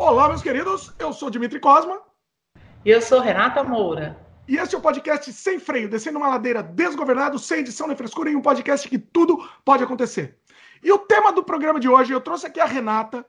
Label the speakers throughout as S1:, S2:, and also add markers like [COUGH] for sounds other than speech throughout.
S1: Olá, meus queridos, eu sou Dimitri Cosma.
S2: E eu sou Renata Moura.
S1: E este é o podcast Sem Freio, descendo uma ladeira desgovernado, sem edição nem frescura, em um podcast que tudo pode acontecer. E o tema do programa de hoje, eu trouxe aqui a Renata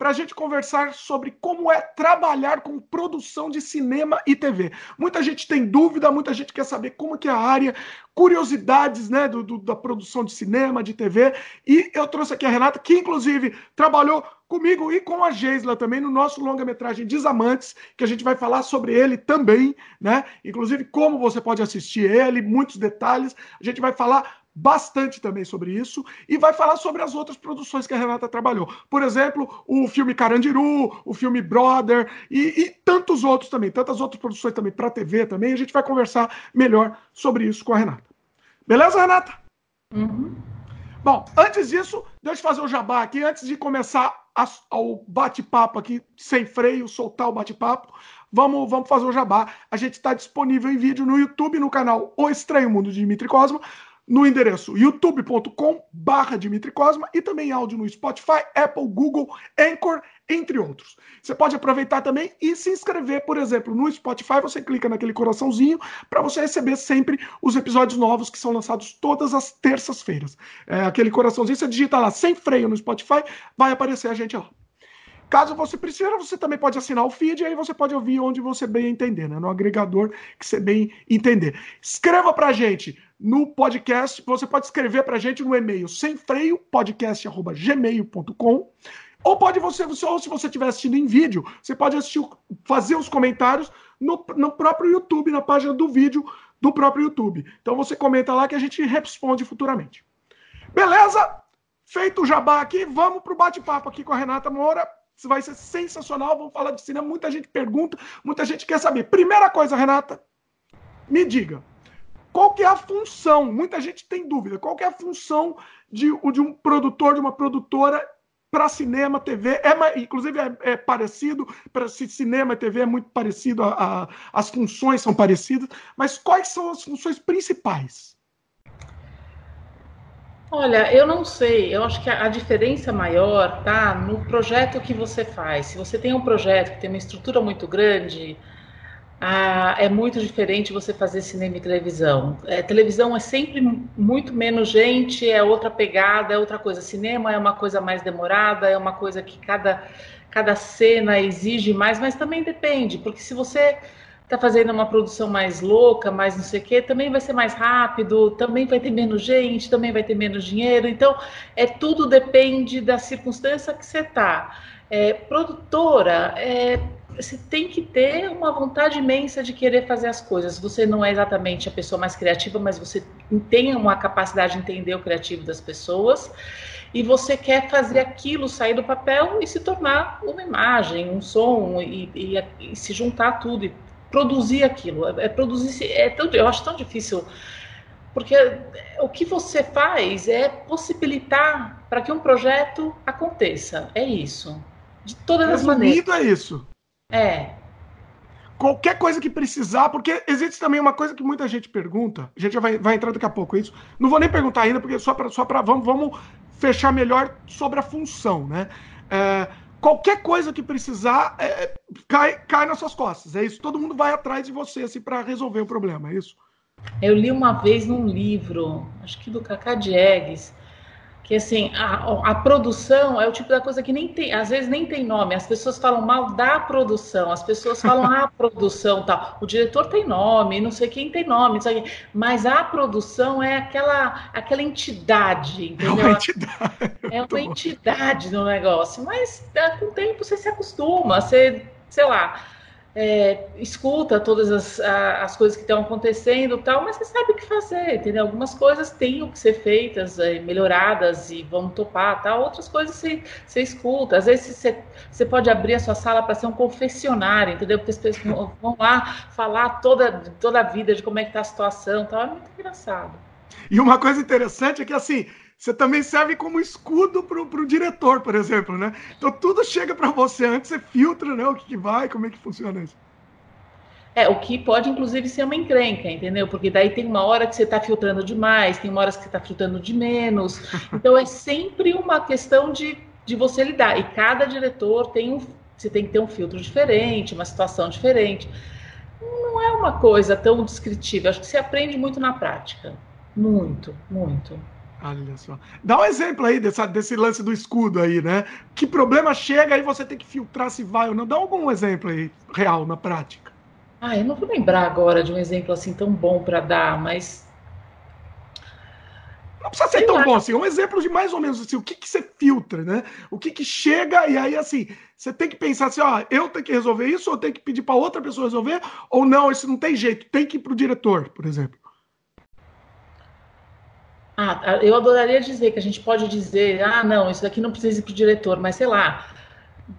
S1: para a gente conversar sobre como é trabalhar com produção de cinema e TV. Muita gente tem dúvida, muita gente quer saber como que é a área, curiosidades né, do, do, da produção de cinema, de TV. E eu trouxe aqui a Renata, que inclusive trabalhou comigo e com a Geisla também no nosso longa-metragem Desamantes, que a gente vai falar sobre ele também, né? Inclusive como você pode assistir ele, muitos detalhes. A gente vai falar bastante também sobre isso e vai falar sobre as outras produções que a Renata trabalhou. Por exemplo, o filme Carandiru, o filme Brother e, e tantos outros também, tantas outras produções também para TV também. A gente vai conversar melhor sobre isso com a Renata. Beleza, Renata?
S2: Uhum.
S1: Bom, antes disso, deixa eu fazer o jabá aqui, antes de começar o bate-papo aqui, sem freio, soltar o bate-papo, vamos, vamos fazer o jabá. A gente está disponível em vídeo no YouTube, no canal O Estranho Mundo de Dimitri Cosma no endereço youtube.com barra Dimitri Cosma e também áudio no Spotify, Apple, Google, Anchor, entre outros. Você pode aproveitar também e se inscrever, por exemplo, no Spotify, você clica naquele coraçãozinho para você receber sempre os episódios novos que são lançados todas as terças-feiras. É, aquele coraçãozinho, você digita lá sem freio no Spotify, vai aparecer a gente lá. Caso você precise, você também pode assinar o feed e aí você pode ouvir onde você bem entender, né? No agregador que você bem entender. Escreva pra gente no podcast, você pode escrever pra gente no e-mail sem freio podcast@gmail.com ou pode você, ou se você estiver assistindo em vídeo, você pode assistir, fazer os comentários no, no próprio YouTube, na página do vídeo do próprio YouTube. Então você comenta lá que a gente responde futuramente. Beleza? Feito o jabá aqui, vamos pro bate-papo aqui com a Renata Moura vai ser sensacional. Vamos falar de cinema. Muita gente pergunta, muita gente quer saber. Primeira coisa, Renata, me diga. Qual que é a função? Muita gente tem dúvida. Qual que é a função de, de um produtor, de uma produtora para cinema, TV? É, inclusive é, é parecido, para cinema e TV é muito parecido, a, a, as funções são parecidas, mas quais são as funções principais?
S2: Olha, eu não sei. Eu acho que a, diferença maior tá no projeto que você faz. Se você tem um projeto que tem uma estrutura muito grande, é muito diferente você fazer cinema e televisão. É, televisão é sempre muito menos gente, é outra pegada, é outra coisa. Cinema é uma coisa mais demorada, é uma coisa que cada, cada cena exige mais, mas também depende, porque se você está fazendo uma produção mais louca, mais não sei o quê, também vai ser mais rápido, também vai ter menos gente, também vai ter menos dinheiro. Então, é tudo depende da circunstância que você está. É, produtora, é, você tem que ter uma vontade imensa de querer fazer as coisas. Você não é exatamente a pessoa mais criativa, mas você tem uma capacidade de entender o criativo das pessoas e você quer fazer aquilo sair do papel e se tornar uma imagem, um som e, e, e se juntar tudo e produzir aquilo. É, é produzir, é tão, eu acho tão difícil, porque o que você faz é possibilitar para que um projeto aconteça. É isso. De todas Resumido as maneiras.
S1: é isso.
S2: É.
S1: Qualquer coisa que precisar, porque existe também uma coisa que muita gente pergunta, a gente já vai, vai entrar daqui a pouco isso. Não vou nem perguntar ainda, porque só para só vamos, vamos fechar melhor sobre a função, né? É, qualquer coisa que precisar é, é, cai, cai nas suas costas. É isso. Todo mundo vai atrás de você assim, para resolver o problema. É isso.
S2: Eu li uma vez num livro, acho que do Cacá Diegues, que assim, a, a, produção é o tipo da coisa que nem tem, às vezes nem tem nome, as pessoas falam mal da produção, as pessoas falam a produção tal, o diretor tem nome, não sei quem tem nome, sei, mas a produção é aquela, aquela entidade, entendeu?
S1: É uma entidade.
S2: É uma entidade no negócio, mas com o tempo você se acostuma, você, sei lá, é, escuta todas as, as coisas que estão acontecendo tal, mas você sabe o que fazer, entendeu? Algumas coisas têm que ser feitas, é, melhoradas e vão topar, tal. Outras coisas você, você escuta. Às vezes você, você pode abrir a sua sala para ser um confessionário, entendeu? Porque as pessoas vão lá falar toda, toda a vida de como é que está a situação, tal. É muito engraçado.
S1: E uma coisa interessante é que assim você também serve como escudo para o diretor, por exemplo, né? Então tudo chega para você antes, você filtra, né? O que, que vai, como é que funciona isso.
S2: É, o que pode inclusive ser uma encrenca, entendeu? Porque daí tem uma hora que você está filtrando demais, tem uma hora que você está filtrando de menos. Então é sempre uma questão de, de você lidar. E cada diretor tem um você tem que ter um filtro diferente, uma situação diferente. Não é uma coisa tão descritiva. Acho que você aprende muito na prática. Muito, muito.
S1: Olha só. Dá um exemplo aí dessa, desse lance do escudo aí, né? Que problema chega aí você tem que filtrar se vai ou não. Dá algum exemplo aí, real, na prática.
S2: Ah, eu não vou lembrar agora de um exemplo assim tão bom para dar, mas.
S1: Não precisa ser tão bom assim. Um exemplo de mais ou menos assim, o que, que você filtra, né? O que, que chega e aí, assim, você tem que pensar assim, ó, eu tenho que resolver isso, ou tenho que pedir para outra pessoa resolver, ou não, isso não tem jeito, tem que ir para o diretor, por exemplo.
S2: Ah, eu adoraria dizer que a gente pode dizer, ah, não, isso daqui não precisa ir para o diretor, mas sei lá,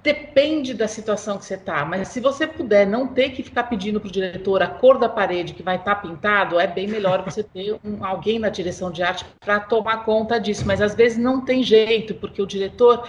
S2: depende da situação que você está. Mas se você puder não ter que ficar pedindo para o diretor a cor da parede que vai estar tá pintado, é bem melhor você ter um, alguém na direção de arte para tomar conta disso. Mas às vezes não tem jeito, porque o diretor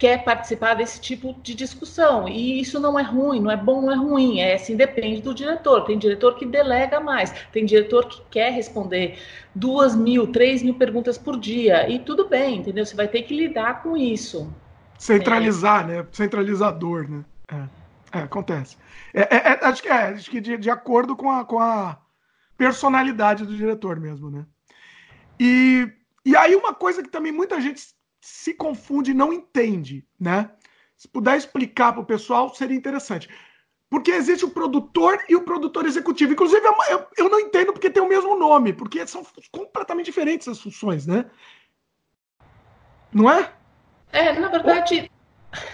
S2: quer participar desse tipo de discussão. E isso não é ruim, não é bom, não é ruim. É assim, depende do diretor. Tem diretor que delega mais, tem diretor que quer responder duas mil, três mil perguntas por dia. E tudo bem, entendeu? Você vai ter que lidar com isso.
S1: Centralizar, é. né? Centralizador, né? É, é acontece. É, é, é, acho que é, acho que de, de acordo com a, com a personalidade do diretor mesmo, né? E, e aí uma coisa que também muita gente se confunde e não entende, né? Se puder explicar para o pessoal, seria interessante. Porque existe o produtor e o produtor executivo. Inclusive, eu, eu não entendo porque tem o mesmo nome, porque são completamente diferentes as funções, né? Não é?
S2: É, na verdade,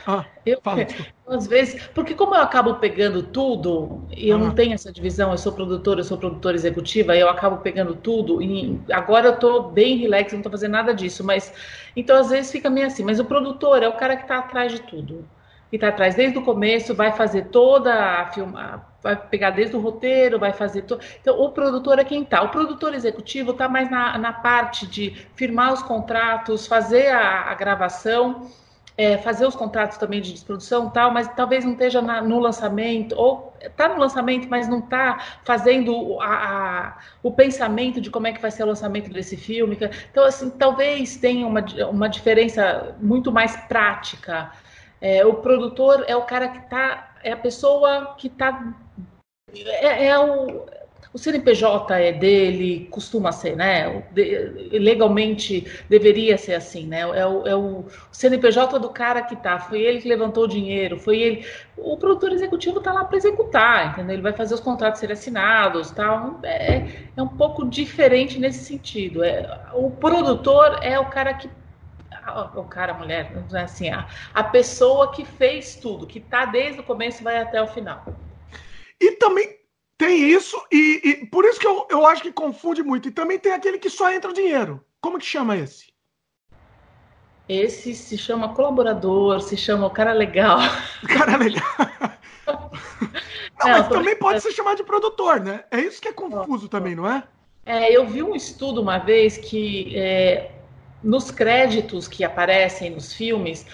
S1: ah, [LAUGHS] eu, fala,
S2: às vezes, porque como eu acabo pegando tudo, e eu ah. não tenho essa divisão, eu sou produtora, eu sou produtora executiva, eu acabo pegando tudo, e agora eu tô bem relax, não tô fazendo nada disso, mas então às vezes fica meio assim, mas o produtor é o cara que tá atrás de tudo. Que tá atrás desde o começo, vai fazer toda a filma, vai pegar desde o roteiro, vai fazer todo. Então, o produtor é quem tá. O produtor executivo tá mais na, na parte de firmar os contratos, fazer a, a gravação é, fazer os contratos também de produção tal, mas talvez não esteja na, no lançamento, ou está no lançamento, mas não está fazendo a, a, o pensamento de como é que vai ser o lançamento desse filme. Então, assim, talvez tenha uma, uma diferença muito mais prática. É, o produtor é o cara que está, é a pessoa que está. É, é, o, o CNPJ é dele, costuma ser, né? Legalmente deveria ser assim, né? É o, é o CNPJ do cara que tá, foi ele que levantou o dinheiro, foi ele. O produtor executivo tá lá para executar, entendeu? Ele vai fazer os contratos serem assinados, tal. É, é um pouco diferente nesse sentido. É, o produtor é o cara que o cara, a mulher, assim, a, a pessoa que fez tudo, que tá desde o começo vai até o final.
S1: E também tem isso, e, e, por isso que eu, eu acho que confunde muito. E também tem aquele que só entra o dinheiro. Como que chama esse?
S2: Esse se chama colaborador, se chama o cara legal.
S1: O cara [LAUGHS] legal. não, [LAUGHS] não, mas também pode ser chamado de produtor, né? É isso que é confuso também, não é?
S2: É, eu vi um estudo uma vez que é, nos créditos que aparecem nos filmes,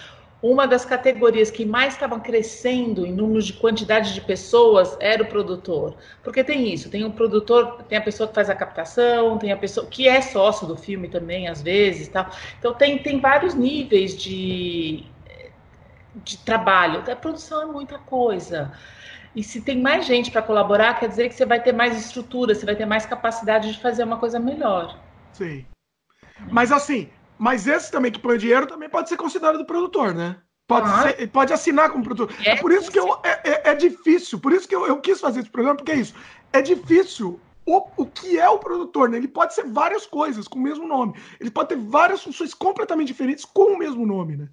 S2: uma das categorias que mais estavam crescendo em números de quantidade de pessoas era o produtor. Porque tem isso, tem o produtor, tem a pessoa que faz a captação, tem a pessoa que é sócio do filme também, às vezes, tal. Então tem, tem vários níveis de, de trabalho. A produção é muita coisa. E se tem mais gente para colaborar, quer dizer que você vai ter mais estrutura, você vai ter mais capacidade de fazer uma coisa melhor.
S1: Sim. Mas assim, mas esse também que põe dinheiro também pode ser considerado produtor, né? Pode, ah. ser, pode assinar como produtor. É, é por isso que eu, é, é, é, difícil, por isso que eu, eu quis fazer esse programa, porque é isso. É difícil o, o que é o produtor, né? Ele pode ser várias coisas com o mesmo nome. Ele pode ter várias funções completamente diferentes com o mesmo nome, né?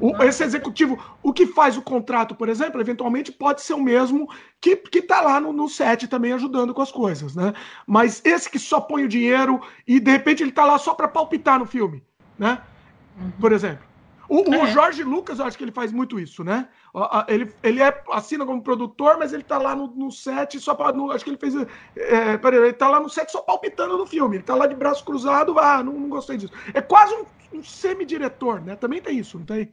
S1: O, esse executivo, o que faz o contrato, por exemplo, eventualmente pode ser o mesmo que, que tá lá no, no set também ajudando com as coisas, né? Mas esse que só põe o dinheiro e de repente ele tá lá só para palpitar no filme, né? Por exemplo. O, o, é. Jorge Lucas, eu acho que ele faz muito isso, né? Ele, ele é, assina como produtor, mas ele tá lá no, no set só para. Acho que ele fez. É, peraí, ele tá lá no set só palpitando no filme. Ele tá lá de braço cruzado, ah, não, não gostei disso. É quase um um semi-diretor, né? Também tem isso, não tem?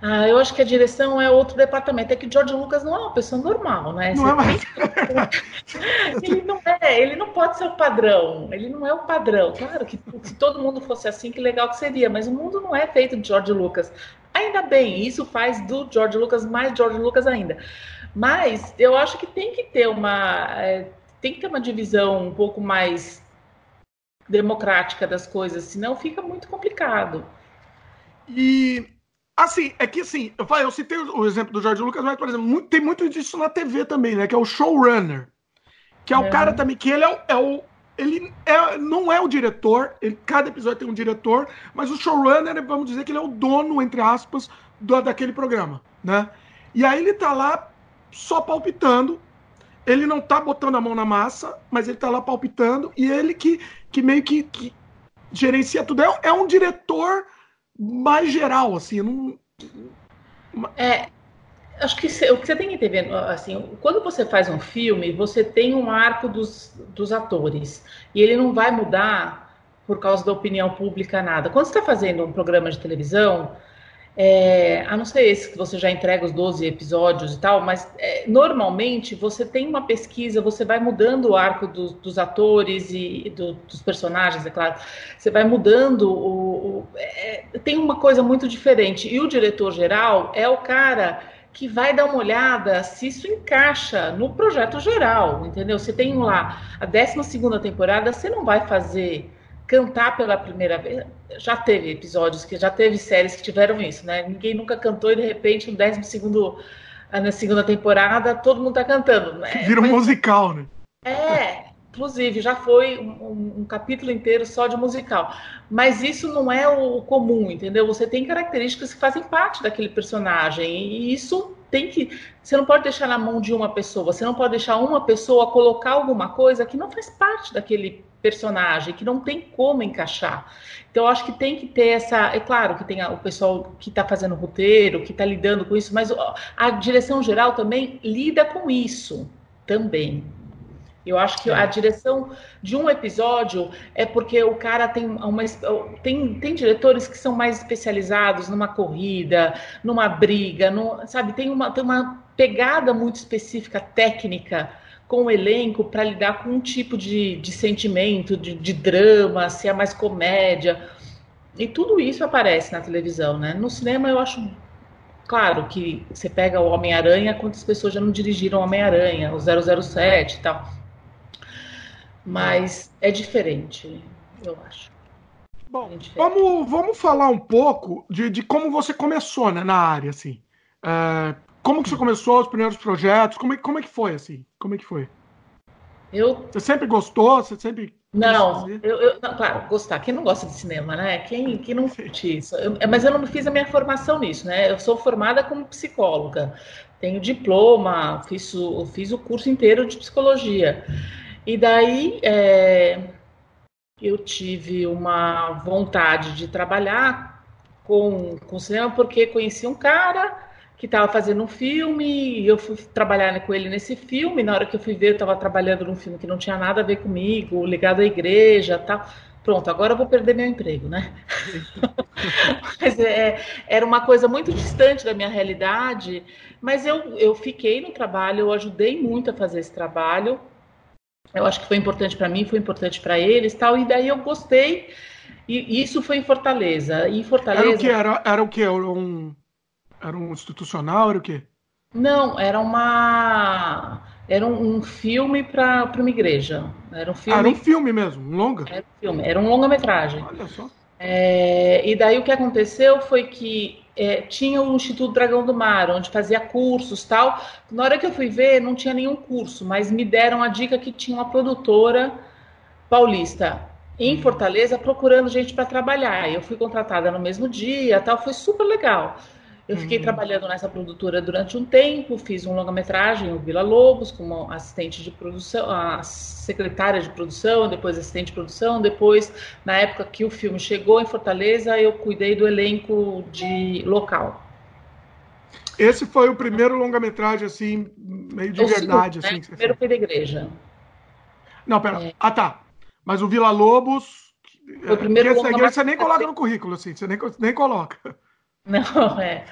S2: Ah, eu acho que a direção é outro departamento. É que George Lucas não é uma pessoa normal, né?
S1: Não é mais. [LAUGHS]
S2: ele não é, ele não pode ser o padrão. Ele não é o padrão. Claro que se todo mundo fosse assim, que legal que seria, mas o mundo não é feito de George Lucas. Ainda bem, isso faz do George Lucas mais George Lucas ainda. Mas eu acho que tem que ter uma é, tem que ter uma divisão um pouco mais democrática das coisas, senão fica muito complicado.
S1: E assim, é que assim, eu, falei, eu citei o exemplo do George Lucas, mas, por exemplo, muito, tem muito disso na TV também, né? Que é o showrunner. Que é, é. o cara também, que ele é o, é o ele é, não é o diretor, ele, cada episódio tem um diretor, mas o showrunner, vamos dizer que ele é o dono, entre aspas, do, daquele programa, né? E aí ele tá lá só palpitando, ele não tá botando a mão na massa, mas ele tá lá palpitando, e ele que, que meio que, que gerencia tudo. É, é, um diretor mais geral, assim, não...
S2: É, acho que o que você tem que entender, assim, quando você faz um filme, você tem um arco dos, dos atores e ele não vai mudar por causa da opinião pública nada. Quando você está fazendo um programa de televisão, é, a não ser esse que você já entrega os 12 episódios e tal, mas é, normalmente você tem uma pesquisa, você vai mudando o arco do, dos atores e do, dos personagens, é claro, você vai mudando o. o é, tem uma coisa muito diferente. E o diretor geral é o cara que vai dar uma olhada se isso encaixa no projeto geral, entendeu? Você tem lá a 12 temporada, você não vai fazer cantar pela primeira vez. Já teve episódios que já teve séries que tiveram isso, né? Ninguém nunca cantou e de repente no 12 na segunda temporada todo mundo tá cantando, né?
S1: Vira um musical, né?
S2: É, inclusive já foi um, um, capítulo inteiro só de musical. Mas isso não é o comum, entendeu? Você tem características que fazem parte daquele personagem e isso tem que. Você não pode deixar na mão de uma pessoa. Você não pode deixar uma pessoa colocar alguma coisa que não faz parte daquele personagem, que não tem como encaixar. Então, eu acho que tem que ter essa. É claro que tem o pessoal que está fazendo roteiro, que está lidando com isso, mas a direção geral também lida com isso também. Eu acho que é. a direção de um episódio é porque o cara tem uma. Tem, tem diretores que são mais especializados numa corrida, numa briga, no, sabe? Tem uma, tem uma pegada muito específica, técnica, com o elenco para lidar com um tipo de, de sentimento, de, de drama, se é mais comédia. E tudo isso aparece na televisão, né? No cinema eu acho Claro que você pega o Homem-Aranha, quantas pessoas já não dirigiram Homem-Aranha, o 007 e tal. Mas é diferente, eu acho.
S1: Bom, é vamos, vamos falar um pouco de, de como você começou né, na área, assim. É, como que você começou os primeiros projetos? Como é, como é que foi, assim? Como é que foi?
S2: Eu...
S1: Você sempre gostou? Você sempre...
S2: Não, eu, eu não, claro, gostar. Quem não gosta de cinema, né? Quem, quem não curte isso? Eu, mas eu não fiz a minha formação nisso, né? Eu sou formada como psicóloga. Tenho diploma, fiz o, fiz o curso inteiro de psicologia. E daí é, eu tive uma vontade de trabalhar com, com cinema porque conheci um cara que estava fazendo um filme e eu fui trabalhar com ele nesse filme. Na hora que eu fui ver, eu estava trabalhando num filme que não tinha nada a ver comigo, ligado à igreja, tal. Pronto, agora eu vou perder meu emprego, né? [LAUGHS] mas é, era uma coisa muito distante da minha realidade, mas eu, eu fiquei no trabalho, eu ajudei muito a fazer esse trabalho eu acho que foi importante para mim, foi importante para eles, tal. E daí eu gostei. E isso foi em Fortaleza. E em Fortaleza.
S1: Era o que? Era, era o que? Era um, era um institucional? Era o quê?
S2: Não, era uma. Era um, um filme para uma igreja. Era um filme.
S1: Ah, era um filme mesmo, um longa?
S2: Era um filme, era um longa-metragem.
S1: Olha só.
S2: É, e daí o que aconteceu foi que é, tinha o Instituto Dragão do Mar, onde fazia cursos tal. Na hora que eu fui ver, não tinha nenhum curso, mas me deram a dica que tinha uma produtora paulista em hum. Fortaleza procurando gente para trabalhar. Eu fui contratada no mesmo dia, tal, foi super legal. Eu fiquei uhum. trabalhando nessa produtora durante um tempo, fiz um longa-metragem, o Vila Lobos, como assistente de produção, a secretária de produção, depois assistente de produção, depois, na época que o filme chegou em Fortaleza, eu cuidei do elenco de local.
S1: Esse foi o primeiro longa-metragem, assim, meio de o verdade, segundo, assim.
S2: Né? primeiro foi da igreja.
S1: Não, pera. É. Ah, tá. Mas o Vila Lobos.
S2: Foi o primeiro
S1: longa você nem coloca no currículo, assim, você nem, nem coloca. [LAUGHS]
S2: Não, é.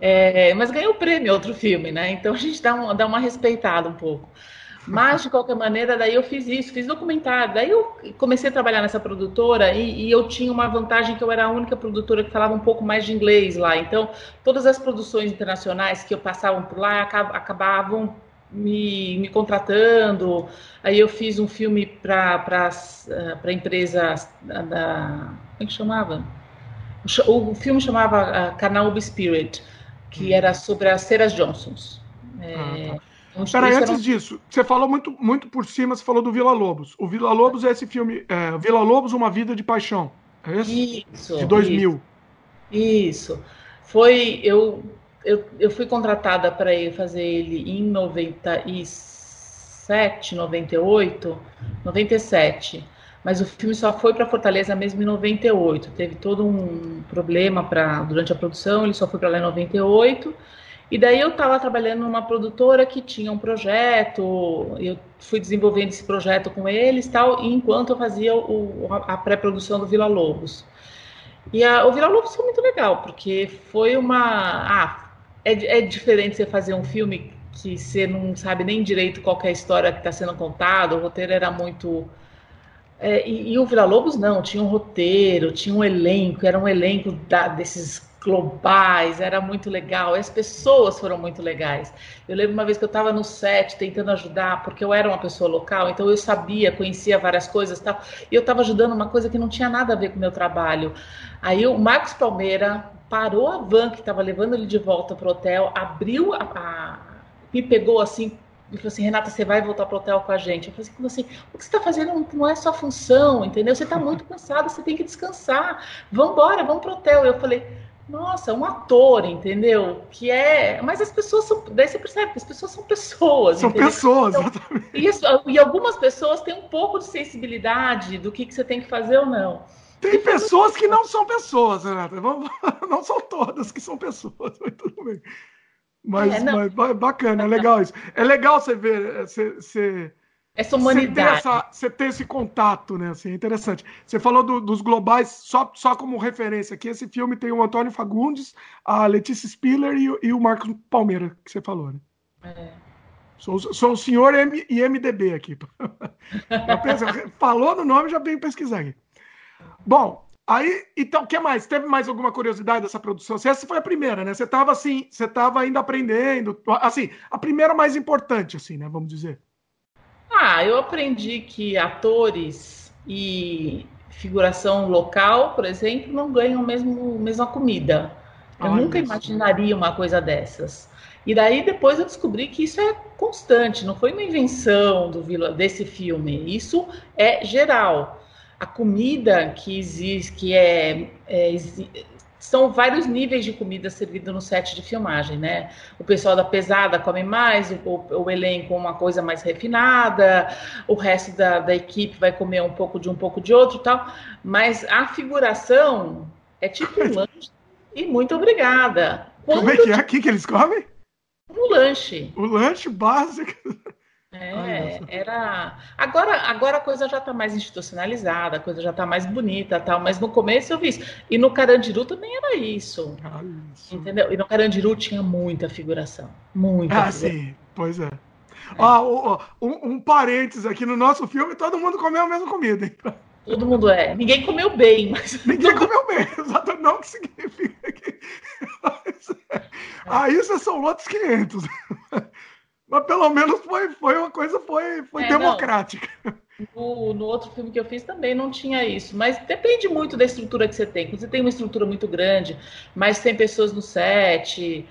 S2: é. Mas ganhou prêmio outro filme, né? Então a gente dá, um, dá uma respeitada um pouco. Mas, de qualquer maneira, daí eu fiz isso, fiz documentário. Daí eu comecei a trabalhar nessa produtora e, e, eu tinha uma vantagem que eu era a única produtora que falava um pouco mais de inglês lá. Então, todas as produções internacionais que eu passava por lá acabavam me, me contratando. Aí eu fiz um filme para a empresa da. Como é que chamava? O, filme chamava uh, Canal Spirit, que hum. era sobre as Ceras Johnsons. É,
S1: ah, tá. Peraí, antes disso, você falou muito, muito por cima, você falou do Vila Lobos. O Vila Lobos é esse filme, é, Vila Lobos, Uma Vida de Paixão. É esse? Isso. De 2000.
S2: Isso. isso. Foi, eu, eu, eu fui contratada para fazer ele em 97, 98, 97. Mas o filme só foi para Fortaleza mesmo em 98. Teve todo um problema para durante a produção, ele só foi para lá em 98. E daí eu estava trabalhando numa produtora que tinha um projeto, eu fui desenvolvendo esse projeto com eles tal, e enquanto eu fazia o, a pré-produção do Vila Lobos. E a, o Vila Lobos foi muito legal, porque foi uma. Ah, é, é diferente você fazer um filme que você não sabe nem direito qual é a história que está sendo contada, o roteiro era muito. É, e, e, o Vila Lobos não, tinha um roteiro, tinha um elenco, era um elenco da, desses globais, era muito legal, as pessoas foram muito legais. Eu lembro uma vez que eu estava no set tentando ajudar, porque eu era uma pessoa local, então eu sabia, conhecia várias coisas tal, e eu estava ajudando uma coisa que não tinha nada a ver com o meu trabalho. Aí o Marcos Palmeira parou a van que estava levando ele de volta para o hotel, abriu a, a, me pegou assim e falou assim, Renata, você vai voltar para o hotel com a gente. Eu falei assim, assim o que você está fazendo não é sua função, entendeu? Você está muito cansado, você tem que descansar. Vamos embora, vamos para o hotel. Eu falei, nossa, um ator, entendeu? Que é. Mas as pessoas são. Daí você percebe que as pessoas são pessoas.
S1: São
S2: entendeu?
S1: pessoas, então, exatamente.
S2: Isso, e algumas pessoas têm um pouco de sensibilidade do que, que você tem que fazer ou não.
S1: Tem pessoas que não são pessoas, Renata. [LAUGHS] Não são todas que são pessoas, mas tudo bem. Mas, é, mas bacana, é legal isso. É legal você ver. Você, você
S2: essa humanidade.
S1: Você ter, essa, você ter, esse contato, né? Assim, é interessante. Você falou do, dos globais, só, só como referência aqui, esse filme tem o Antônio Fagundes, a Letícia Spiller e, e o Marcos Palmeira, que você falou, né? É. Sou, sou o senhor M, IMDB aqui. [LAUGHS] falou no nome, já venho pesquisar aqui. Bom, aí, então, o que mais? Teve mais alguma curiosidade dessa produção? Essa foi a primeira, né? Você estava assim, você estava ainda aprendendo, assim, a primeira mais importante, assim, né? Vamos dizer.
S2: Ah, eu aprendi que atores e figuração local, por exemplo, não ganham mesmo mesma comida. Eu nunca imaginaria uma coisa dessas. E daí depois eu descobri que isso é constante, não foi uma invenção do desse filme. Isso é geral. A comida que existe, que é, é são vários níveis de comida servida no set de filmagem, né? O pessoal da pesada come mais, o, o elenco uma coisa mais refinada, o resto da, da, equipe vai comer um pouco de um pouco de outro tal, mas a figuração é tipo um [LAUGHS] lanche e muito obrigada.
S1: Quando Como é que é aqui que eles comem?
S2: Um lanche.
S1: O lanche básico.
S2: É, era. Agora, agora a coisa já está mais institucionalizada, a coisa já está mais bonita, tal. Mas no começo eu vi isso. E no Carandiru também era isso. Ah, isso. Entendeu? E no Carandiru tinha muita figuração, muita.
S1: Ah, figuração. sim, pois é. é. Ah, um, um parênteses aqui no nosso filme, todo mundo comeu a mesma comida. Hein?
S2: Todo mundo é. Ninguém comeu bem, mas. [LAUGHS]
S1: Ninguém comeu bem, [LAUGHS] exatamente. Não que significa que. [LAUGHS] Mas, é. Ah, isso são outros 500. Mas pelo menos foi, foi uma coisa foi, foi é, democrática.
S2: No, no, outro filme que eu fiz também não tinha isso, mas depende muito da estrutura que você tem. Quando você tem uma estrutura muito grande, mais 100 pessoas no set,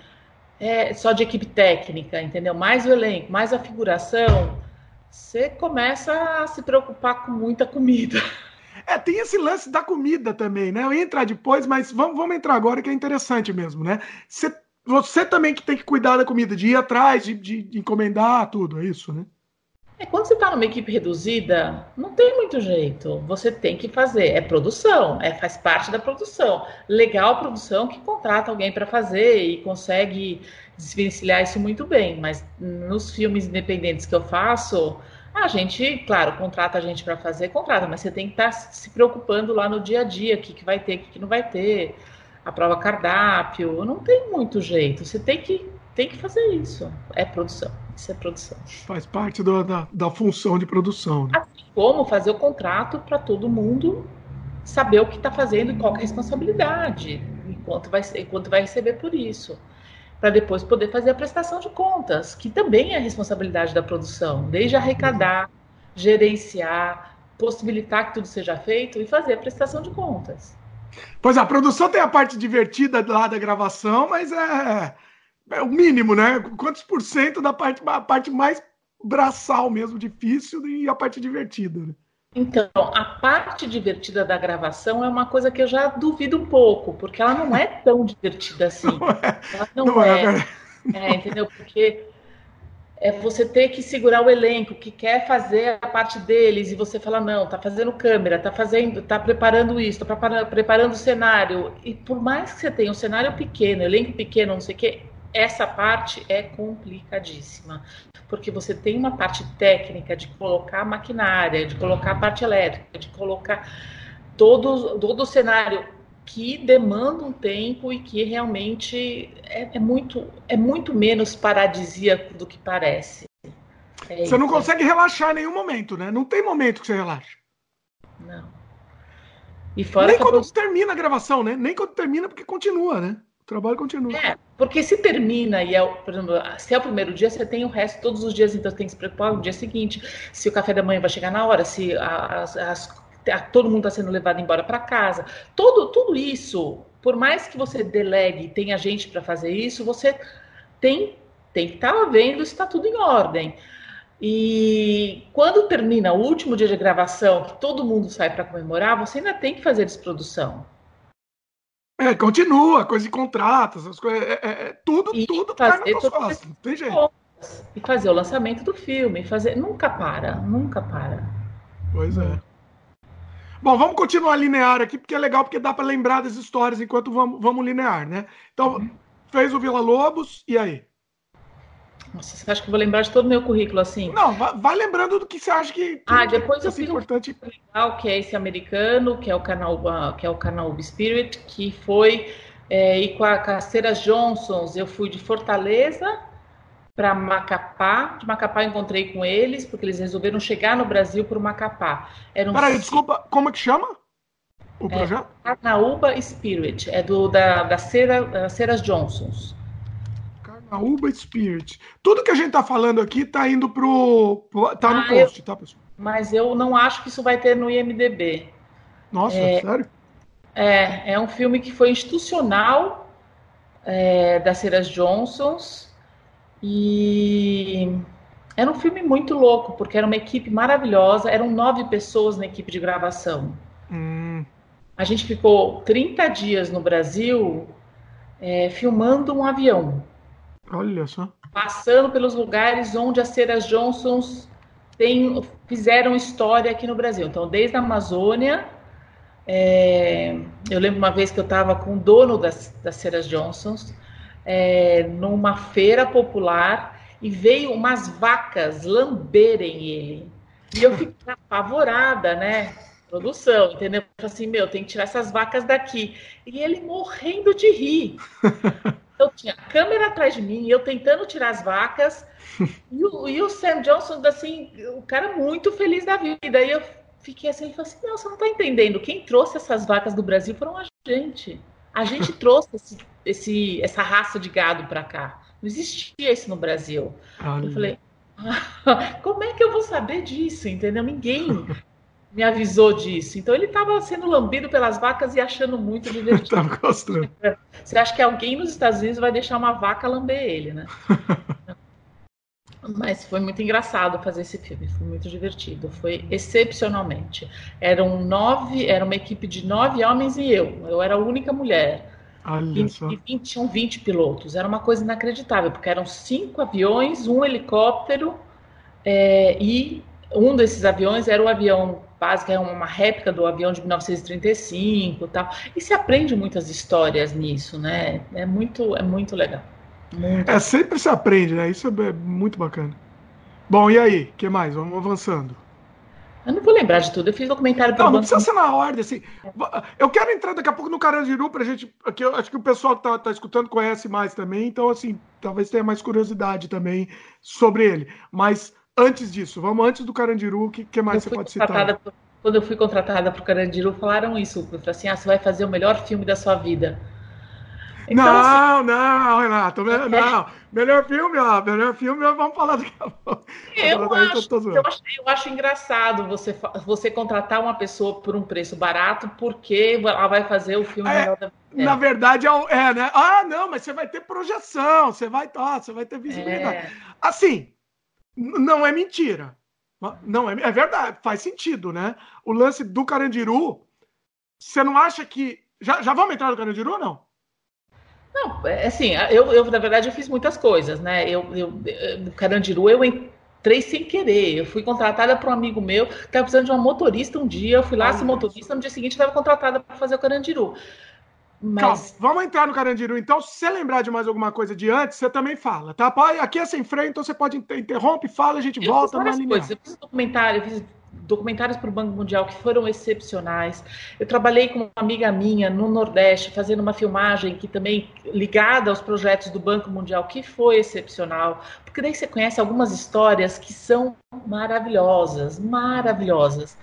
S2: é, só de equipe técnica, entendeu? Mais o elenco, mais a figuração, você começa a se preocupar com muita comida.
S1: É, tem esse lance da comida também, né? Eu ia entrar depois, mas vamos, vamos entrar agora que é interessante mesmo, né? Você você também que tem que cuidar da comida, de ir atrás, de, de encomendar tudo, é isso, né?
S2: É, quando você está numa equipe reduzida, não tem muito jeito. Você tem que fazer. É produção, é, faz parte da produção. Legal produção que contrata alguém para fazer e consegue desvencilhar isso muito bem. Mas nos filmes independentes que eu faço, a gente, claro, contrata a gente para fazer, contrata, mas você tem que estar tá se preocupando lá no dia a dia, o que, que vai ter, o que, que não vai ter a prova cardápio, não tem muito jeito. Você tem que, tem que fazer isso. É produção. Isso é produção.
S1: Faz parte do, da, da função de produção. Né?
S2: Assim como fazer o contrato para todo mundo saber o que está fazendo e qual é a responsabilidade, enquanto vai, enquanto vai receber por isso. Para depois poder fazer a prestação de contas, que também é responsabilidade da produção, desde arrecadar, gerenciar, possibilitar que tudo seja feito e fazer a prestação de contas.
S1: Pois é, a produção tem a parte divertida lá da gravação, mas é, é o mínimo, né? Quantos por cento da parte, a parte mais braçal mesmo, difícil, e a parte divertida, né?
S2: Então, a parte divertida da gravação é uma coisa que eu já duvido um pouco, porque ela não é tão divertida assim. [LAUGHS] Não é. Ela não, não é. é. é. entendeu? Porque é você ter que segurar o elenco que quer fazer a parte deles e você fala não, tá fazendo câmera, tá fazendo, tá preparando isso, tá preparando, preparando o cenário. E por mais que você tenha um cenário pequeno, elenco pequeno, não sei o quê, essa parte é complicadíssima porque você tem uma parte técnica de colocar a maquinária, de colocar a parte elétrica, de colocar todo, todo o cenário que demanda um tempo e que realmente é, é muito, é muito menos paradisíaco do que parece.
S1: É você não consegue relaxar em nenhum momento, né? Não tem momento que você relaxa.
S2: Não.
S1: Nem quando termina a gravação, né? Nem quando termina, porque continua, né? O trabalho continua.
S2: É, porque se termina e é, por exemplo, se é o primeiro dia, você tem o resto todos os dias, então você tem que se preocupar no dia seguinte, se o café da manhã vai chegar na hora, se as, as, todo mundo está sendo levado embora para casa. Todo, tudo isso, por mais que você delegue e tenha gente para fazer isso, você tem, tem que estar tá vendo se está tudo em ordem. E quando termina o último dia de gravação, que todo mundo sai para comemorar, você ainda tem que fazer desprodução.
S1: É, continua, coisa de contratos, essas coisas, é, é, é tudo,
S2: e
S1: tudo
S2: cai nas tuas costas, não tem jeito. E fazer o lançamento do filme, fazer, nunca para, nunca para.
S1: Pois é. Bom, vamos continuar linear aqui, porque é legal, porque dá para lembrar das histórias enquanto vamos, vamos linear, né? Então, uhum. fez o Vila Lobos, e aí?
S2: Nossa, você acha que eu vou lembrar de todo o meu currículo assim?
S1: Não, vai, vai lembrando do que você acha que. que
S2: ah, depois que eu fiz importante. um legal, que é esse americano, que é o canal, que é o canal Spirit, que foi é, e com a Caceiras Johnsons, eu fui de Fortaleza para Macapá. De Macapá encontrei com eles, porque eles resolveram chegar no Brasil por Macapá.
S1: Era um Peraí, desculpa, como é que chama? O é, projeto?
S2: Carnaúba Spirit, é do da, da Cera, da Ceras Johnsons
S1: a Uba Spirit. Tudo que a gente tá falando aqui tá indo pro. tá no ah, post, eu,
S2: tá, pessoal? Mas eu não acho que isso vai ter no IMDB.
S1: Nossa, é, sério?
S2: É, é um filme que foi institucional é, das Ceras Johnsons. E era um filme muito louco, porque era uma equipe maravilhosa, eram nove pessoas na equipe de gravação. Hum. A gente ficou 30 dias no Brasil é, filmando um avião.
S1: Olha só.
S2: Passando pelos lugares onde as ceras Johnsons tem, fizeram história aqui no Brasil. Então, desde a Amazônia, é, eu lembro uma vez que eu estava com o dono das, das ceras Johnsons é, numa feira popular e veio umas vacas lamberem ele. E eu fiquei [LAUGHS] apavorada, né? Produção, entendeu? Assim, meu, tem que tirar essas vacas daqui. E ele morrendo de rir. [LAUGHS] Eu tinha câmera atrás de mim, eu tentando tirar as vacas, e o, e o Sam Johnson, assim, o cara muito feliz da vida. Aí eu fiquei assim, ele falou assim: não, você não está entendendo. Quem trouxe essas vacas do Brasil foram a gente. A gente trouxe esse, esse, essa raça de gado para cá. Não existia isso no Brasil. Eu falei, ah, [LAUGHS] como é que eu vou saber disso? Entendeu? Ninguém me avisou disso. Então ele estava sendo lambido pelas vacas e achando muito divertido. [LAUGHS] Tava gostando. Você acha que alguém nos Estados Unidos vai deixar uma vaca lamber ele, né? [LAUGHS] Mas foi muito engraçado fazer esse filme, foi muito divertido, foi excepcionalmente. Eram nove, era uma equipe de nove homens e eu. Eu era a única mulher.
S1: Olha e,
S2: só. e 20, tinham 20 pilotos. Era uma coisa inacreditável, porque eram cinco aviões, um helicóptero é, e um desses aviões era o avião básico, é uma réplica do avião de 1935 tal. E se aprende muitas histórias nisso, né? É muito, é muito legal.
S1: Muito é, sempre se aprende, né? Isso é muito bacana. Bom, e aí? O que mais? Vamos avançando.
S2: Eu não vou lembrar de tudo. Eu fiz documentário
S1: Não, não precisa ser na ordem, assim. Eu quero entrar daqui a pouco no Carandiru pra gente. Aqui, eu acho que o pessoal que tá, tá escutando conhece mais também, então, assim, talvez tenha mais curiosidade também sobre ele. Mas antes disso, vamos antes do Carandiru, o que, que mais eu você pode citar?
S2: Por, quando eu fui contratada pro Carandiru, falaram isso. Falaram assim: ah, você vai fazer o melhor filme da sua vida.
S1: Então, não, assim, não, Renato, [LAUGHS] é. não. Melhor filme, ó, melhor filme, vamos falar daqui a pouco. [LAUGHS]
S2: Eu, acho, eu, acho, eu acho engraçado você, você contratar uma pessoa por um preço barato porque ela vai fazer o filme
S1: é, melhor da Na verdade, é, é, né? Ah, não, mas você vai ter projeção, você vai, ó, você vai ter visibilidade. É. Assim, não é mentira. Não, é, é verdade, faz sentido, né? O lance do Carandiru, você não acha que. Já, já vamos entrar no Carandiru ou não?
S2: Não, é, assim, eu, eu na verdade eu fiz muitas coisas, né? Eu, eu no Carandiru eu entrei sem querer. Eu fui contratada por um amigo meu que estava precisando de uma motorista um dia. Eu fui lá, ser motorista, no dia seguinte estava contratada para fazer o Carandiru.
S1: Mas... Calma, vamos entrar no Carandiru. Então, se você lembrar de mais alguma coisa de antes, você também fala, tá? Aqui é sem freio, então você pode interromper, fala, a gente eu volta.
S2: Fiz várias coisas. Eu fiz documentário, eu fiz documentários para o Banco Mundial que foram excepcionais. Eu trabalhei com uma amiga minha no Nordeste, fazendo uma filmagem que também ligada aos projetos do Banco Mundial, que foi excepcional, porque daí você conhece algumas histórias que são maravilhosas, maravilhosas.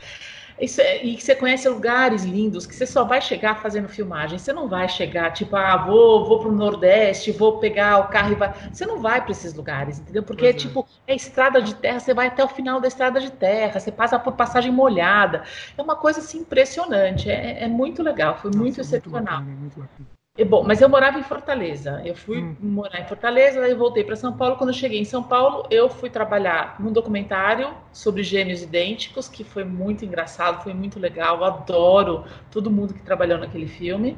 S2: Isso é, e que você conhece lugares lindos que você só vai chegar fazendo filmagem. Você não vai chegar, tipo, ah, vou, vou para o Nordeste, vou pegar o carro e vai. Você não vai para esses lugares, entendeu? Porque, é. tipo, é estrada de terra, você vai até o final da estrada de terra, você passa por passagem molhada. É uma coisa assim impressionante. É, é muito legal, foi Nossa, muito excepcional. Muito bacana, muito bacana. É bom, mas eu morava em Fortaleza. Eu fui hum. morar em Fortaleza, daí voltei para São Paulo. Quando eu cheguei em São Paulo, eu fui trabalhar num documentário sobre gêmeos idênticos, que foi muito engraçado, foi muito legal. Eu adoro todo mundo que trabalhou naquele filme.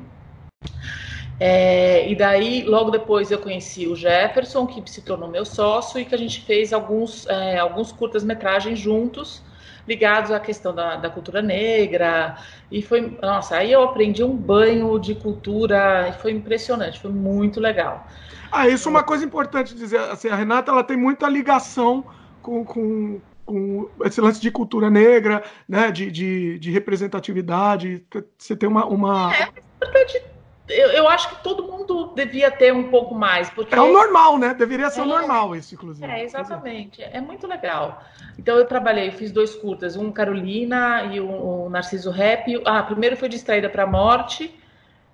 S2: É, e daí, logo depois, eu conheci o Jefferson, que se tornou meu sócio, e que a gente fez alguns, é, alguns curtas-metragens juntos ligados à questão da, da cultura negra. E foi, nossa, aí eu aprendi um banho de cultura e foi impressionante, foi muito legal.
S1: Ah, isso é uma coisa importante dizer. Assim, a Renata ela tem muita ligação com, com, com esse lance de cultura negra, né? De, de, de representatividade. Você tem uma. uma... É, é importante
S2: eu, eu, acho que todo mundo devia ter um pouco mais. Porque...
S1: É o normal, né? Deveria ser é, o normal isso, inclusive.
S2: É, exatamente. É muito legal. Então eu trabalhei, fiz dois curtas, um Carolina e o, Narciso Rap. Ah, primeiro foi Distraída para a Morte,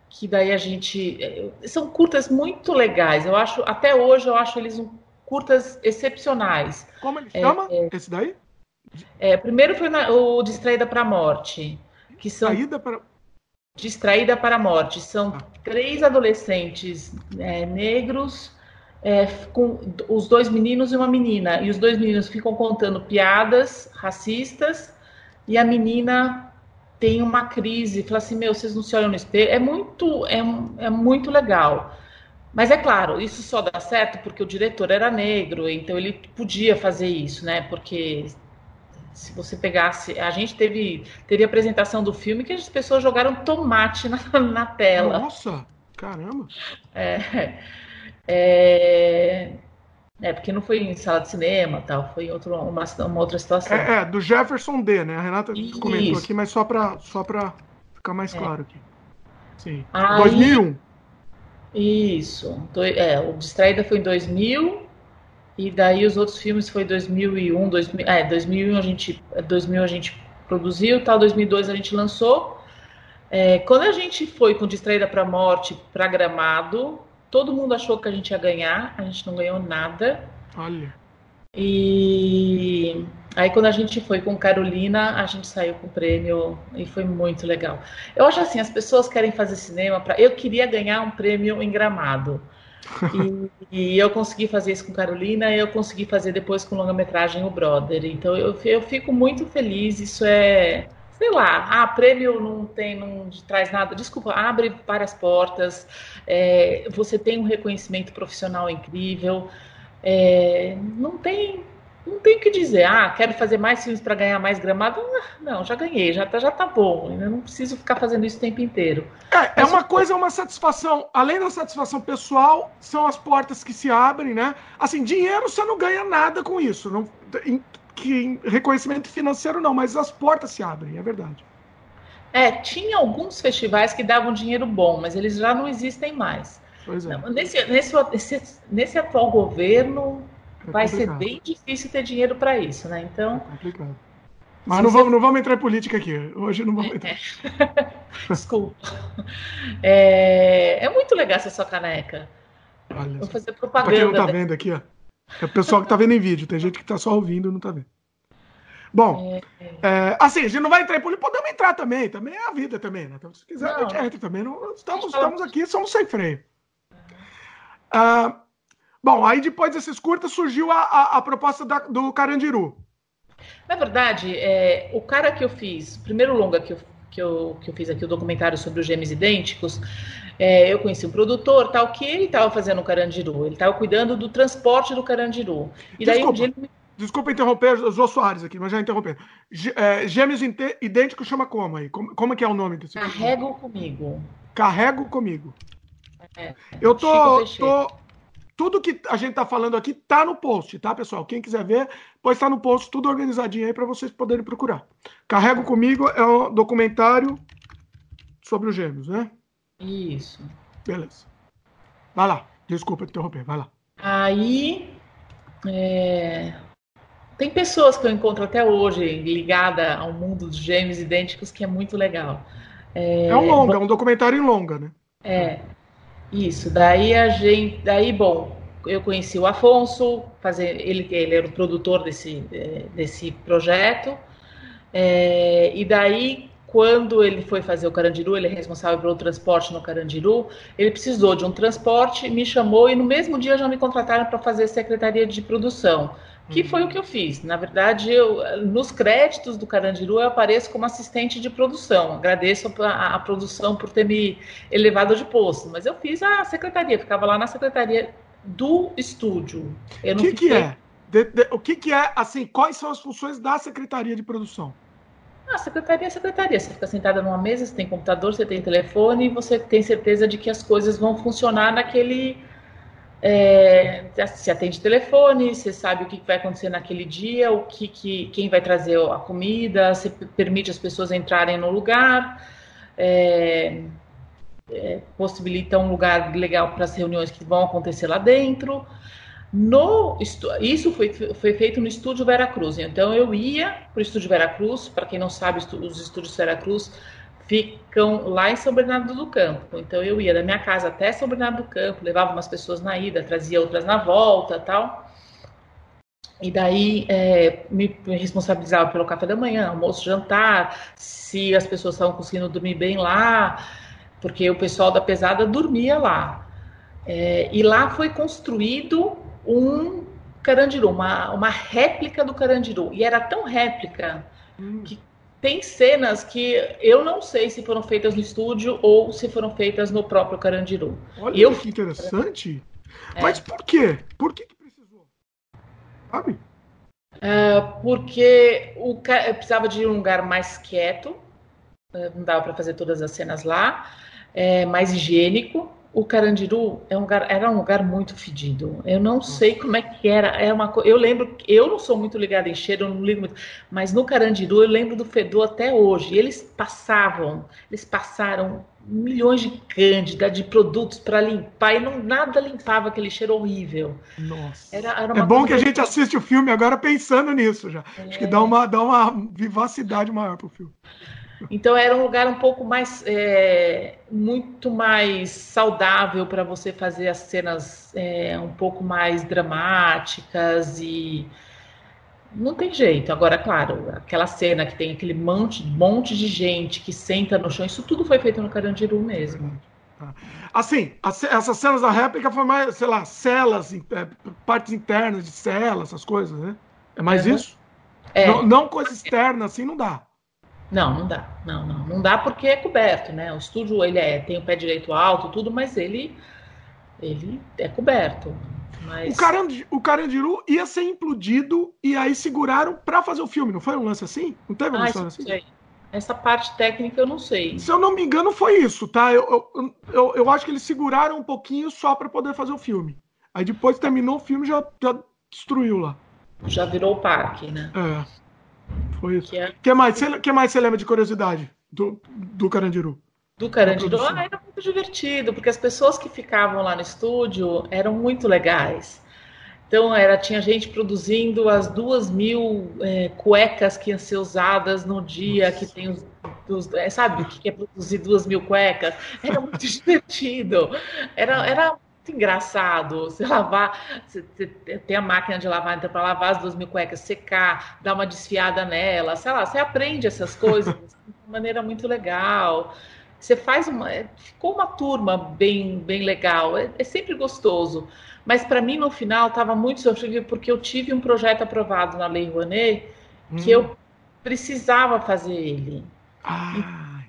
S2: que daí a gente. É, são curtas muito legais. Eu acho, até hoje, eu acho eles um, curtas excepcionais.
S1: Como ele chama? É, esse daí?
S2: É, primeiro foi na, o Distraída para a Morte. Que são. Distraída para Distraída para a Morte. São três adolescentes é, negros, é, com os dois meninos e uma menina. E os dois meninos ficam contando piadas racistas e a menina tem uma crise, fala assim, meu, vocês não se olham no espelho. É muito, é, é muito legal. Mas é claro, isso só dá certo porque o diretor era negro, então ele podia fazer isso, né? Porque se você pegasse. A gente teve, teve apresentação do filme que as pessoas jogaram tomate na, [LAUGHS] na tela.
S1: Nossa, caramba!
S2: É, é, é, porque não foi em sala de cinema tal, foi outro, uma, uma outra situação.
S1: É, é, do Jefferson D, né? A Renata Isso. comentou aqui, mas só para só ficar mais é. claro aqui. Sim. Aí, 2001.
S2: Isso. É, o Distraída foi em 2000 e daí os outros filmes foi 2001, 2000, é, 2001 a gente, 2000 a gente produziu, tal, 2002 a gente lançou. É, quando a gente foi com Distraída para Morte para Gramado, todo mundo achou que a gente ia ganhar, a gente não ganhou nada.
S1: Olha.
S2: E aí quando a gente foi com Carolina, a gente saiu com o prêmio e foi muito legal. Eu acho assim, as pessoas querem fazer cinema para eu queria ganhar um prêmio em Gramado. E, e, eu consegui fazer isso com Carolina eu consegui fazer depois com longa-metragem O Brother. Então eu, eu fico muito feliz. Isso é, sei lá, ah, prêmio não tem, não traz nada. Desculpa, abre várias portas. É, você tem um reconhecimento profissional incrível. É, não tem não tem o que dizer, ah, quero fazer mais filmes para ganhar mais gramado. Ah, não, já ganhei, já tá, já tá bom. Eu não preciso ficar fazendo isso o tempo inteiro.
S1: É, é uma coisa, é uma satisfação. Além da satisfação pessoal, são as portas que se abrem, né? Assim, dinheiro você não ganha nada com isso. Não, que reconhecimento financeiro não, mas as portas se abrem, é verdade.
S2: É, tinha alguns festivais que davam dinheiro bom, mas eles já não existem mais. Pois é. Nesse, nesse, nesse, nesse atual governo, é vai ser bem difícil ter dinheiro para isso, né? Então. É complicado.
S1: Mas não, você... vamos, não vamos entrar em política aqui. Hoje não vamos entrar.
S2: É. [LAUGHS] Desculpa. É, é, muito legal essa sua caneca. Olha Vou fazer propaganda. Pra quem
S1: não tá vendo aqui, ó. É o pessoal que tá vendo em vídeo. Tem gente que tá só ouvindo e não tá vendo. Bom, é, é, assim, a gente não vai entrar em política, podemos entrar também, também é a vida também, né? Então, se quiser, não, a gente entra também. Não, estamos, estamos aqui, somos sem freio. Ah, bom, aí depois desses curtas surgiu a, a, a proposta da, do Carandiru.
S2: Na verdade, é, o cara que eu fiz, o primeiro longa que eu, que eu, que eu fiz aqui, o documentário sobre os gêmeos idênticos, é, eu conheci um produtor, tal, que ele estava fazendo o Carandiru, ele estava cuidando do transporte do Carandiru.
S1: E daí desculpa, um dia ele... Desculpa interromper, Jô Soares aqui, mas já interrompendo. É, gêmeos idênticos chama como aí? Como, como é que é o nome desse
S2: Carrego comigo.
S1: Carrego comigo. É, eu tô, tô, tudo que a gente tá falando aqui tá no post, tá, pessoal? Quem quiser ver, pode estar no post, tudo organizadinho aí para vocês poderem procurar. Carrego comigo é um documentário sobre os gêmeos, né?
S2: Isso.
S1: Beleza. Vai lá. Desculpa interromper, vai lá.
S2: Aí. É... Tem pessoas que eu encontro até hoje ligada ao mundo dos gêmeos idênticos que é muito legal.
S1: É, é um longa, é um documentário em longa, né?
S2: É. Isso, daí a gente, daí bom, eu conheci o Afonso, fazer, ele, ele era o produtor desse, é, desse projeto, é, e daí quando ele foi fazer o Carandiru, ele é responsável pelo transporte no Carandiru, ele precisou de um transporte, me chamou e no mesmo dia já me contrataram para fazer secretaria de produção que foi o que eu fiz. Na verdade, eu, nos créditos do Carandiru eu apareço como assistente de produção. Agradeço a, a, produção por ter me elevado de posto, mas eu fiz a secretaria, ficava lá na secretaria do estúdio.
S1: O que, fiquei... que é? De, de, o que, que é, assim, quais são as funções da secretaria de produção?
S2: A secretaria é secretaria. Você fica sentada numa mesa, você tem computador, você tem telefone e você tem certeza de que as coisas vão funcionar naquele é, se atende telefone, você sabe o que vai acontecer naquele dia, o que, que quem vai trazer a comida, você permite as pessoas entrarem no lugar, é, é, possibilita um lugar legal para as reuniões que vão acontecer lá dentro. No, isso foi, foi feito no Estúdio Veracruz. Então eu ia para o Estúdio Veracruz, para quem não sabe, os estúdios Veracruz ficam lá em São Bernardo do Campo. Então eu ia da minha casa até São Bernardo do Campo, levava umas pessoas na ida, trazia outras na volta, tal. E daí é, me responsabilizava pelo café da manhã, almoço, jantar, se as pessoas estavam conseguindo dormir bem lá, porque o pessoal da pesada dormia lá. É, e lá foi construído um Carandiru, uma, uma réplica do Carandiru. E era tão réplica hum. que tem cenas que eu não sei se foram feitas no estúdio ou se foram feitas no próprio Carandiru.
S1: Olha
S2: eu...
S1: que interessante. É. Mas por quê? Por que, que precisou? Sabe?
S2: Uh, porque o eu precisava de um lugar mais quieto, uh, não dava para fazer todas as cenas lá, é, mais higiênico o Carandiru é um lugar, era um lugar muito fedido. Eu não sei como é que era. É uma, eu lembro, eu não sou muito ligada em cheiro, eu não ligo muito, mas no Carandiru eu lembro do fedor até hoje. Eles passavam, eles passaram milhões de cândida, de produtos para limpar e não nada limpava aquele cheiro horrível.
S1: Nossa. Era, era é bom que a gente assiste o filme agora pensando nisso já. É. Acho que dá uma, dá uma vivacidade maior pro filme.
S2: Então era um lugar um pouco mais, é, muito mais saudável para você fazer as cenas é, um pouco mais dramáticas e não tem jeito. Agora, claro, aquela cena que tem aquele monte, monte de gente que senta no chão, isso tudo foi feito no Carandiru mesmo.
S1: Tá. Assim, essas cenas da réplica foi mais, sei lá, celas, é, partes internas de celas, essas coisas, né? É mais uhum. isso? É. Não, não coisa externa, assim, não dá.
S2: Não, não dá. Não, não. Não dá porque é coberto, né? O estúdio ele é, tem o pé direito alto, tudo, mas ele ele é coberto. Mas...
S1: O, Carandiru, o Carandiru ia ser implodido e aí seguraram para fazer o filme, não foi um lance assim? Não teve um ah, lance assim?
S2: Sei. Essa parte técnica eu não sei.
S1: Se eu não me engano, foi isso, tá? Eu, eu, eu, eu acho que eles seguraram um pouquinho só para poder fazer o filme. Aí depois terminou o filme já, já destruiu lá.
S2: já virou o parque, né?
S1: É. Foi isso. O que, é... que, mais, você, que mais você lembra de curiosidade do, do Carandiru?
S2: Do Carandiru ah, era muito divertido, porque as pessoas que ficavam lá no estúdio eram muito legais. Então, era, tinha gente produzindo as duas mil é, cuecas que iam ser usadas no dia Nossa. que tem os. os é, sabe o que é produzir duas mil cuecas? Era muito [LAUGHS] divertido. Era, era engraçado. Você lavar, você tem a máquina de lavar, então, para lavar as duas mil cuecas, secar, dar uma desfiada nela, sei lá, você aprende essas coisas de maneira muito legal. Você faz uma. Ficou uma turma bem, bem legal. É, é sempre gostoso. Mas para mim, no final, estava muito sofrível porque eu tive um projeto aprovado na Lei Rouanet que hum. eu precisava fazer ele. Ah.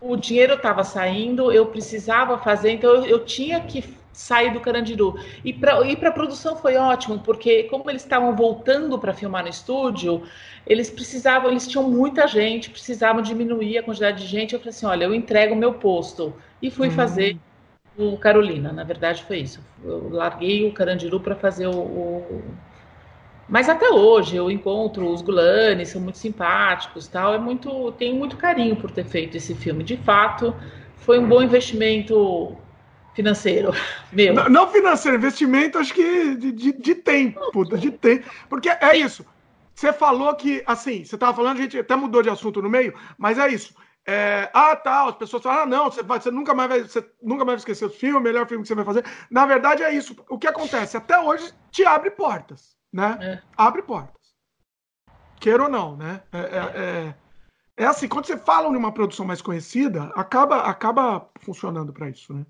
S2: O dinheiro estava saindo, eu precisava fazer, então eu, eu tinha que sair do Carandiru. E para a produção foi ótimo, porque como eles estavam voltando para filmar no estúdio, eles precisavam, eles tinham muita gente, precisavam diminuir a quantidade de gente. Eu falei assim: olha, eu entrego o meu posto. E fui hum. fazer o Carolina, na verdade foi isso. Eu larguei o Carandiru para fazer o, o, Mas até hoje eu encontro os Gulanes, são muito simpáticos, tal. É muito, tenho muito carinho por ter feito esse filme. De fato, foi um bom investimento financeiro meu.
S1: Não, não financeiro, investimento acho que de, de, de tempo, de tempo. Porque é isso. Você falou que, assim, você estava falando, a gente até mudou de assunto no meio, mas é isso. É, ah, tá, as pessoas falam, ah, não, você, vai, você, nunca mais vai, você nunca mais vai esquecer o filme, o melhor filme que você vai fazer. Na verdade, é isso. O que acontece? Até hoje te abre portas, né? É. Abre portas. Queira ou não, né? É, é, é, é assim, quando você fala em uma produção mais conhecida, acaba, acaba funcionando para isso, né?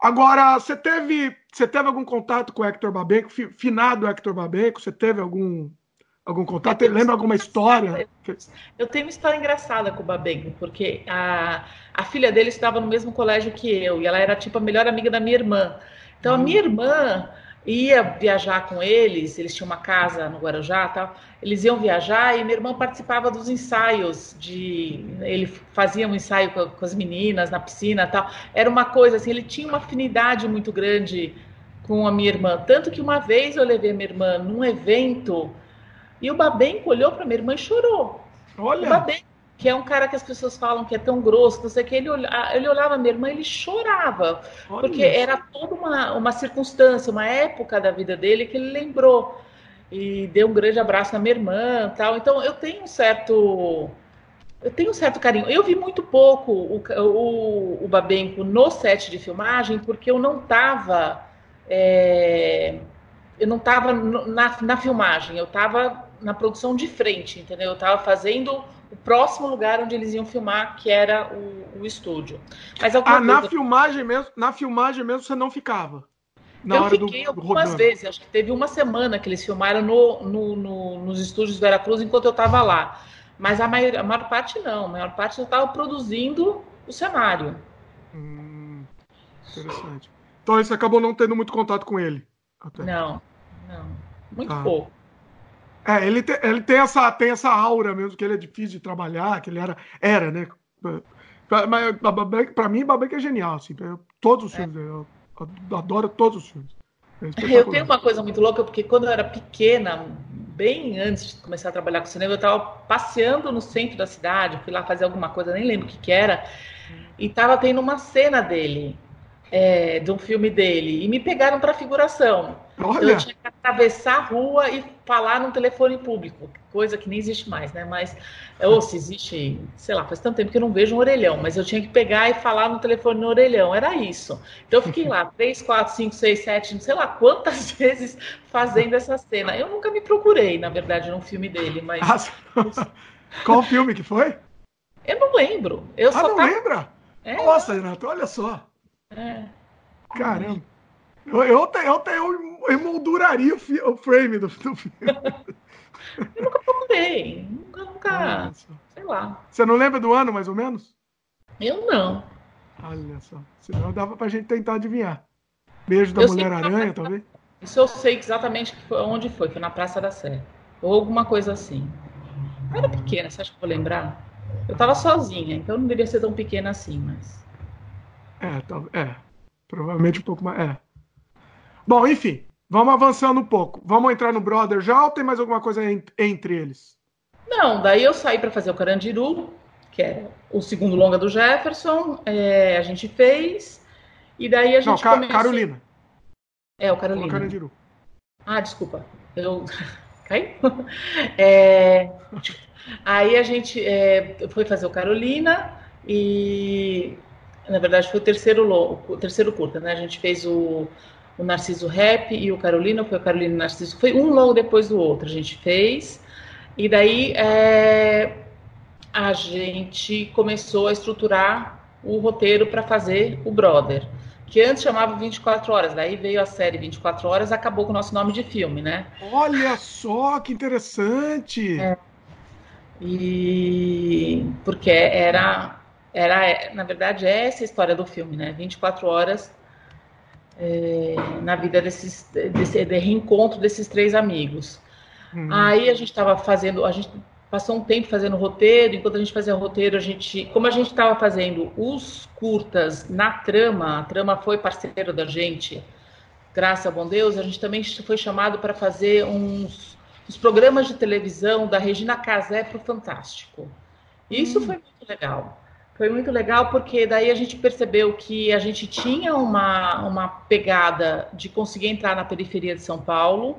S1: Agora, você teve, você teve algum contato com o Hector Babenco, finado Hector Babenco? Você teve algum algum contato? Lembra alguma história?
S2: Eu tenho uma história engraçada com o Babenco, porque a, a filha dele estava no mesmo colégio que eu, e ela era tipo a melhor amiga da minha irmã. Então, a minha irmã ia viajar com eles, eles tinham uma casa no Guarujá tal, eles iam viajar e minha irmã participava dos ensaios de ele fazia um ensaio com, com, as meninas na piscina tal. Era uma coisa assim, ele tinha uma afinidade muito grande com a minha irmã, tanto que uma vez eu levei a minha irmã num evento e o Babenco olhou para minha irmã e chorou.
S1: Olha.
S2: O Babenco, que é um cara que as pessoas falam que é tão grosso, não sei o que, ele, olhava, ele olhava a minha irmã e ele chorava. Olha. Porque era toda uma, uma circunstância, uma época da vida dele que ele lembrou. E deu um grande abraço na minha irmã tal. Então eu tenho um certo. Eu tenho um certo carinho. Eu vi muito pouco o, o, o Babenco no set de filmagem, porque eu não estava. É, eu não estava na, na filmagem, eu estava na produção de frente, entendeu? Eu estava fazendo o próximo lugar onde eles iam filmar, que era o, o estúdio.
S1: Mas ah, coisa... na filmagem mesmo, na filmagem mesmo você não ficava.
S2: Na eu fiquei do, algumas vezes, acho que teve uma semana que eles filmaram no, no, no nos estúdios do Veracruz enquanto eu estava lá. Mas a maior, a maior parte não, a maior parte eu estava produzindo o cenário.
S1: Hum, interessante. Então você acabou não tendo muito contato com ele?
S2: Até. Não, não. Muito ah. pouco.
S1: É, ele, te, ele tem, essa, tem essa aura mesmo, que ele é difícil de trabalhar, que ele era, era né? Mas para mim, Babeck é genial, assim. Todos os é. filmes, eu adoro todos os filmes.
S2: É eu tenho uma coisa muito louca, porque quando eu era pequena, bem antes de começar a trabalhar com cinema, eu estava passeando no centro da cidade, fui lá fazer alguma coisa, nem lembro o que, que era, e estava tendo uma cena dele é, de um filme dele e me pegaram para figuração. Olha. Eu tinha atravessar a rua e falar num telefone público, coisa que nem existe mais, né? Mas, ou se existe, sei lá, faz tanto tempo que eu não vejo um orelhão, mas eu tinha que pegar e falar no telefone no orelhão, era isso. Então eu fiquei lá, [LAUGHS] três, quatro, cinco, seis, sete, não sei lá quantas [LAUGHS] vezes fazendo essa cena. Eu nunca me procurei, na verdade, num filme dele, mas.
S1: Ah, [LAUGHS] qual filme que foi?
S2: Eu não lembro. Eu
S1: ah, só não tava... lembra? É, Nossa, Renato, olha só. É. Caramba. Eu, eu, eu, eu emolduraria o, o frame do, do filme. [LAUGHS]
S2: eu nunca procurei. Nunca, nunca. Sei lá.
S1: Você não lembra do ano, mais ou menos?
S2: Eu não.
S1: Olha só. Senão dava pra gente tentar adivinhar. Beijo da Mulher-Aranha, talvez?
S2: Isso eu sei exatamente onde foi. Foi na Praça da Sé. Ou alguma coisa assim. Eu era pequena, você acha que eu vou lembrar? Eu tava sozinha, então não deveria ser tão pequena assim, mas.
S1: É, tá, é. Provavelmente um pouco mais. É. Bom, enfim. Vamos avançando um pouco. Vamos entrar no Brother já ou tem mais alguma coisa entre eles?
S2: Não, daí eu saí para fazer o Carandiru, que é o segundo longa do Jefferson. É, a gente fez. E daí a gente. Não,
S1: Ca começou... Carolina.
S2: É, o Carolina. O Carandiru. Ah, desculpa. Eu. [LAUGHS] Caiu? É... Aí a gente é, foi fazer o Carolina e. Na verdade, foi o terceiro, o terceiro curta, né? A gente fez o o Narciso Rap e o Carolina, foi o Carolina e o Narciso, foi um logo depois do outro, a gente fez, e daí é, a gente começou a estruturar o roteiro para fazer o Brother, que antes chamava 24 horas, daí veio a série 24 horas, acabou com o nosso nome de filme, né?
S1: Olha só que interessante! É.
S2: E porque era, era, na verdade, é essa a história do filme, né? 24 horas é, na vida desses, desse de reencontro desses três amigos. Uhum. Aí a gente estava fazendo, a gente passou um tempo fazendo roteiro, enquanto a gente fazia roteiro, a gente, como a gente estava fazendo os curtas na trama, a trama foi parceiro da gente, graças a bom Deus, a gente também foi chamado para fazer uns, uns programas de televisão da Regina Casé para o Fantástico. Isso hum. foi muito legal. Foi muito legal porque daí a gente percebeu que a gente tinha uma, uma pegada de conseguir entrar na periferia de São Paulo,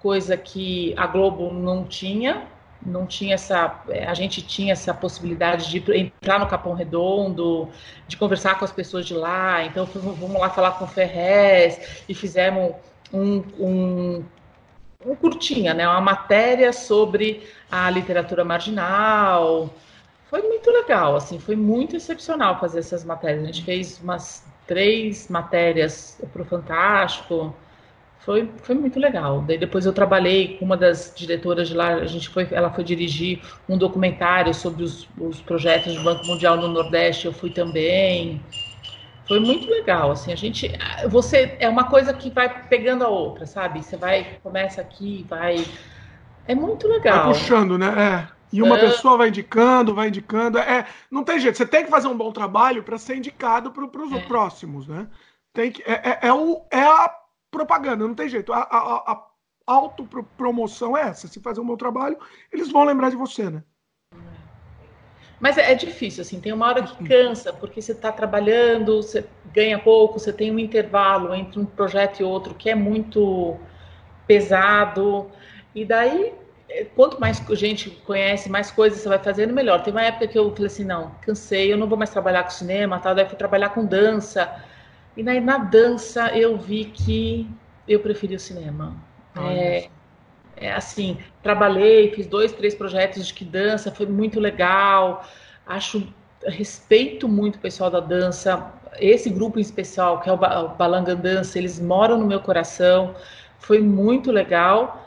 S2: coisa que a Globo não tinha, não tinha essa, a gente tinha essa possibilidade de entrar no Capão Redondo, de conversar com as pessoas de lá, então vamos lá falar com o Ferrez e fizemos um, um, um curtinha, né, uma matéria sobre a literatura marginal, foi muito legal, assim, foi muito excepcional fazer essas matérias. A gente fez umas três matérias para o Fantástico. Foi, foi muito legal. Daí depois eu trabalhei com uma das diretoras de lá, a gente foi, ela foi dirigir um documentário sobre os, os projetos do Banco Mundial no Nordeste, eu fui também. Foi muito legal, assim, a gente, você, é uma coisa que vai pegando a outra, sabe? Você vai, começa aqui, vai, é muito legal.
S1: Vai puxando, né? É. E uma é. pessoa vai indicando, vai indicando. É, não tem jeito. Você tem que fazer um bom trabalho para ser indicado para os é. próximos, né? Tem que, é, é, é, o, é a propaganda, não tem jeito. A, a, a autopromoção é essa. Se fazer um bom trabalho, eles vão lembrar de você, né?
S2: Mas é, é difícil, assim, tem uma hora que cansa, porque você está trabalhando, você ganha pouco, você tem um intervalo entre um projeto e outro que é muito pesado, e daí quanto mais gente conhece, mais coisas você vai fazendo, melhor. Tem uma época que eu falei assim, não, cansei, eu não vou mais trabalhar com cinema, tal, daí fui trabalhar com dança. E daí na dança eu vi que eu preferi o cinema. É, é, assim, trabalhei, fiz dois, três projetos de que dança, foi muito legal. Acho, respeito muito o pessoal da dança. Esse grupo em especial, que é o Balanga Dança, eles moram no meu coração. Foi muito legal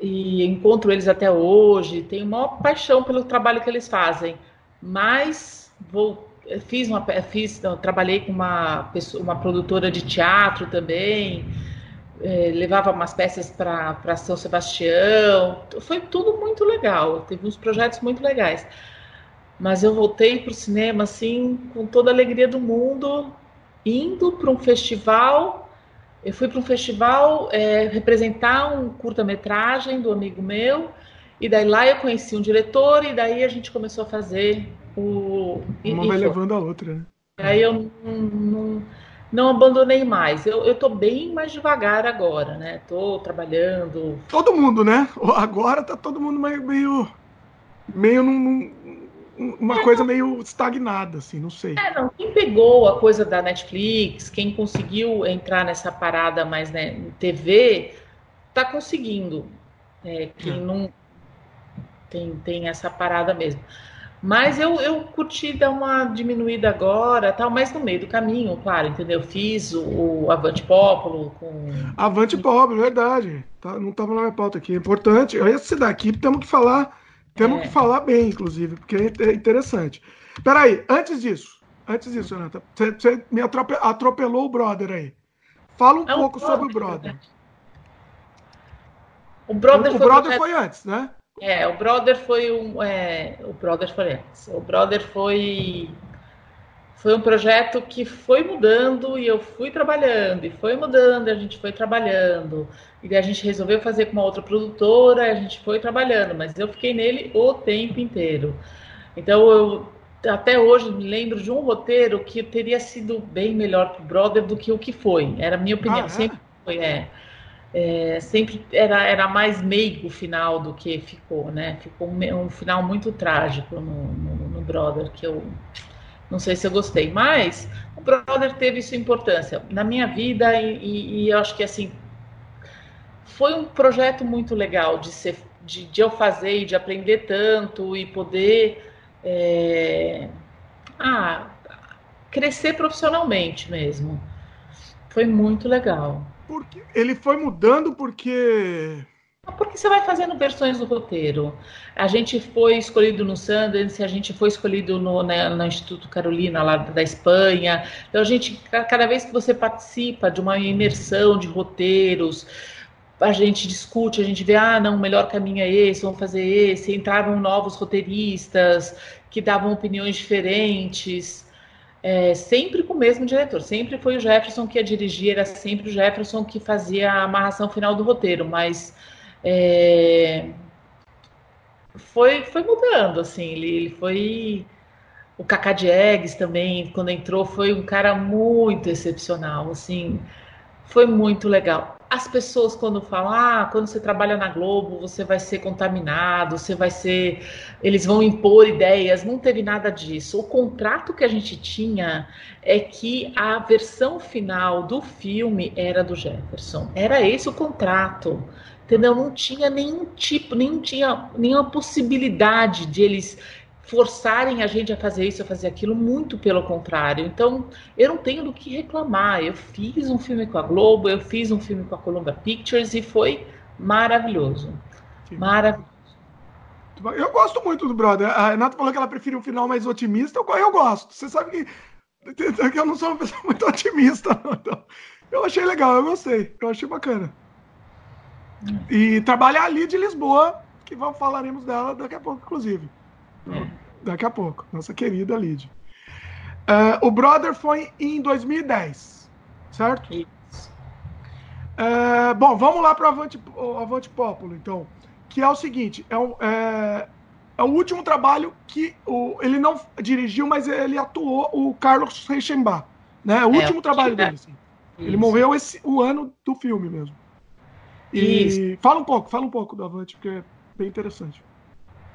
S2: e encontro eles até hoje, tenho maior paixão pelo trabalho que eles fazem, mas vou fiz uma fiz trabalhei com uma pessoa, uma produtora de teatro também. É, levava umas peças para São Sebastião. Foi tudo muito legal. Teve uns projetos muito legais. Mas eu voltei para o cinema assim com toda a alegria do mundo indo para um festival eu fui para um festival é, representar um curta-metragem do amigo meu, e daí lá eu conheci um diretor, e daí a gente começou a fazer o.
S1: Uma e, vai e levando a outra, né?
S2: Aí eu não, não, não abandonei mais. Eu, eu tô bem mais devagar agora, né? Tô trabalhando.
S1: Todo mundo, né? Agora tá todo mundo meio. meio, meio num, uma é, coisa meio estagnada, assim, não sei.
S2: É, não. Quem pegou a coisa da Netflix, quem conseguiu entrar nessa parada mais né, TV, tá conseguindo. É, quem é. não tem, tem essa parada mesmo. Mas eu, eu curti dar uma diminuída agora, tal, mas no meio do caminho, claro, entendeu? Fiz o, o Avante Populo com.
S1: Avante Populo, verdade. Tá, não estava na minha pauta aqui. É importante. Esse daqui temos que falar temos é. que falar bem, inclusive, porque é interessante. Peraí, antes disso, antes disso, Renata, você, me atropelou o brother aí. Fala um é pouco sobre o brother.
S2: O brother,
S1: o, foi, o brother foi antes, né?
S2: É, o brother foi um. É, o brother foi antes. O brother foi foi um projeto que foi mudando e eu fui trabalhando, e foi mudando, e a gente foi trabalhando. E a gente resolveu fazer com uma outra produtora, e a gente foi trabalhando, mas eu fiquei nele o tempo inteiro. Então eu até hoje me lembro de um roteiro que teria sido bem melhor para o Brother do que o que foi. Era a minha opinião, ah, é? sempre foi, é. é. sempre era, era mais meigo o final do que ficou, né? Ficou um, um final muito trágico no, no, no, Brother, que eu não sei se eu gostei, mas o Brother teve sua importância na minha vida e, e, e eu acho que assim foi um projeto muito legal de ser de, de eu fazer e de aprender tanto e poder é, ah, crescer profissionalmente mesmo. Foi muito legal.
S1: Porque ele foi mudando porque
S2: porque você vai fazendo versões do roteiro. A gente foi escolhido no Sundance, a gente foi escolhido no, né, no Instituto Carolina, lá da Espanha. Então, a gente, cada vez que você participa de uma imersão de roteiros, a gente discute, a gente vê, ah, não, o melhor caminho é esse, vamos fazer esse. Entraram novos roteiristas que davam opiniões diferentes, é, sempre com o mesmo diretor. Sempre foi o Jefferson que ia dirigir, era sempre o Jefferson que fazia a amarração final do roteiro, mas é, foi, foi mudando, assim, ele, ele foi. O Kaká Diegues também, quando entrou, foi um cara muito excepcional, assim, foi muito legal as pessoas quando falam, ah, quando você trabalha na Globo, você vai ser contaminado, você vai ser, eles vão impor ideias, não teve nada disso. O contrato que a gente tinha é que a versão final do filme era do Jefferson. Era esse o contrato. Entendeu? Não tinha nenhum tipo, nem tinha nenhuma possibilidade de eles forçarem a gente a fazer isso, a fazer aquilo, muito pelo contrário. Então, eu não tenho do que reclamar. Eu fiz um filme com a Globo, eu fiz um filme com a Columbia Pictures e foi maravilhoso. Sim. Maravilhoso.
S1: Eu gosto muito do Brother. A Renata falou que ela prefere um final mais otimista. Eu, eu gosto. Você sabe que, [LAUGHS] que eu não sou uma pessoa [LAUGHS] muito otimista. Então, eu achei legal, eu gostei. Eu achei bacana. E trabalha ali de Lisboa, que vamos, falaremos dela daqui a pouco, inclusive. Daqui a pouco, nossa querida Lid. Uh, o Brother foi em 2010, certo? Isso. Uh, bom, vamos lá para o Avante, Avante Populo, então. Que é o seguinte: é, o, é, é o último trabalho que o, ele não dirigiu, mas ele atuou, o Carlos Reichenbach. Né? O é, último trabalho dele. Assim. Ele morreu esse, o ano do filme mesmo. E Isso. fala um pouco, fala um pouco do Avante, porque é bem interessante.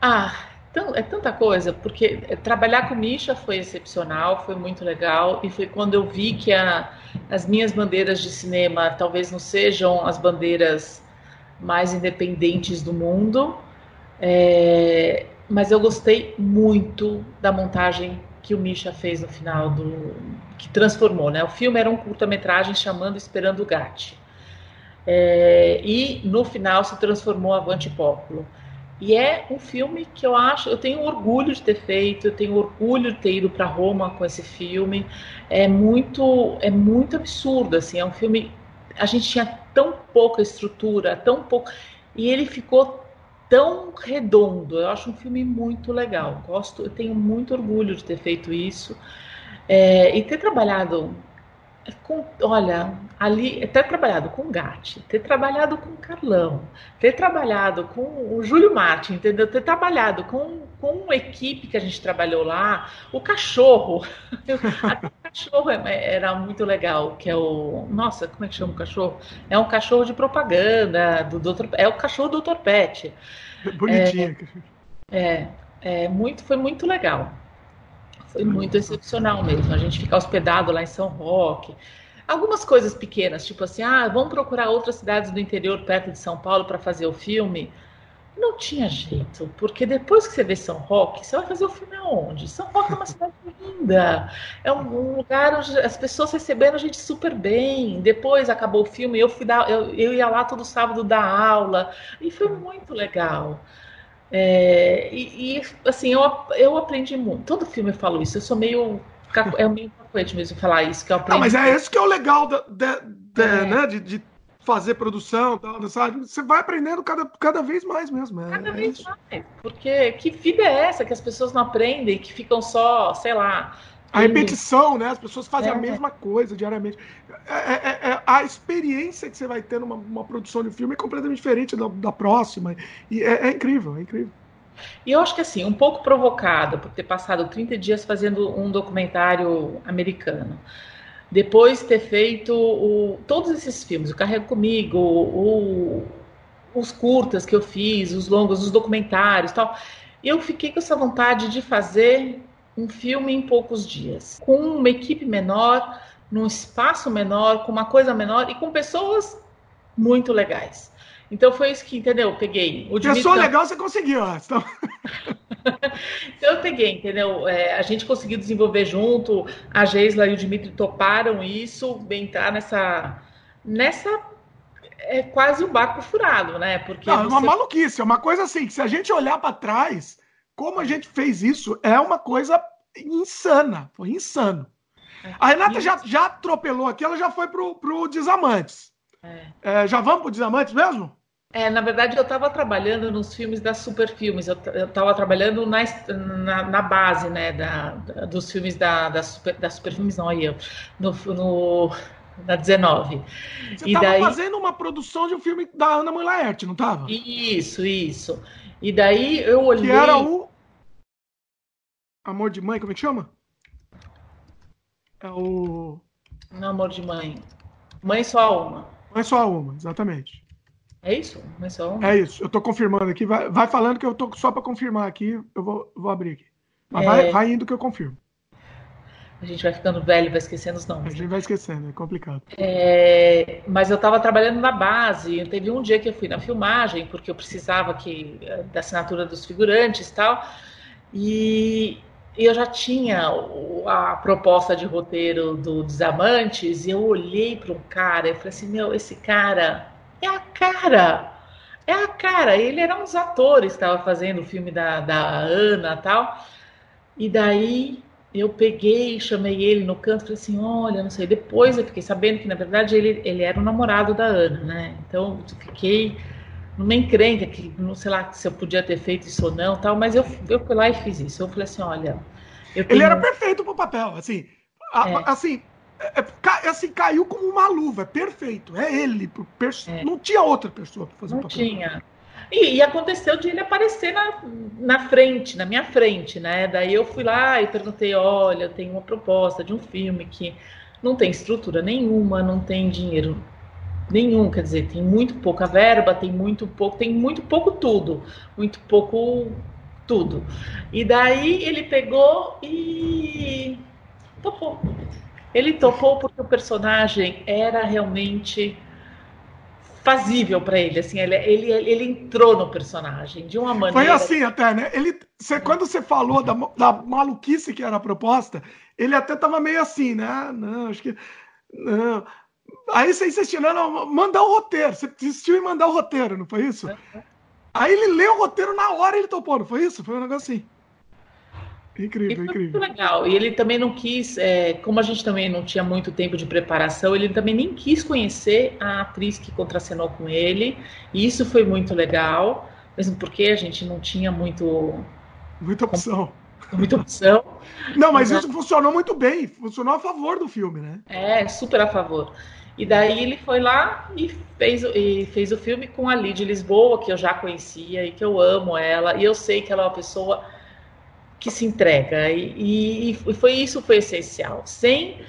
S2: Ah, então, é tanta coisa, porque trabalhar com Misha foi excepcional, foi muito legal, e foi quando eu vi que a, as minhas bandeiras de cinema talvez não sejam as bandeiras mais independentes do mundo, é, mas eu gostei muito da montagem que o Misha fez no final do que transformou, né? O filme era um curta-metragem chamando Esperando o Gatti. É, e no final se transformou Avante Popolo. E é um filme que eu acho, eu tenho orgulho de ter feito, eu tenho orgulho de ter ido para Roma com esse filme. É muito, é muito absurdo assim, é um filme a gente tinha tão pouca estrutura, tão pouco e ele ficou tão redondo. Eu acho um filme muito legal. Gosto, eu tenho muito orgulho de ter feito isso é, e ter trabalhado com, olha, ali, ter trabalhado com o Gatti, ter trabalhado com o Carlão, ter trabalhado com o Júlio Martin, entendeu? Ter trabalhado com, com uma equipe que a gente trabalhou lá, o cachorro, [LAUGHS] até o cachorro é, era muito legal, que é o, nossa, como é que chama o cachorro? É um cachorro de propaganda, do Dr. é o cachorro do Dr. Pet.
S1: Bonitinho.
S2: É, é, é muito, foi muito legal. Foi muito excepcional mesmo. A gente ficar hospedado lá em São Roque. Algumas coisas pequenas, tipo assim, ah, vamos procurar outras cidades do interior perto de São Paulo para fazer o filme. Não tinha jeito, porque depois que você vê São Roque, você vai fazer o filme aonde? São Roque é uma cidade [LAUGHS] linda, é um, lugar onde as pessoas receberam a gente super bem. Depois acabou o filme, eu fui dar, eu, eu ia lá todo sábado dar aula e foi muito legal. É, e, e, assim, eu, eu aprendi muito. Todo filme eu falo isso, eu sou meio. É meio cacuete mesmo falar isso, que eu aprendi.
S1: Ah, mas é isso que é o legal da, é. né, de, de, fazer produção, sabe? Você vai aprendendo cada, cada vez mais mesmo. É,
S2: cada
S1: é
S2: vez isso. mais. Porque que vida é essa que as pessoas não aprendem, que ficam só, sei lá,
S1: A repetição, né? As pessoas fazem é. a mesma coisa diariamente. É, é, é, a experiência que você vai ter numa uma produção de filme é completamente diferente da, da próxima. E é, é, incrível, é incrível.
S2: E eu acho que assim, um pouco provocada por ter passado 30 dias fazendo um documentário americano. Depois ter feito o, todos esses filmes, o Carrego Comigo, o, os curtas que eu fiz, os longos, os documentários tal. Eu fiquei com essa vontade de fazer um filme em poucos dias, com uma equipe menor, num espaço menor, com uma coisa menor e com pessoas muito legais. Então foi isso que, entendeu? Eu peguei.
S1: O Pessoa legal você conseguiu, então... [LAUGHS]
S2: então eu peguei, entendeu? É, a gente conseguiu desenvolver junto, a Geisla e o Dimitri toparam isso, entrar nessa. nessa é quase um barco furado, né? Porque
S1: Não, é uma maluquice, é uma coisa assim, que se a gente olhar para trás, como a gente fez isso é uma coisa insana. Foi insano. É, a Renata já, já atropelou aqui, ela já foi pro, pro Desamantes. É. É, já vamos pro Desamantes mesmo?
S2: É, na verdade, eu estava trabalhando nos filmes da Superfilmes, eu estava trabalhando na, na, na, base né, da, da, dos filmes da, da, super, da Superfilmes, não, eu, no, no, na 19.
S1: Você estava daí... fazendo uma produção de um filme da Ana Mulaerte, não estava?
S2: Isso, isso. E daí eu olhei.
S1: Que era o. Amor de Mãe, como é que chama? É o.
S2: Não, Amor de Mãe. Mãe só uma.
S1: Mãe só uma, exatamente.
S2: É isso? Mãe só uma?
S1: É isso. Eu tô confirmando aqui. Vai, vai falando que eu tô só para confirmar aqui. Eu vou, vou abrir aqui. Mas é... vai, vai indo que eu confirmo.
S2: A gente vai ficando velho, vai esquecendo os nomes.
S1: A gente vai esquecendo, é complicado.
S2: É, mas eu estava trabalhando na base. Teve um dia que eu fui na filmagem, porque eu precisava que, da assinatura dos figurantes e tal. E eu já tinha a proposta de roteiro do Desamantes. E eu olhei para um cara e falei assim: Meu, esse cara é a cara. É a cara. Ele era um dos atores que estava fazendo o filme da, da Ana e tal. E daí eu peguei, chamei ele no canto, falei assim, olha, não sei. Depois eu fiquei sabendo que na verdade ele, ele era o namorado da Ana, né? Então eu fiquei numa encrenca que não sei lá se eu podia ter feito isso ou não, tal. Mas eu, eu fui lá e fiz isso. Eu falei assim, olha,
S1: tenho... ele era perfeito pro papel, assim, é. assim, é, é, assim caiu como uma luva, é perfeito, é ele, é. não tinha outra pessoa para fazer
S2: não o papel. Não tinha. E, e, aconteceu de ele aparecer na, na frente, na minha frente, né? Daí eu fui lá e perguntei: olha, tenho uma proposta de um filme que não tem estrutura nenhuma, não tem dinheiro nenhum, quer dizer, tem muito pouca verba, tem muito pouco, tem muito pouco tudo, muito pouco tudo. E daí ele pegou e topou. Ele topou porque o personagem era realmente fazível para ele, assim, ele, ele, ele entrou no personagem de uma maneira.
S1: Foi assim até, né? Ele, você, quando você falou da, da maluquice que era a proposta, ele até tava meio assim, né? Ah, não, acho que não. Aí você insistiu, não, não, mandar o roteiro. Você insistiu em mandar o roteiro, não foi isso? Aí ele leu o roteiro na hora e ele topou, não foi isso? Foi um negócio assim. Incrível, incrível.
S2: Muito legal. E ele também não quis, é, como a gente também não tinha muito tempo de preparação, ele também nem quis conhecer a atriz que contracenou com ele. E isso foi muito legal, mesmo porque a gente não tinha muito.
S1: Muita opção. [LAUGHS]
S2: Muita opção.
S1: Não, mas, mas isso funcionou muito bem, funcionou a favor do filme, né?
S2: É, super a favor. E daí ele foi lá e fez, e fez o filme com a Lid Lisboa, que eu já conhecia e que eu amo ela, e eu sei que ela é uma pessoa que se entrega. E, e, foi isso foi essencial. Sem,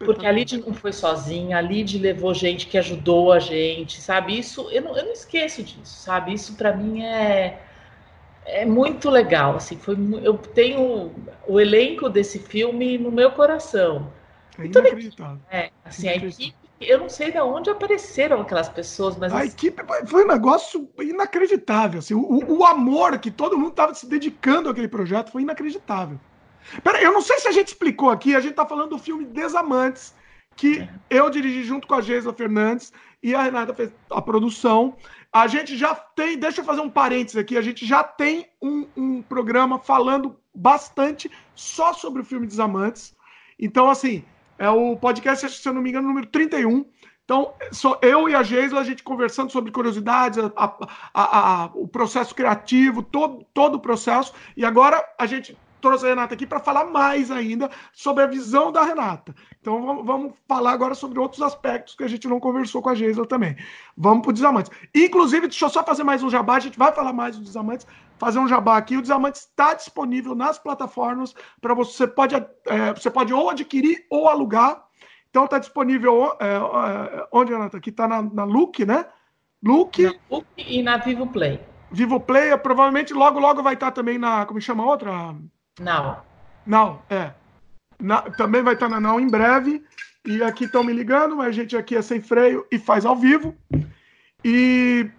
S2: porque a Lid não foi sozinha, a Lid levou gente que ajudou a gente, sabe? Isso eu não, eu não esqueço disso, sabe? Isso para mim é é muito legal, assim, foi eu tenho o elenco desse filme no meu coração.
S1: É inacreditável.
S2: É, assim, a equipe eu não sei de onde apareceram aquelas pessoas, mas.
S1: A equipe foi um negócio inacreditável. Assim, o, o amor que todo mundo estava se dedicando àquele projeto foi inacreditável. Pera, eu não sei se a gente explicou aqui, a gente está falando do filme Desamantes, que é. eu dirigi junto com a Geisa Fernandes e a Renata fez a produção. A gente já tem, deixa eu fazer um parênteses aqui, a gente já tem um, um programa falando bastante só sobre o filme Desamantes. Então, assim, é o podcast, se eu não me engano, número 31. Então, sou eu e a Geisla, a gente conversando sobre curiosidades, a, a, a, o processo criativo, todo, todo o processo. E agora a gente trouxe a Renata aqui para falar mais ainda sobre a visão da Renata. Então vamos, vamos, falar agora sobre outros aspectos que a gente não conversou com a Geisla também. Vamos para o Desamantes. Inclusive, deixa eu só fazer mais um jabá, a gente vai falar mais do Desamantes, fazer um jabá aqui. O Desamantes está disponível nas plataformas para você, você pode, é, você pode ou adquirir ou alugar. Então está disponível é, é, onde, Renata? Aqui está na, na Look, né?
S2: Look. Na Look e na Vivo Play.
S1: Vivo Play, provavelmente logo, logo vai estar também na. Como chama a outra?
S2: Não.
S1: Não, é. Na, também vai estar na Não em breve. E aqui estão me ligando, mas a gente aqui é sem freio e faz ao vivo. E,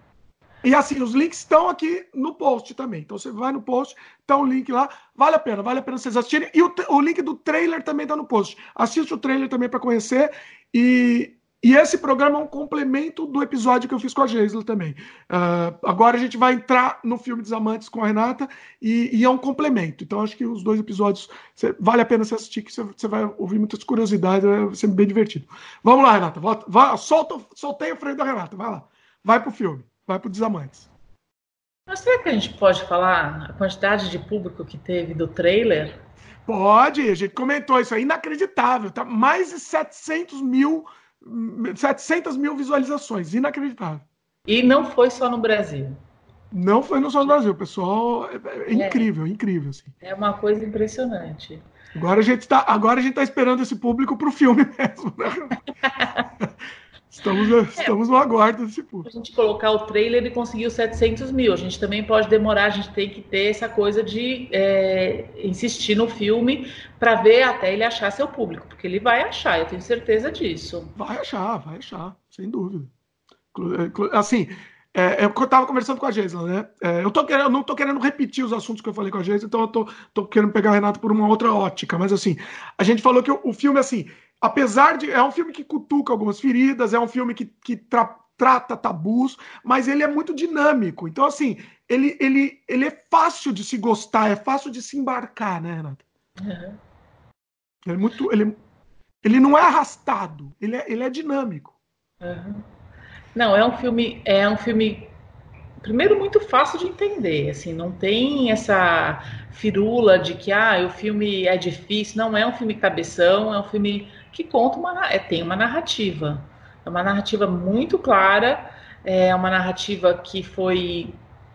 S1: e assim, os links estão aqui no post também. Então você vai no post, tá um link lá. Vale a pena, vale a pena vocês assistirem. E o, o link do trailer também está no post. Assiste o trailer também para conhecer. E, e esse programa é um complemento do episódio que eu fiz com a Geisla também. Uh, agora a gente vai entrar no filme dos Amantes com a Renata e, e é um complemento. Então acho que os dois episódios cê, vale a pena você assistir, que você vai ouvir muitas curiosidades, vai ser bem divertido. Vamos lá, Renata. Volta, vai, solta, soltei o freio da Renata. Vai lá. Vai pro filme. Vai pro Desamantes.
S2: Mas será que a gente pode falar a quantidade de público que teve do trailer?
S1: Pode, a gente comentou isso, é inacreditável. Tá? Mais de 700 mil 700 mil visualizações, inacreditável.
S2: E não foi só no Brasil.
S1: Não foi no só no Brasil, pessoal. É, é, é incrível, é incrível. Assim.
S2: É uma coisa impressionante.
S1: Agora a gente está, agora a gente tá esperando esse público para o filme [LAUGHS] mesmo. Né? [LAUGHS] Estamos, é, estamos no aguardo desse público.
S2: A gente colocar o trailer e conseguiu 700 mil. A gente também pode demorar, a gente tem que ter essa coisa de é, insistir no filme para ver até ele achar seu público, porque ele vai achar, eu tenho certeza disso.
S1: Vai achar, vai achar, sem dúvida. É, assim, é, eu estava conversando com a Geisla, né? É, eu, tô querendo, eu não estou querendo repetir os assuntos que eu falei com a Geisla, então eu tô querendo pegar o Renato por uma outra ótica. Mas assim, a gente falou que o, o filme, assim, apesar de. É um filme que cutuca algumas feridas, é um filme que, que tra, trata tabus, mas ele é muito dinâmico. Então, assim, ele, ele, ele é fácil de se gostar, é fácil de se embarcar, né, Renato? Uhum. Ele é muito. Ele, ele não é arrastado, ele é, ele é dinâmico.
S2: Uhum. Não, é um filme. É um filme primeiro muito fácil de entender, assim, não tem essa firula de que ah, o filme é difícil, não é um filme cabeção, é um filme que conta uma, é, tem uma narrativa. É uma narrativa muito clara, é uma narrativa que foi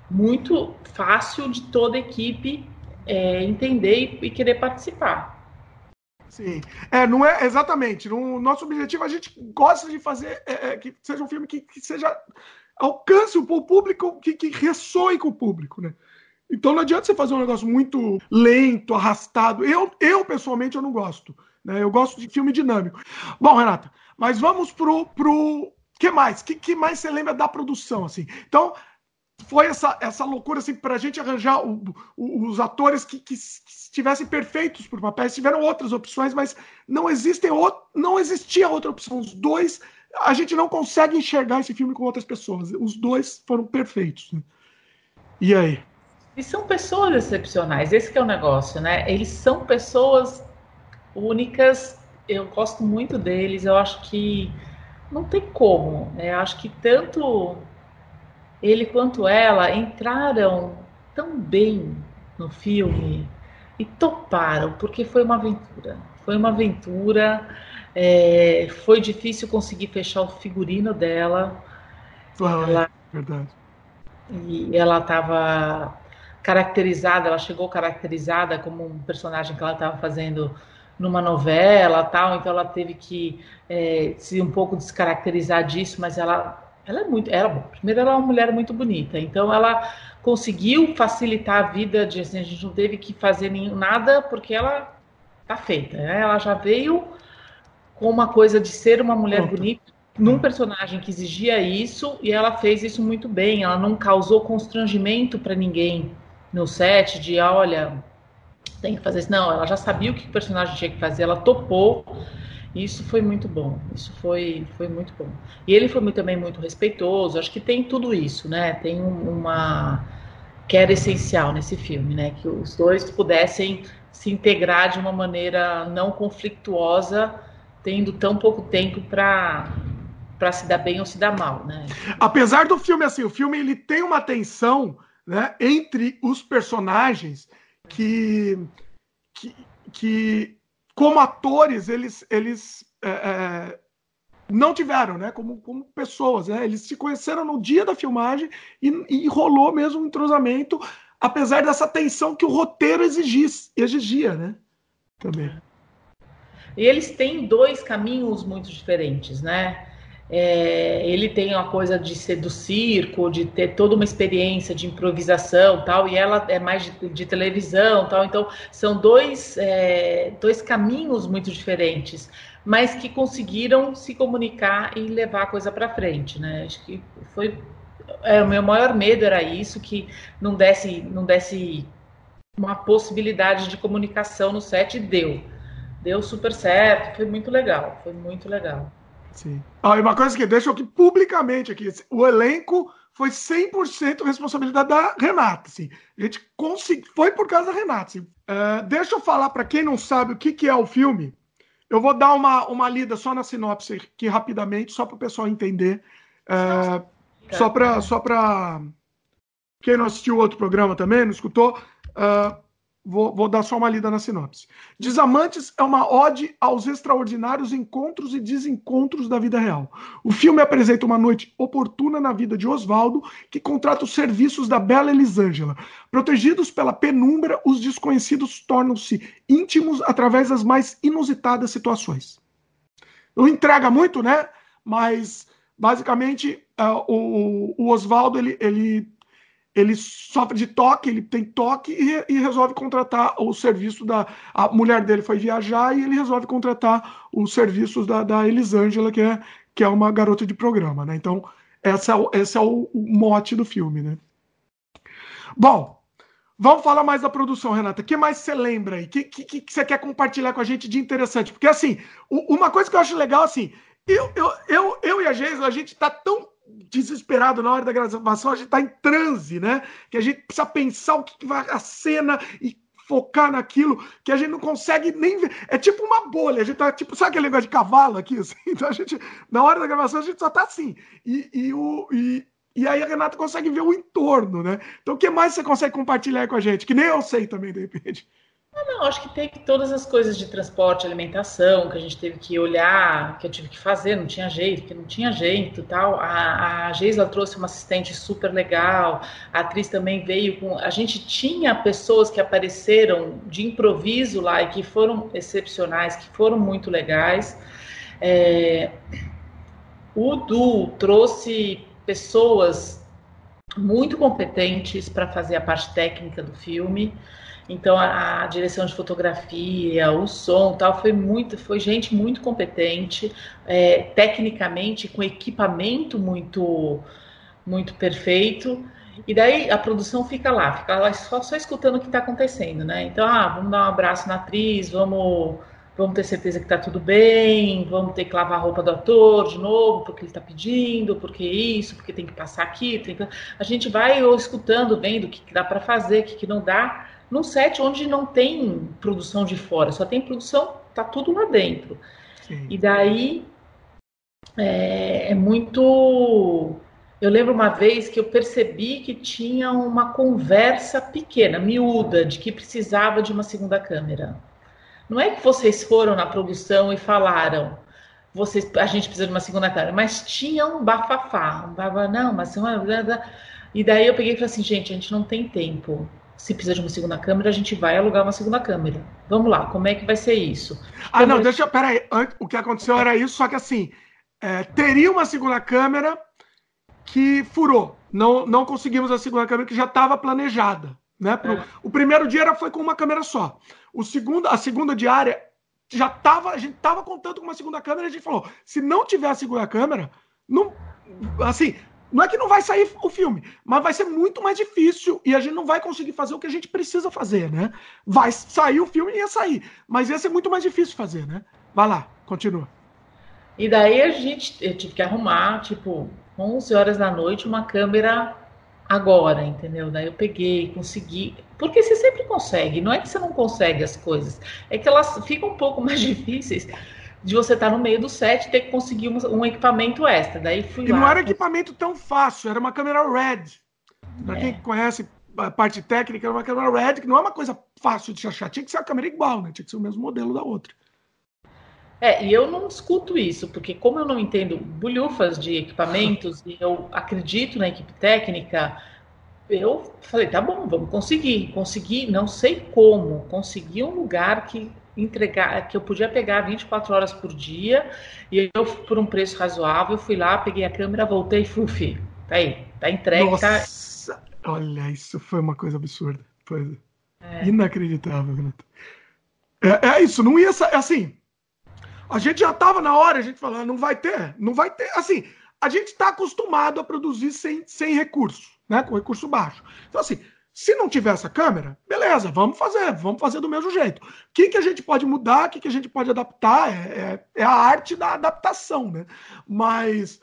S2: muito fácil de toda a equipe é, entender e, e, querer participar.
S1: Sim, é, não é exatamente. No nosso objetivo, a gente gosta de fazer é, é, que seja um filme que, que seja alcance o público, que, que ressoe com o público, né? Então não adianta você fazer um negócio muito lento, arrastado. Eu, eu pessoalmente, eu não gosto. Né? Eu gosto de filme dinâmico. Bom, Renata, mas vamos pro. pro... que mais? que, que mais você lembra da produção? assim? Então, foi essa, essa loucura assim, para a gente arranjar o, o, os atores que, que, estivessem perfeitos por papéis. Tiveram outras opções, mas não, existem não existia outra opção. Os dois, a gente não consegue enxergar esse filme com outras pessoas. Os dois foram perfeitos. Né? E aí?
S2: E são pessoas excepcionais, esse é o negócio, né? Eles são pessoas únicas, eu gosto muito deles, eu acho que não tem como, né? Eu acho que tanto ele quanto ela entraram tão bem no filme e toparam, porque foi uma aventura. Foi uma aventura, é, foi difícil conseguir fechar o figurino dela.
S1: Ah, ela, verdade.
S2: E ela estava caracterizada, ela chegou caracterizada como um personagem que ela estava fazendo numa novela tal, então ela teve que é, se um pouco descaracterizar disso, mas ela, ela é muito, ela, primeiro ela é uma mulher muito bonita, então ela conseguiu facilitar a vida de assim, a gente não teve que fazer nenhum, nada porque ela tá feita, né? Ela já veio com uma coisa de ser uma mulher bonita num personagem que exigia isso e ela fez isso muito bem. Ela não causou constrangimento para ninguém no set de, olha, tem que fazer isso. Não, ela já sabia o que o personagem tinha que fazer, ela topou. Isso foi muito bom. Isso foi, foi muito bom. E ele foi também muito respeitoso. Acho que tem tudo isso, né? Tem uma que era essencial nesse filme, né? Que os dois pudessem se integrar de uma maneira não conflituosa, tendo tão pouco tempo para para se dar bem ou se dar mal, né?
S1: Apesar do filme assim, o filme ele tem uma tensão, né, entre os personagens que que, que como atores, eles, eles é, é, não tiveram, né? Como, como pessoas, né? Eles se conheceram no dia da filmagem e, e rolou mesmo um entrosamento, apesar dessa tensão que o roteiro exigis, exigia, né? Também.
S2: E eles têm dois caminhos muito diferentes, né? É, ele tem uma coisa de ser do circo, de ter toda uma experiência de improvisação tal, e ela é mais de, de televisão tal. Então, são dois, é, dois caminhos muito diferentes, mas que conseguiram se comunicar e levar a coisa para frente, né? Acho que foi. É, o meu maior medo era isso, que não desse, não desse uma possibilidade de comunicação no set, e deu. Deu super certo, foi muito legal, foi muito legal.
S1: Sim. Ah, e uma coisa que deixa aqui publicamente aqui, o elenco foi 100% responsabilidade da Renata. Assim. A gente conseguiu, foi por causa da Renata. Assim. Uh, deixa eu falar para quem não sabe o que, que é o filme. Eu vou dar uma, uma lida só na sinopse aqui rapidamente, só para o pessoal entender. Uh, só para só quem não assistiu outro programa também, não escutou. Uh, Vou, vou, dar só uma lida na sinopse. Desamantes é uma ode aos extraordinários encontros e desencontros da vida real. O filme apresenta uma noite oportuna na vida de Oswaldo, que contrata os serviços da bela Elisângela. Protegidos pela penumbra, os desconhecidos tornam-se íntimos através das mais inusitadas situações. Não entrega muito, né? Mas, basicamente, uh, o, o Oswaldo ele, ele ele sofre de toque, ele tem toque e, e, resolve contratar o serviço da. A mulher dele foi viajar e ele resolve contratar os serviços da, da Elisângela, que é, que é uma garota de programa, né? Então, essa, esse é o, o mote do filme, né? Bom, vamos falar mais da produção, Renata. O que mais você lembra aí? O que, que, que, você quer compartilhar com a gente de interessante? Porque, assim, uma coisa que eu acho legal, assim, eu, eu, eu, eu e a Geisla, a gente tá tão desesperado na hora da gravação, a gente está em transe, né? Que a gente precisa pensar o que vai a cena e focar naquilo que a gente não consegue nem ver. É tipo uma bolha, a gente tá tipo, sabe aquele negócio de cavalo aqui? [LAUGHS] Assim? Então a gente, na hora da gravação, a gente só tá assim. E, e, o, e, e aí a Renata consegue ver o entorno, né? Então o que mais você consegue compartilhar com a gente? Que nem eu sei também, de repente.
S2: Ah, não, acho que tem todas as coisas de transporte, alimentação, que a gente teve que olhar, que eu tive que fazer, não tinha jeito, que não tinha jeito tal. A, a Geisla trouxe uma assistente super legal, a atriz também veio com. A gente tinha pessoas que apareceram de improviso lá e que foram excepcionais, que foram muito legais. É, o Du trouxe pessoas muito competentes para fazer a parte técnica do filme. Então a, a, direção de fotografia, o som, tal, foi muito, foi gente muito competente, é, tecnicamente com equipamento muito, muito perfeito. E daí a produção fica lá, fica lá só, só escutando o que está acontecendo, né? Então, ah, vamos dar um abraço na atriz, vamos, vamos ter certeza que está tudo bem, vamos ter que lavar a roupa do ator de novo, porque ele está pedindo, porque isso, porque tem que passar aqui. Que... A gente vai ou escutando, vendo o que, que dá para fazer, o que, que não dá num set onde não tem produção de fora, só tem produção, tá tudo lá dentro. Sim. E daí é, é, muito. Eu lembro uma vez que eu percebi que tinha uma conversa pequena, miúda, de que precisava de uma segunda câmera. Não é que vocês foram na produção e falaram, vocês, a gente precisa de uma segunda câmera, mas tinha um bafafá, um bafafá, não, mas uma... E daí eu peguei e falei assim, gente, a gente não tem tempo se precisa de uma segunda câmera, a gente vai alugar uma segunda câmera. Vamos lá, como é que vai ser isso?
S1: Ah, não, deixa eu. Peraí, o que aconteceu era isso, só que assim, é, teria uma segunda câmera que furou. Não, não conseguimos a segunda câmera que já estava planejada. Né? Pro, é. O primeiro dia era, foi com uma câmera só. O segundo, a segunda diária já tava, a gente estava contando com uma segunda câmera e a gente falou: se não tiver a segunda câmera, não, assim, não é que não vai sair o filme, mas vai ser muito mais difícil e a gente não vai conseguir fazer o que a gente precisa fazer, né? Vai sair o filme e ia sair, mas ia ser muito mais difícil fazer, né? Vai lá, continua.
S2: E daí a gente, eu tive que arrumar, tipo, 11 horas da noite, uma câmera agora, entendeu? Daí eu peguei, consegui. Porque você sempre consegue, não é que você não consegue as coisas, é que elas ficam um pouco [LAUGHS] mais difíceis de você estar no meio do set e ter que conseguir um, um equipamento extra. Daí fui
S1: e
S2: lá.
S1: não era equipamento tão fácil, era uma câmera RED. Para é. quem conhece, a parte técnica, uma câmera Red, que não é uma coisa fácil de achar. Tinha que ser a câmera igual, né? Tinha que ser o mesmo modelo da outra.
S2: É, e eu não discuto isso, porque como eu não entendo bulhufas de equipamentos e eu acredito na equipe técnica, eu falei, tá bom, vamos conseguir. Consegui, não sei como, consegui um lugar que entregar, que eu podia pegar 24 horas por dia, e eu, por um preço razoável, fui lá, peguei a câmera, voltei e fui, tá aí, tá entregue, tá
S1: Nossa, tá... olha, isso foi uma coisa absurda. Foi é. inacreditável, Renato. É, é, isso, não ia, assim, a gente já tava na hora, a gente falando, não vai ter, não vai ter, assim, a gente está acostumado a produzir sem, sem recurso, né, com recurso baixo. Então, assim, se não tiver essa câmera, beleza, vamos fazer, vamos fazer do mesmo jeito. O que, que a gente pode mudar, o que, que a gente pode adaptar, é, é, é a arte da adaptação, né? Mas,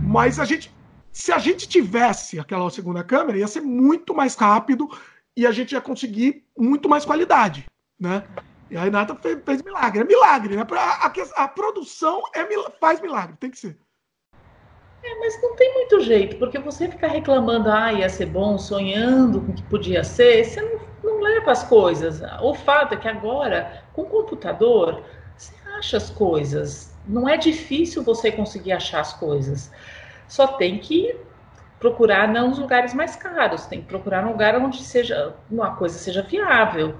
S1: mas a gente, se a gente tivesse aquela segunda câmera, ia ser muito mais rápido e a gente ia conseguir muito mais qualidade, né? E a Renata fez, fez milagre, é milagre, né? A, a, a produção é, faz milagre, tem que ser.
S2: É, mas não tem muito jeito, porque você ficar reclamando, ah, ia ser bom, sonhando com o que podia ser, você não, não leva as coisas. O fato é que agora, com o computador, você acha as coisas. Não é difícil você conseguir achar as coisas. Só tem que procurar não nos lugares mais caros, tem que procurar um lugar onde seja uma coisa seja viável.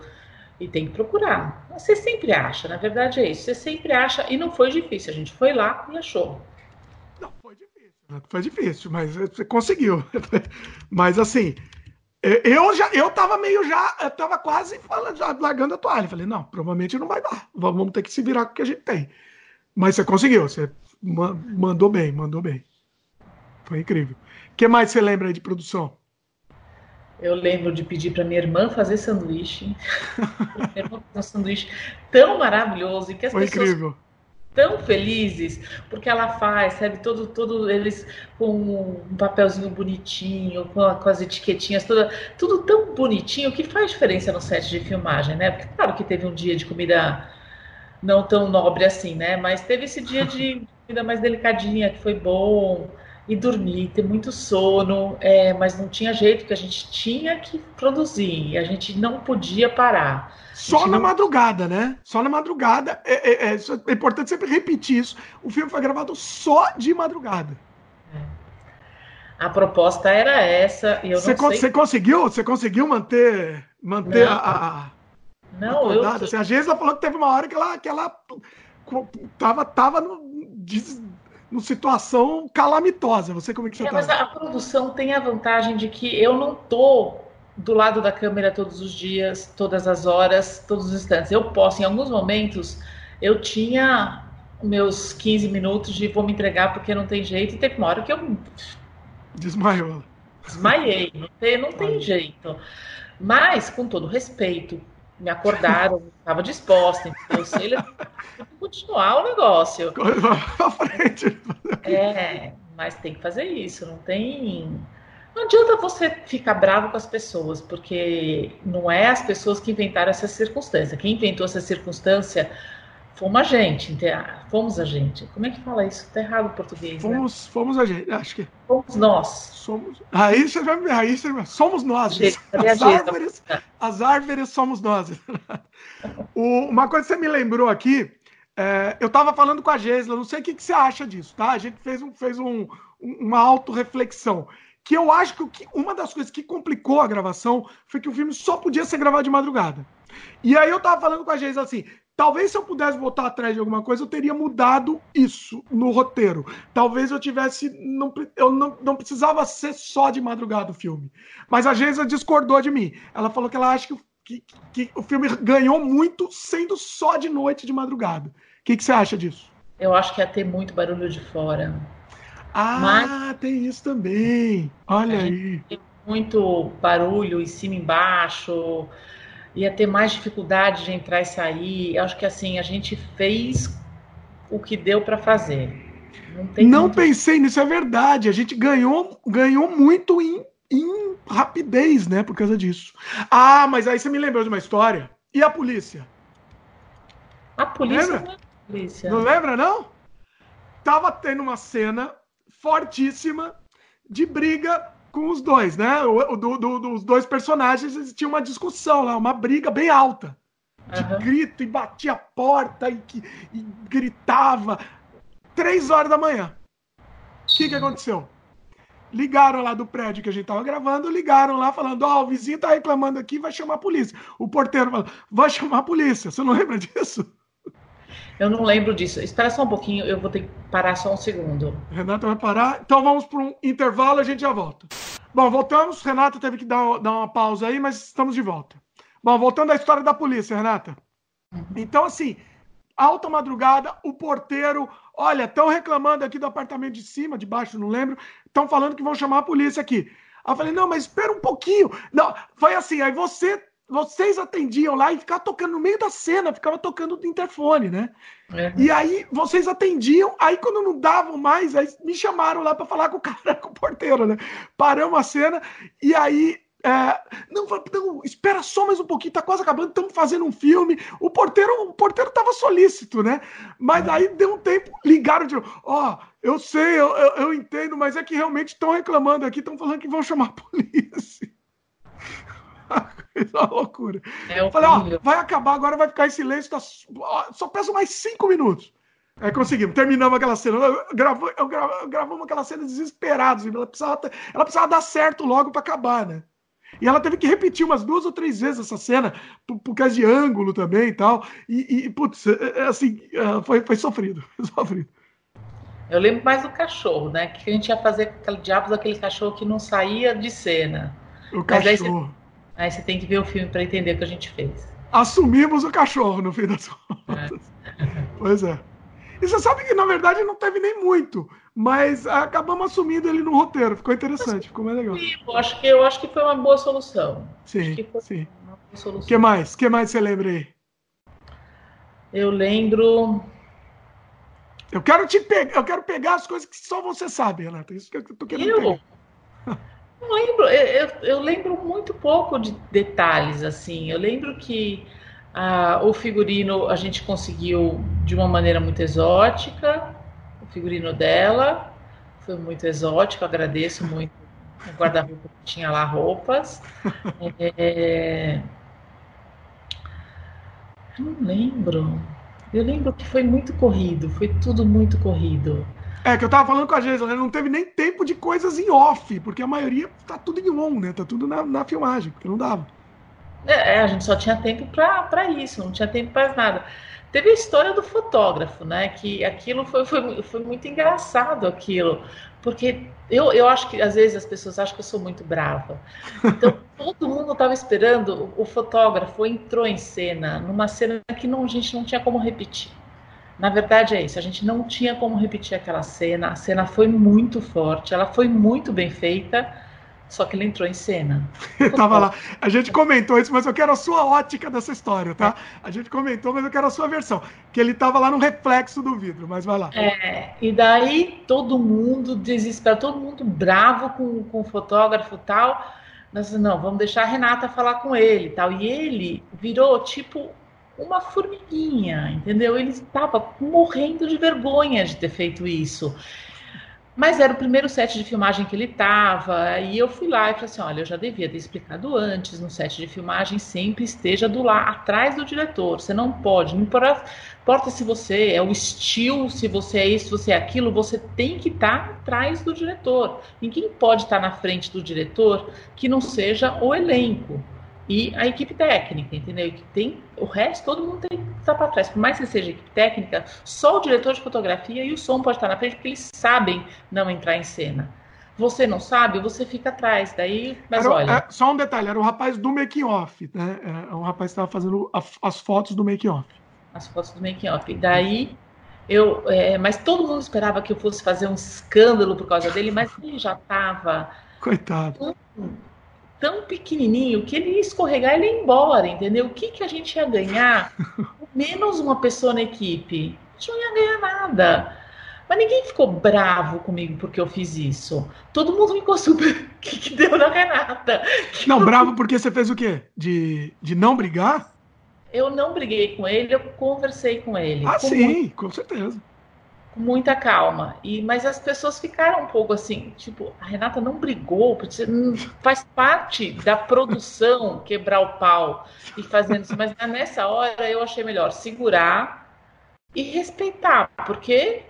S2: E tem que procurar. Você sempre acha, na verdade é isso. Você sempre acha, e não foi difícil. A gente foi lá e achou.
S1: Foi difícil, mas você conseguiu. [LAUGHS] mas assim, eu já eu tava meio já, eu tava quase falando, já largando a toalha. Falei, não, provavelmente não vai dar. Vamos ter que se virar com o que a gente tem. Mas você conseguiu, você mandou bem, mandou bem. Foi incrível. O que mais você lembra aí de produção?
S2: Eu lembro de pedir para minha irmã fazer sanduíche. [LAUGHS] minha irmã fazer um sanduíche tão maravilhoso e que as
S1: Foi
S2: pessoas
S1: incrível
S2: tão felizes porque ela faz, sabe, todo, todo eles com um papelzinho bonitinho, com, com as etiquetinhas, toda, tudo tão bonitinho que faz diferença no set de filmagem, né? Porque claro que teve um dia de comida não tão nobre assim, né? Mas teve esse dia de comida mais delicadinha que foi bom e dormir, ter muito sono, é, mas não tinha jeito que a gente tinha que produzir e a gente não podia parar.
S1: Só na
S2: não...
S1: madrugada, né? Só na madrugada. É, é, é, é, importante sempre repetir isso. O filme foi gravado só de madrugada.
S2: A proposta era essa e eu
S1: você,
S2: não sei...
S1: você conseguiu? Você conseguiu manter, manter
S2: não.
S1: a, a,
S2: não, eu...
S1: Assim, a Geisla falou que teve uma hora que ela, que ela tava, tava no, numa situação calamitosa. Você como é que você é, tá?
S2: Mas a produção tem a vantagem de que eu não tô do lado da câmera todos os dias, todas as horas, todos os instantes. Eu posso, em alguns momentos, eu tinha meus 15 minutos de vou me entregar porque não tem jeito, e teve uma hora que eu
S1: desmaiou.
S2: Desmaiei, não tem, não tem jeito. Mas, com todo respeito, me acordaram, estava disposta, então se ele continuar o negócio.
S1: Pra frente.
S2: É, mas tem que fazer isso, não tem. Não adianta você ficar bravo com as pessoas, porque não é as pessoas que inventaram essa circunstância. Quem inventou essa circunstância fomos a gente, fomos a gente. Como é que fala isso? Tá errado o português.
S1: Fomos,
S2: né?
S1: fomos a gente, acho que.
S2: Fomos nós.
S1: Somos. Aí você vai aí você vai... somos nós. As árvores, as árvores somos nós. [LAUGHS] o, uma coisa que você me lembrou aqui, é, eu estava falando com a Geisla, não sei o que, que, você acha disso, tá? A gente fez, um, fez um, uma autorreflexão. Que eu acho que uma das coisas que complicou a gravação foi que o filme só podia ser gravado de madrugada. E aí eu tava falando com a Geisla assim: Talvez se eu pudesse voltar atrás de alguma coisa, eu teria mudado isso no roteiro. Talvez eu tivesse. Não, eu não, não precisava ser só de madrugada o filme. Mas a Geisa discordou de mim. Ela falou que ela acha que, que, que o filme ganhou muito sendo só de noite de madrugada. O que, que você acha disso?
S2: Eu acho que ia ter muito barulho de fora.
S1: Ah, Mas, tem isso também. Olha aí.
S2: Tem muito barulho em cima e embaixo ia ter mais dificuldade de entrar e sair. Eu acho que assim, a gente fez o que deu para fazer.
S1: Não, não muito... pensei nisso, é verdade. A gente ganhou, ganhou muito em, em rapidez, né, por causa disso. Ah, mas aí você me lembrou de uma história. E a polícia?
S2: A polícia
S1: não, é polícia. não lembra, não? Tava tendo uma cena fortíssima de briga com os dois, né? O, do, do, dos dois personagens, eles tinham uma discussão lá, uma briga bem alta. De uhum. grito, e batia a porta, e, e gritava. Três horas da manhã. O que, que aconteceu? Ligaram lá do prédio que a gente tava gravando, ligaram lá falando: Ó, oh, o vizinho tá reclamando aqui, vai chamar a polícia. O porteiro falou: vai chamar a polícia. Você não lembra disso?
S2: Eu não lembro disso. Espera só um pouquinho, eu vou ter que parar só um segundo.
S1: Renata vai parar. Então vamos para um intervalo, a gente já volta. Bom, voltamos. Renata teve que dar, dar uma pausa aí, mas estamos de volta. Bom, voltando à história da polícia, Renata. Então, assim, alta madrugada, o porteiro, olha, estão reclamando aqui do apartamento de cima, de baixo, não lembro, estão falando que vão chamar a polícia aqui. Aí eu falei, não, mas espera um pouquinho. Não, foi assim, aí você vocês atendiam lá e ficava tocando no meio da cena, ficava tocando no interfone, né? É. E aí vocês atendiam, aí quando não davam mais, aí me chamaram lá para falar com o cara, [LAUGHS] com o porteiro, né? Paramos a cena e aí é, não, não, espera só mais um pouquinho, tá quase acabando, estamos fazendo um filme. O porteiro, o porteiro tava solícito, né? Mas é. aí deu um tempo, ligaram de ó, oh, eu sei, eu, eu, eu, entendo, mas é que realmente estão reclamando aqui, estão falando que vão chamar a [LAUGHS] polícia. [LAUGHS] uma loucura. É um Falei, ó, vai acabar, agora vai ficar em silêncio, tá, só peço mais cinco minutos. Aí conseguimos, terminamos aquela cena. Eu gravamos aquela cena desesperados. Ela precisava, ela precisava dar certo logo para acabar, né? E ela teve que repetir umas duas ou três vezes essa cena, por, por causa de ângulo também e tal. E, e putz, é, é, assim, é, foi, foi sofrido. [LAUGHS] Foi sofrido.
S2: Eu lembro mais do cachorro, né? Que a gente ia fazer aquele diabos daquele cachorro que não saía de cena.
S1: O cachorro.
S2: Aí você tem que ver o filme para entender o que a gente fez.
S1: Assumimos o cachorro, no fim das contas. É. Pois é. E você sabe que, na verdade, não teve nem muito, mas acabamos assumindo ele no roteiro. Ficou interessante, ficou mais legal.
S2: Eu acho que, eu acho que foi uma boa solução.
S1: Sim, sim. O que mais? que mais você lembra aí?
S2: Eu lembro...
S1: Eu quero te pegar, eu quero pegar as coisas que só você sabe, Renata. Isso que eu tô querendo eu?
S2: Não lembro, eu, eu, lembro muito pouco de detalhes, assim. Eu lembro que ah, o figurino a gente conseguiu de uma maneira muito exótica, o figurino dela foi muito exótico, agradeço muito o guarda-roupa que tinha lá roupas. É... Não lembro. Eu lembro que foi muito corrido, foi tudo muito corrido.
S1: É, que eu tava falando com a Geisa, né? Não teve nem tempo de coisas em off, porque a maioria tá tudo em on, né? Tá tudo na, na filmagem, porque não dava.
S2: É, a gente só tinha tempo para isso, não tinha tempo para nada. Teve a história do fotógrafo, né? Que aquilo foi, foi, foi muito engraçado aquilo. Porque eu, eu acho que às vezes as pessoas acham que eu sou muito brava. Então [LAUGHS] todo mundo estava esperando, o fotógrafo entrou em cena, numa cena que não, a gente não tinha como repetir. Na verdade é isso, a gente não tinha como repetir aquela cena, a cena foi muito forte, ela foi muito bem feita, só que ele entrou em cena. [LAUGHS]
S1: Eu tava lá. A gente comentou isso, mas eu quero a sua ótica dessa história, tá? A gente comentou, mas eu quero a sua versão. Que ele tava lá no reflexo do vidro, mas vai lá.
S2: É, e daí todo mundo desesperado, todo mundo bravo com, com o fotógrafo e tal. Nós não, vamos deixar a Renata falar com ele e tal. E ele virou tipo uma formiguinha, entendeu? Ele estava morrendo de vergonha de ter feito isso. Mas era o primeiro set de filmagem que ele estava, e eu fui lá e falei assim: olha, eu já devia ter explicado antes, no set de filmagem sempre esteja do lá, atrás do diretor. Você não pode, não importa, se você é o estilo, se você é isso, se você é aquilo, você tem que estar tá atrás do diretor. Ninguém pode estar tá na frente do diretor que não seja o elenco e a equipe técnica, entendeu? Que tem o resto, todo mundo tem que estar para trás. Por mais que seja equipe técnica, só o diretor de fotografia e o som pode estar na frente, porque eles sabem não entrar em cena. Você não sabe, você fica atrás. Daí, mas era, olha. É,
S1: só um detalhe, era o rapaz do making off, né? É um rapaz que estava fazendo a, as fotos do making off.
S2: As fotos do making off. Daí eu, é, mas todo mundo esperava que eu fosse fazer um escândalo por causa dele, mas ele já estava.
S1: Coitado
S2: tão pequenininho que ele ia escorregar e ele ia embora, entendeu? O que, que a gente ia ganhar? [LAUGHS] Menos uma pessoa na equipe. A gente não ia ganhar nada. Mas ninguém ficou bravo comigo porque eu fiz isso. Todo mundo ficou super. [LAUGHS] O que, que deu na Renata?
S1: Que não, eu... bravo porque você fez o quê? De, de não brigar?
S2: Eu não briguei com ele, eu conversei com ele.
S1: Ah, sim, muito... com certeza.
S2: Com muita calma. E mas as pessoas ficaram um pouco assim, tipo, a Renata não brigou, porque [LAUGHS] faz parte da produção quebrar o pau e fazendo isso. Mas nessa hora eu achei melhor segurar e respeitar, porque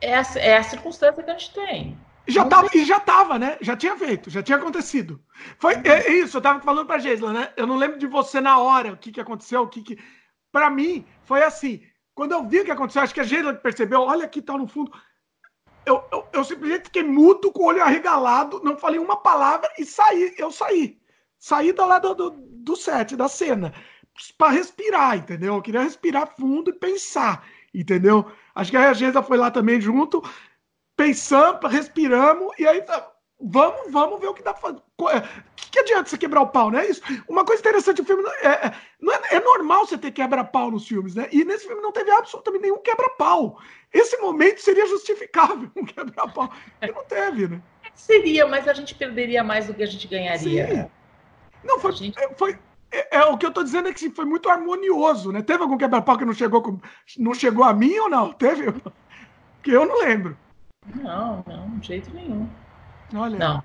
S2: é a, é a circunstância que a gente tem.
S1: Já tava, e já tava, né? Já tinha feito, já tinha acontecido. Foi é, é isso, eu tava falando pra Geisla, né? Eu não lembro de você na hora, o que, que aconteceu, o que que. Pra mim, foi assim. Quando eu vi o que aconteceu, acho que a Geisla percebeu, olha aqui, tá no fundo. Eu, eu, eu, simplesmente fiquei mudo, com o olho arregalado, não falei uma palavra e saí. Eu saí. Saí do lado do, do set, da cena, para respirar, entendeu? Eu queria respirar fundo e pensar, entendeu? Acho que a Geisla foi lá também junto, pensamos, respiramos, e aí Vamos, vamos ver o que dá pra fazer. O é, que, adianta você quebrar o pau, né? Isso. Uma coisa interessante do filme é, é, não é, é normal você ter quebra-pau nos filmes, né? E nesse filme não teve absolutamente nenhum quebra-pau. Esse momento seria justificável [LAUGHS] um quebra-pau. E não teve, né?
S2: Seria, mas a gente perderia mais do que a gente ganharia. Sim.
S1: Não, foi. Gente... É, foi é, é, o que eu tô dizendo é que foi muito harmonioso, né? Teve algum quebra-pau que não chegou, com, não chegou a mim ou não? Teve? Que eu não lembro.
S2: Não, não, de jeito nenhum.
S1: Olha.
S2: Não.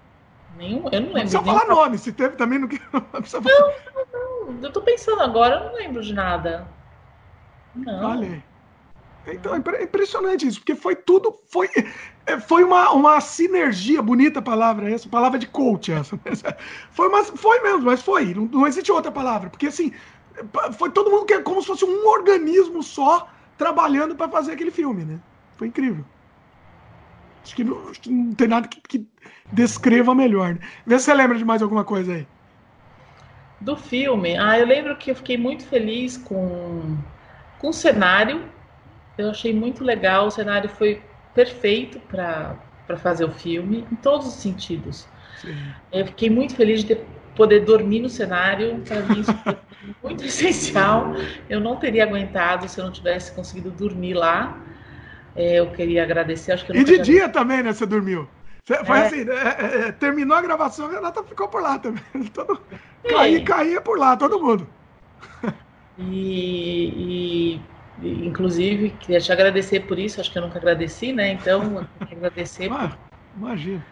S2: Nenhum, eu não lembro. Não
S1: precisa falar nome, se teve também no que. [LAUGHS]
S2: Não, não, não, Eu tô pensando agora, eu não lembro de nada. Não.
S1: Olha. Então é impressionante isso, porque foi tudo. Foi, é, foi uma, uma sinergia, bonita palavra essa, palavra de coach essa. [LAUGHS] Foi, uma, foi mesmo, mas foi. Não, não existe outra palavra. Porque assim, foi todo mundo que é como se fosse um organismo só trabalhando para fazer aquele filme, né? Foi incrível. Acho que não, acho que não tem nada que, que, descreva melhor. Né? Vê se você lembra de mais alguma coisa aí.
S2: Do filme, ah, eu lembro que eu fiquei muito feliz com, com o cenário. Eu achei muito legal. O cenário foi perfeito para fazer o filme, em todos os sentidos. Sim. Eu fiquei muito feliz de ter, poder dormir no cenário. Para mim, isso foi muito [LAUGHS] essencial. Eu não teria aguentado se eu não tivesse conseguido dormir lá. É, eu queria agradecer. Acho que
S1: e de dia também, né? Você dormiu. Foi é. assim, é, é, é, terminou a gravação, a Renata ficou por lá também. [LAUGHS] Todo, caía, caía por lá, todo mundo.
S2: E, e, inclusive, queria te agradecer por isso, acho que eu nunca agradeci, né? Então, agradecer.
S1: Ah, imagina.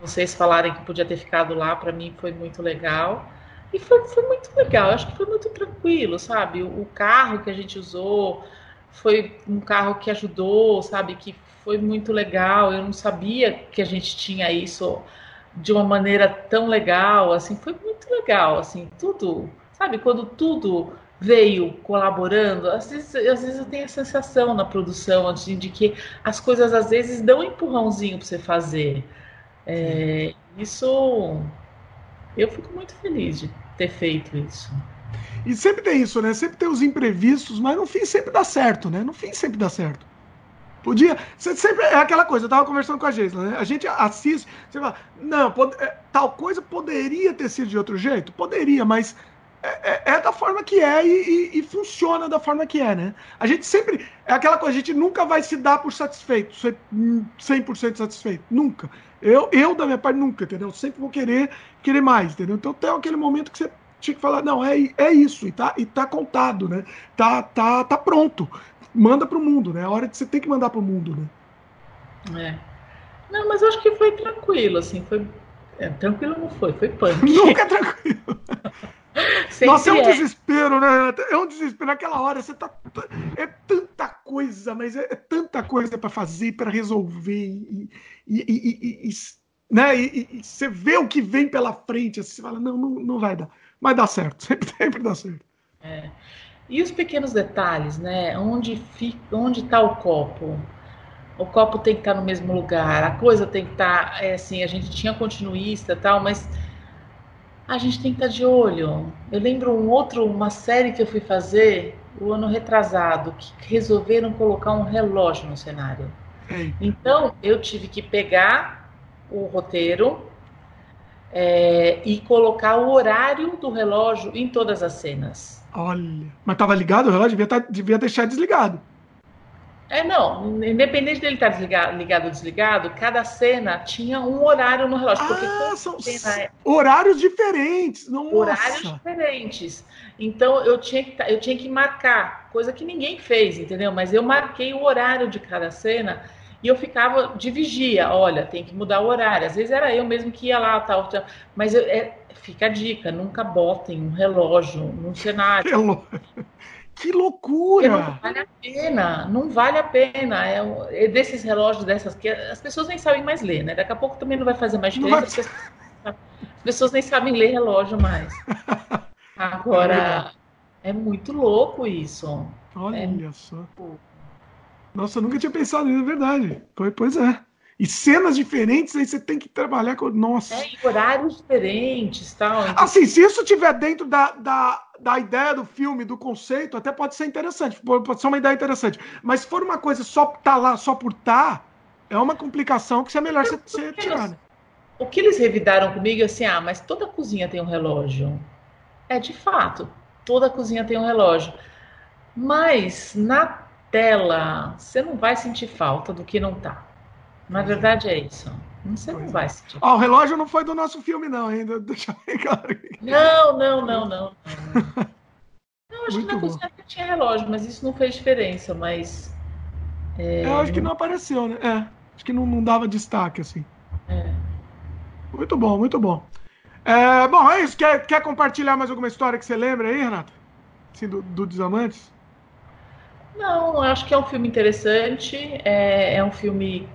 S2: Vocês falarem que podia ter ficado lá, para mim foi muito legal. E foi, foi muito legal, acho que foi muito tranquilo, sabe? O, o carro que a gente usou, foi um carro que ajudou, sabe? Que foi muito legal. Eu não sabia que a gente tinha isso de uma maneira tão legal, assim, foi muito legal, assim, tudo, sabe? Quando tudo veio colaborando, às vezes, às vezes eu tenho a sensação na produção assim, de que as coisas às vezes dão um empurrãozinho para você fazer. É, isso, eu fico muito feliz de ter feito isso.
S1: E sempre tem isso, né? Sempre tem os imprevistos, mas no fim sempre dá certo, né? No fim sempre dá certo. Podia. Sempre é aquela coisa, eu tava conversando com a Geisla, né? A gente assiste, você fala, não, pode, é, tal coisa poderia ter sido de outro jeito? Poderia, mas é, é, é da forma que é e, e, e, funciona da forma que é, né? A gente sempre. É aquela coisa, a gente nunca vai se dar por satisfeito, 100% satisfeito. Nunca. Eu, eu, da minha parte, nunca, entendeu? Sempre vou querer, querer mais, entendeu? Então tem aquele momento que você tinha que falar, não, é, é isso, e tá, e tá contado, né? Tá, tá, tá pronto. Manda pro mundo, né? É a hora que você tem que mandar pro mundo,
S2: né? É. Não, mas eu acho que foi tranquilo, assim, foi. É, tranquilo não foi, foi punk. [LAUGHS]
S1: Nunca é tranquilo. [LAUGHS] Nossa, é um é. desespero, né? É um desespero. Naquela hora você tá. É tanta coisa, mas é, é tanta coisa para fazer, para resolver. E, e, e, e, né? E, você vê o que vem pela frente, assim, você fala, não, não, não vai dar. Mas dá certo, [LAUGHS] sempre, sempre dá certo.
S2: É. E os pequenos detalhes, né? Onde fica, onde está o copo? O copo tem que estar tá no mesmo lugar, a coisa tem que estar, tá, é assim, a gente tinha continuista tal, mas a gente tem que estar tá de olho. Eu lembro um outro, uma série que eu fui fazer o ano retrasado, que resolveram colocar um relógio no cenário. Então, eu tive que pegar o roteiro, é, e colocar o horário do relógio em todas as cenas.
S1: Olha, mas estava ligado o relógio? Devia, tá, devia deixar desligado.
S2: É, não, independente dele estar desligado, ligado ou desligado, cada cena tinha um horário no relógio.
S1: Ah, são é... horários diferentes. Nossa.
S2: Horários diferentes. Então eu tinha, que, eu tinha que marcar, coisa que ninguém fez, entendeu? Mas eu marquei o horário de cada cena E eu ficava de vigia, olha, tem que mudar o horário. Às vezes era eu mesmo que ia lá, tal, tal. mas eu, é, fica a dica, nunca botem um relógio num cenário. [LAUGHS]
S1: Que loucura!
S2: Porque não vale a pena, não vale a pena. É, é, desses relógios, dessas que as pessoas nem sabem mais ler, né? Daqui a pouco também não vai fazer mais diferença, vai... as pessoas nem sabem ler relógio mais. [LAUGHS] Agora, é, é muito louco isso.
S1: Olha é só. Nossa, eu nunca tinha pensado nisso, é verdade. Pois é. E cenas diferentes, aí você tem que trabalhar com. Nossa.
S2: É, horários diferentes tal.
S1: Então... Assim, se isso tiver dentro da, da, da ideia do filme, do conceito, até pode ser interessante. Pode ser uma ideia interessante. Mas se for uma coisa só tá lá, só por tá, é uma complicação que é melhor você, você tirar. Né?
S2: O que eles revidaram comigo é assim: ah, mas toda cozinha tem um relógio. É de fato, toda cozinha tem um relógio. Mas na tela, você não vai sentir falta do que não tá. Na verdade é isso. Você não vai sentir.
S1: Ó, o relógio não foi do nosso filme, não, ainda. Deixa eu ver
S2: claro. Não, não, não, não. Não, [LAUGHS] acho que na cozinha tinha relógio, mas isso não fez diferença, mas.
S1: É, eu acho que não apareceu, né? É. Acho que não, não dava destaque, assim. É. Muito bom, muito bom. É, bom, é isso. Quer, quer compartilhar mais alguma história que você lembra aí, Renata? Assim, do, do Desamantes?
S2: Não, eu acho que é um filme interessante. É, é um filme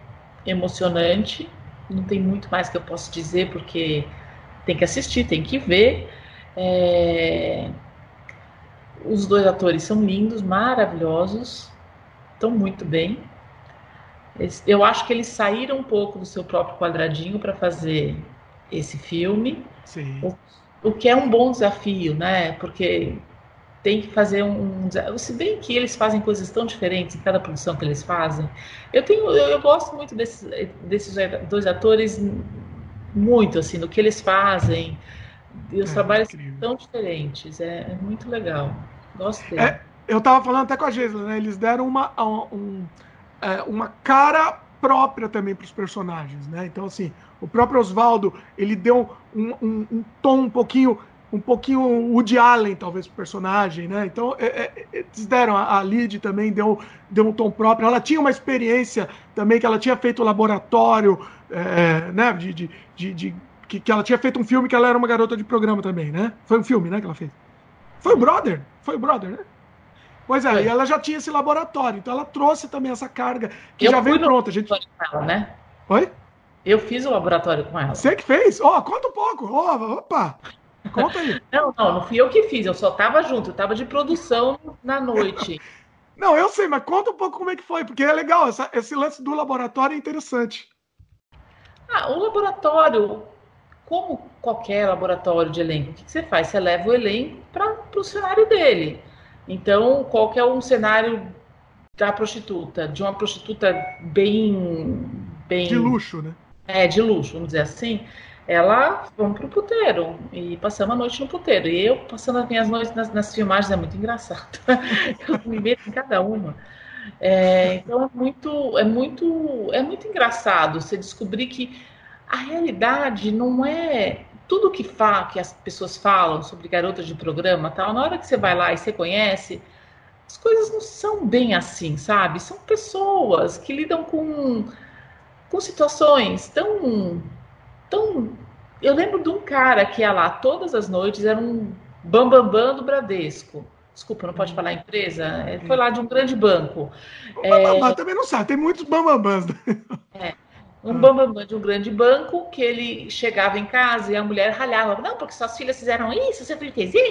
S2: emocionante. Não tem muito mais que eu posso dizer, porque tem que assistir, tem que ver. É... Os dois atores são lindos, maravilhosos, estão muito bem. Eu acho que eles saíram um pouco do seu próprio quadradinho para fazer esse filme. O, o, que é um bom desafio, né? Porque tem que fazer um, um, se bem que eles fazem coisas tão diferentes em cada produção que eles fazem eu tenho eu, eu gosto muito desses, desses dois atores muito assim do que eles fazem e os é, trabalhos incrível. tão diferentes é, é, muito legal gosto dele.
S1: É, eu estava falando até com a Gisela né eles deram uma um, é, uma cara própria também para os personagens né então assim o próprio Oswaldo ele deu um, um, um tom um pouquinho um pouquinho Woody Allen, talvez, o personagem, né? Então, é, é, eles deram, a, a Lid também deu, deu um tom próprio. Ela tinha uma experiência também, que ela tinha feito laboratório, é, né? De, de, de, de que, que, ela tinha feito um filme que ela era uma garota de programa também, né? Foi um filme, né, que ela fez. Foi o Brother? Foi o Brother, né? Pois é, e ela já tinha esse laboratório, então ela trouxe também essa carga que Eu já veio pronta. A gente...
S2: Ela, né?
S1: Oi?
S2: Eu fiz o laboratório com ela.
S1: Você que fez? Ó, oh, conta um pouco. Oh, opa! Conta aí.
S2: Não, não, não fui eu que fiz, eu só tava junto, eu tava de produção na noite. [LAUGHS]
S1: Não, eu sei, mas conta um pouco como é que foi, porque é legal, essa, esse lance do laboratório é interessante.
S2: Ah, o laboratório, como qualquer laboratório de elenco, o que, que você faz? Você leva o elenco para o cenário dele. Então, qual que é um cenário da prostituta? De uma prostituta bem. bem
S1: de luxo, né?
S2: É, de luxo, vamos dizer assim ela vamos pro puteiro e passamos a noite no puteiro. E eu passando as minhas noites nas, nas filmagens é muito engraçado. [LAUGHS] eu me meto em cada uma. É, então é muito, é muito, é muito engraçado você descobrir que a realidade não é tudo que, fa, que as pessoas falam sobre garotas de programa, tal. Na hora que você vai lá e você conhece, as coisas não são bem assim, sabe? São pessoas que lidam com, com situações tão então, eu lembro de um cara que ia lá todas as noites, era um bambambam bam, bam do Bradesco. Desculpa, não pode falar empresa. Ele foi lá de um grande banco.
S1: O é... também não sabe, tem muitos bambambãs.
S2: É, [LAUGHS] um bambambam de um grande banco que ele chegava em casa e a mulher ralhava. Não, porque suas filhas fizeram isso, seu filho fez isso.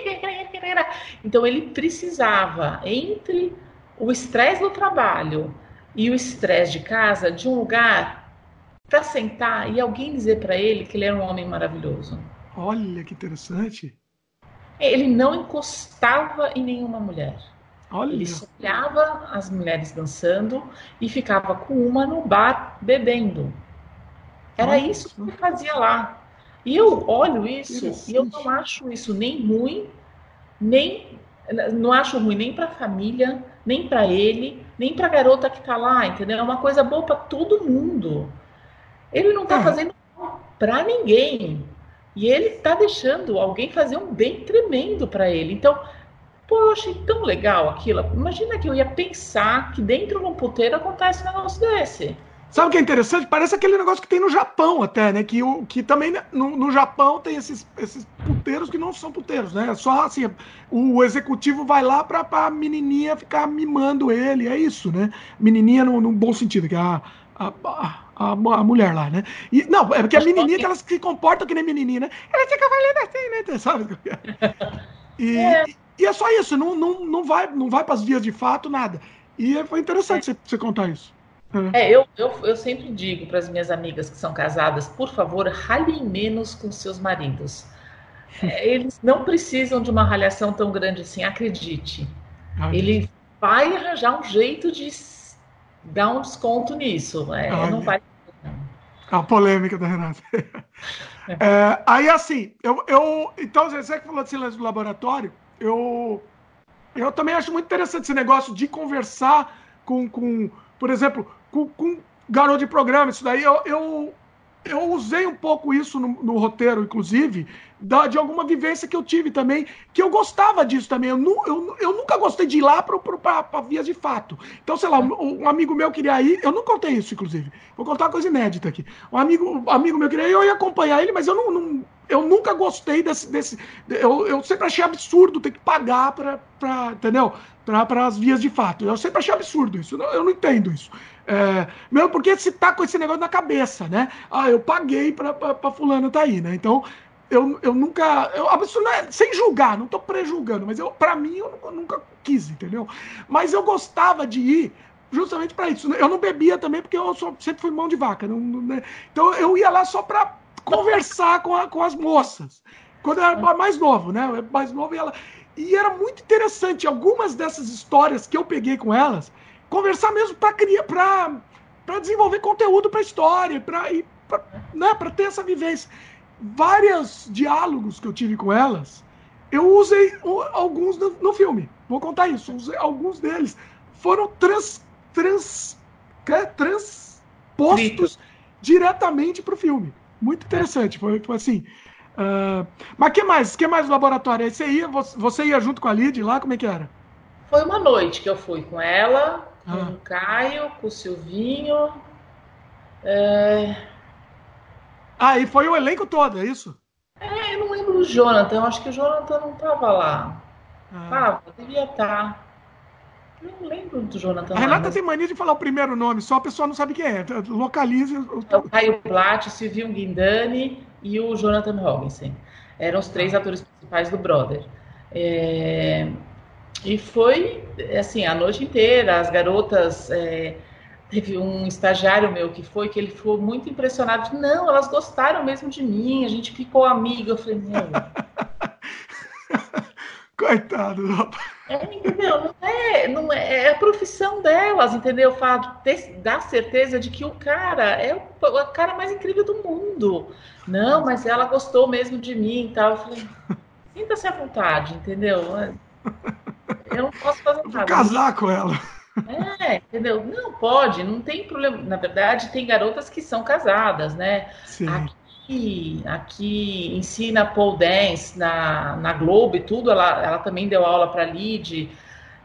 S2: Então ele precisava, entre o estresse do trabalho e o estresse de casa, de um lugar para sentar e alguém dizer para ele que ele era um homem maravilhoso.
S1: Olha que interessante.
S2: Ele não encostava em nenhuma mulher.
S1: Olha.
S2: Ele só olhava as mulheres dançando e ficava com uma no bar bebendo. Era Nossa. isso que ele fazia lá. E eu olho isso e eu não acho isso nem ruim, nem não acho ruim nem para a família, nem para ele, nem para a garota que está lá, entendeu? É uma coisa boa para todo mundo. Ele não está ah. fazendo para ninguém. E ele está deixando alguém fazer um bem tremendo para ele. Então, pô, eu achei tão legal aquilo. Imagina que eu ia pensar que dentro de um puteiro acontece um negócio desse.
S1: Sabe o que é interessante? Parece aquele negócio que tem no Japão até, né? Que, o, que também né, no, no Japão tem esses, esses puteiros que não são puteiros, né? Só assim, o executivo vai lá pra, pra menininha ficar mimando ele, é isso, né? Menininha no, no bom sentido, que é a, a, a, a, mulher lá, né? E, não, é porque a menininha que elas se comportam que nem menininha, né? Ela fica falando assim, né? Sabe? [LAUGHS] E é, e é só isso, não, não, não vai, não vai para as vias de fato, nada. E foi interessante é. você, você contar isso.
S2: É, é eu, eu, eu sempre digo para as minhas amigas que são casadas, por favor, ralhem menos com seus maridos. É, eles não precisam de uma ralhação tão grande assim, acredite. Ai, Ele vai arranjar um jeito de dar um desconto nisso. É, não vai.
S1: A polêmica da Renata. [LAUGHS] É, aí, assim, eu, eu. Então, você que falou de silêncio do laboratório, eu. Eu também acho muito interessante esse negócio de conversar com, com por exemplo, com, com garoto de programa, isso daí, eu, eu, eu usei um pouco isso no, no roteiro, inclusive, da, de alguma vivência que eu tive também, que eu gostava disso também. Eu, nu, eu, eu nunca gostei de ir lá para vias de fato. Então, sei lá, um, um, amigo meu queria ir, eu não contei isso, inclusive. Vou contar uma coisa inédita aqui. Um amigo, um amigo meu queria ir, eu ia acompanhar ele, mas eu não, não eu nunca gostei desse. desse eu, eu sempre achei absurdo ter que pagar para. Entendeu? Para as vias de fato. Eu sempre achei absurdo isso. Eu não, eu não entendo isso. É, mesmo porque se tá com esse negócio na cabeça, né? Ah, eu paguei para fulano tá aí, né? Então, eu, eu nunca. Eu, é, sem julgar, não tô prejulgando, mas eu, para mim eu nunca, nunca quis, entendeu? Mas eu gostava de ir justamente para isso. Eu não bebia também porque eu sou, sempre fui mão de vaca. Não, né? Então eu ia lá só para conversar com, a, com as moças. Quando eu era mais novo, né? Mais novo e ela. E era muito interessante. Algumas dessas histórias que eu peguei com elas, conversar mesmo para criar, para desenvolver conteúdo para a história, para né, ter essa vivência. Vários diálogos que eu tive com elas, eu usei alguns no, no filme. Vou contar isso. Usei, alguns deles foram trans, trans, é, transpostos diretamente para o filme. Muito interessante. Foi tipo assim. Uh, mas que mais? que mais laboratório? você ia, você ia junto com a Lid lá? Como é que era?
S2: Foi uma noite que eu fui com ela, com ah. o Caio, com o Silvinho. É...
S1: Ah, e foi o elenco todo, é isso?
S2: É, eu não lembro do Jonathan. Eu acho que o Jonathan não estava lá. Ah. Tava, devia estar. Tá. Eu não lembro do Jonathan. A
S1: Renata mas... tem mania de falar o primeiro nome, só a pessoa não sabe quem é. Localize.
S2: É o Caio Blatt, o Silvio Guindani e o Jonathan Robinson. Eram os três ah. atores principais do Brother. É... E foi, assim, a noite inteira. As garotas. É... Teve um estagiário meu que foi, que ele ficou muito impressionado. Não, elas gostaram mesmo de mim, a gente ficou amigo. Eu falei, meu. [LAUGHS]
S1: Coitado,
S2: é, entendeu? Não é, não é, é a profissão delas, entendeu? Fala, ter, dar certeza de que o cara é o, o, cara mais incrível do mundo. Não, mas ela gostou mesmo de mim e tal. Eu falei, sinta-se à vontade, entendeu? Eu não posso fazer nada. Vou
S1: casar com ela.
S2: É, entendeu? Não pode, não tem problema. Na verdade, tem garotas que são casadas, né? Sim. Aqui aqui, aqui ensina pole dance na, na Globo e tudo, ela, ela também deu aula para Lid,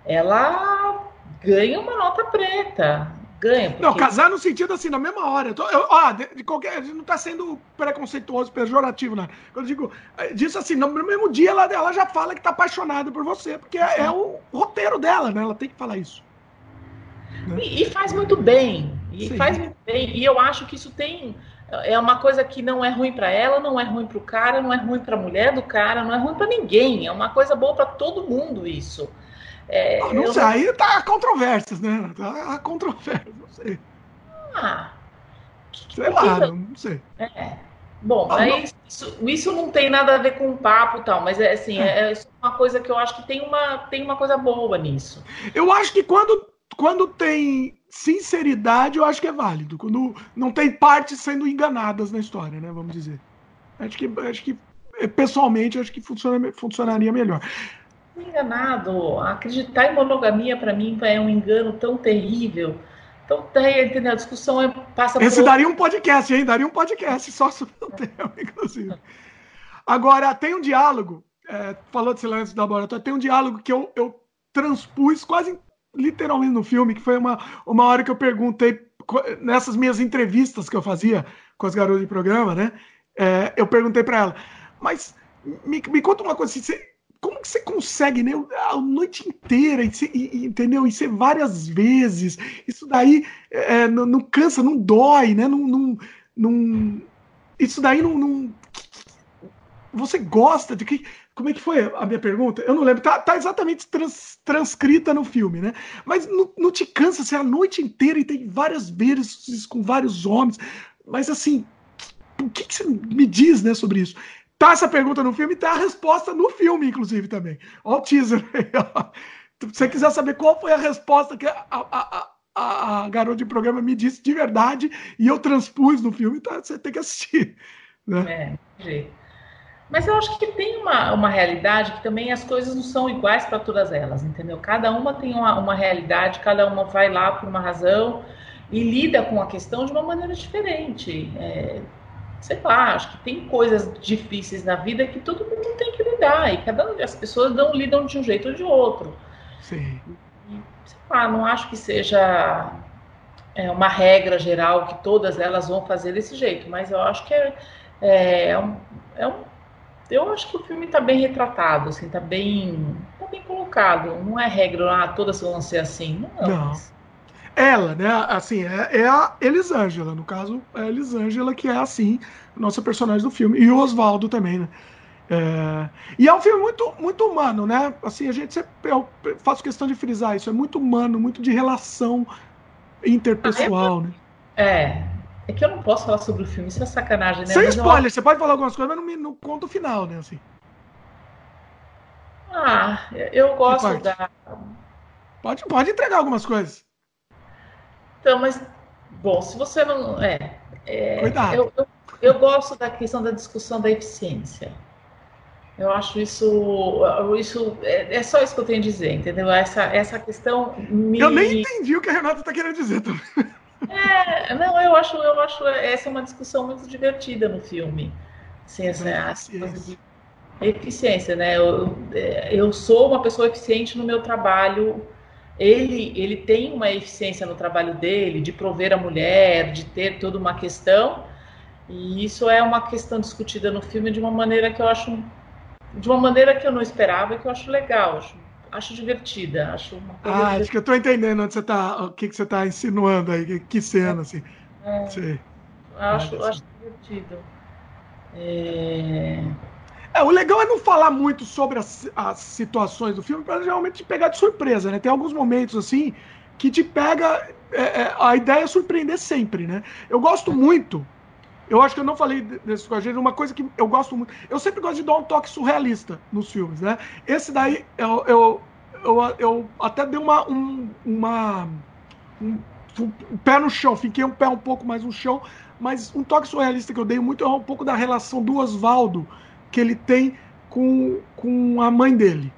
S2: ela ganha uma nota preta. Ganha.
S1: Porque... Não, casar no sentido assim, na mesma hora. Eu, tô, eu ó, de, de, qualquer. Não está sendo preconceituoso, pejorativo, né? Quando eu digo. Eh, disso assim, no mesmo dia ela, ela já fala que está apaixonada por você, porque é, é, o roteiro dela, né? Ela tem que falar isso.
S2: Né? E, e, faz muito bem. E Sim. faz muito bem. E eu acho que isso tem é uma coisa que não é ruim para ela, não é ruim para o cara, não é ruim para a mulher do cara, não é ruim para ninguém. É uma coisa boa para todo mundo isso.
S1: É, não, não sei, não... aí tá controvérsias, né? Tá controvérsias, não sei. Ah, que, sei que lá, que... não sei.
S2: É. Bom, ah, mas isso, isso, não tem nada a ver com o papo e tal, mas é assim, é. é uma coisa que eu acho que tem uma, tem uma coisa boa nisso.
S1: Eu acho que quando, quando tem sinceridade, eu acho que é válido. Quando não tem partes sendo enganadas na história, né? Vamos dizer. Acho que, acho que pessoalmente, acho que funciona, funcionaria melhor.
S2: Enganado. Acreditar em monogamia, para mim, é um engano tão terrível. Então, tem, entendeu? A discussão é, passa
S1: Esse por... daria um podcast, hein? Daria um podcast só sobre o tema, [LAUGHS] inclusive. Agora, tem um diálogo, é, falou de silêncio do laboratório, tem um diálogo que eu, eu transpus quase literalmente no filme, que foi uma, uma hora que eu perguntei nessas minhas entrevistas que eu fazia com as garotas de programa, né? É, eu perguntei para ela, mas me, me, conta uma coisa, assim, você, como que você consegue, né, a noite inteira, e, e, entendeu? E ser várias vezes, isso daí é, não, não, cansa, não dói, né? Não, não, não isso daí não, não, Você gosta de que. Como é que foi a minha pergunta? Eu não lembro. Tá, tá exatamente trans, transcrita no filme, né? Mas não, não te cansa, você é a noite inteira e tem várias vezes com vários homens. Mas assim, o que, que você me diz né, sobre isso? Tá essa pergunta no filme tá a resposta no filme, inclusive, também. Olha o teaser aí, ó. Se você quiser saber qual foi a resposta que a, a, a, a garota de programa me disse de verdade e eu transpus no filme, tá, você tem que assistir. [LAUGHS] Né?
S2: É, mas eu acho que tem uma, uma realidade que também as coisas não são iguais para todas elas, entendeu? Cada uma tem uma, uma realidade, cada uma vai lá por uma razão e lida com a questão de uma maneira diferente. É, sei lá, acho que tem coisas difíceis na vida que todo mundo tem que lidar e cada as pessoas não lidam de um jeito ou de outro.
S1: Sim.
S2: E, sei lá, não acho que seja é, uma regra geral que todas elas vão fazer desse jeito, mas eu acho que é, é, é um, é um eu acho que o filme está bem retratado, assim, está bem, tá bem colocado. Não é regra, ah, todas vão ser assim. Não. não. Mas
S1: ela, né? Assim, é, é a Elisângela, no caso, é a Elisângela que é assim, nossa personagem do filme. E o Oswaldo também, né? É... E é um filme muito, muito humano, né? Assim, a gente sempre, eu faço questão de frisar isso, é muito humano, muito de relação interpessoal, né?
S2: É. É que eu não posso falar sobre o filme, isso é sacanagem, né?
S1: Sem mas spoiler, eu... você pode falar algumas coisas, mas não, não conta o final, né? Assim.
S2: Ah, eu gosto da.
S1: Pode, pode entregar algumas coisas.
S2: Então, mas, bom, se você não. É, é Cuidado. Eu, eu, eu, gosto da questão da discussão da eficiência. Eu acho isso. isso é, é, só isso que eu tenho a dizer, entendeu? Essa, essa questão.
S1: Me... Eu nem entendi o que a Renata está querendo dizer também.
S2: É, não, eu acho, eu acho essa é uma discussão muito divertida no filme. Assim, essa, de eficiência, né? Eu, eu sou uma pessoa eficiente no meu trabalho ele, ele tem uma eficiência no trabalho dele, de prover a mulher, de ter toda uma questão, e isso é uma questão discutida no filme de uma maneira que eu acho, de uma maneira que eu não esperava, que eu acho legal, acho, acho divertida, acho uma
S1: coisa. Ah, acho que eu estou entendendo onde você tá, o que, que você está insinuando aí, que, que cena, assim.
S2: É, Sei. Acho, acho divertido. É...
S1: É, o legal é não falar muito sobre as, as situações do filme para realmente te pegar de surpresa, né? Tem alguns momentos assim que te pega. É, é, a ideia é surpreender sempre, né? Eu gosto muito. Eu acho que eu não falei desse com a gente, uma coisa que eu gosto muito. Eu sempre gosto de dar um toque surrealista nos filmes, né? Esse daí eu, eu, eu, eu até dei uma. Um, uma um, um pé no chão, fiquei um pé um pouco mais no chão, mas um toque surrealista que eu dei muito é um pouco da relação do Oswaldo que ele tem com, com a mãe dele,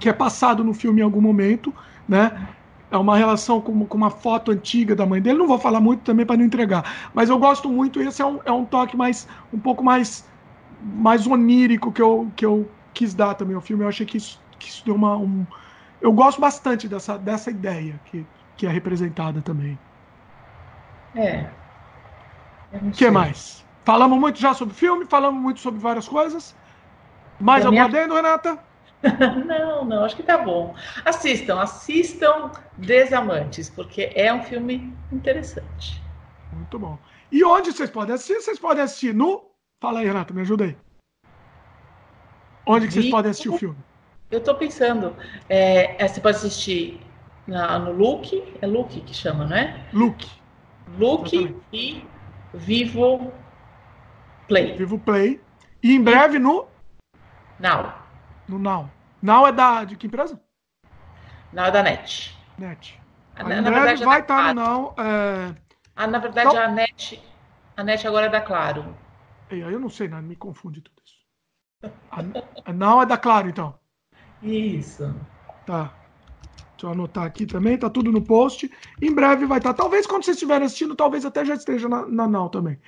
S1: que é passado no filme em algum momento, né? É uma relação com, com uma foto antiga da mãe dele. Não vou falar muito também para não entregar, mas eu gosto muito. Esse é um, é um toque mais um pouco mais mais onírico que eu, que eu quis dar também ao filme. Eu achei que isso, que isso deu uma um, eu gosto bastante dessa, dessa ideia que, que é representada também.
S2: É.
S1: O que mais? Falamos muito já sobre filme, falamos muito sobre várias coisas. Mais algum minha... adendo, Renata? [LAUGHS]
S2: não, não, acho que tá bom. Assistam, assistam Desamantes, porque é um filme interessante.
S1: Muito bom. E onde vocês podem assistir? Vocês podem assistir no. Fala aí, Renata, me ajuda aí. Onde que vocês podem assistir o filme?
S2: Eu tô pensando. É, é, você pode assistir na, no Look, é Look que chama, não é?
S1: Look.
S2: Look e Vivo Play.
S1: Vivo Play. E em breve no.
S2: Now.
S1: No Now. Now é da. De que empresa?
S2: Now é da NET.
S1: NET. Na, em na breve verdade, vai estar tá no Now. É...
S2: Ah, na verdade, então... a NET. A NET agora é da Claro.
S1: Ei, eu não sei, não, me confunde tudo isso. A, a Now é da Claro, então.
S2: Isso.
S1: Tá. Deixa eu anotar aqui também, tá tudo no post. Em breve vai estar. Tá. Talvez quando vocês estiverem assistindo, talvez até já esteja na, na Now também.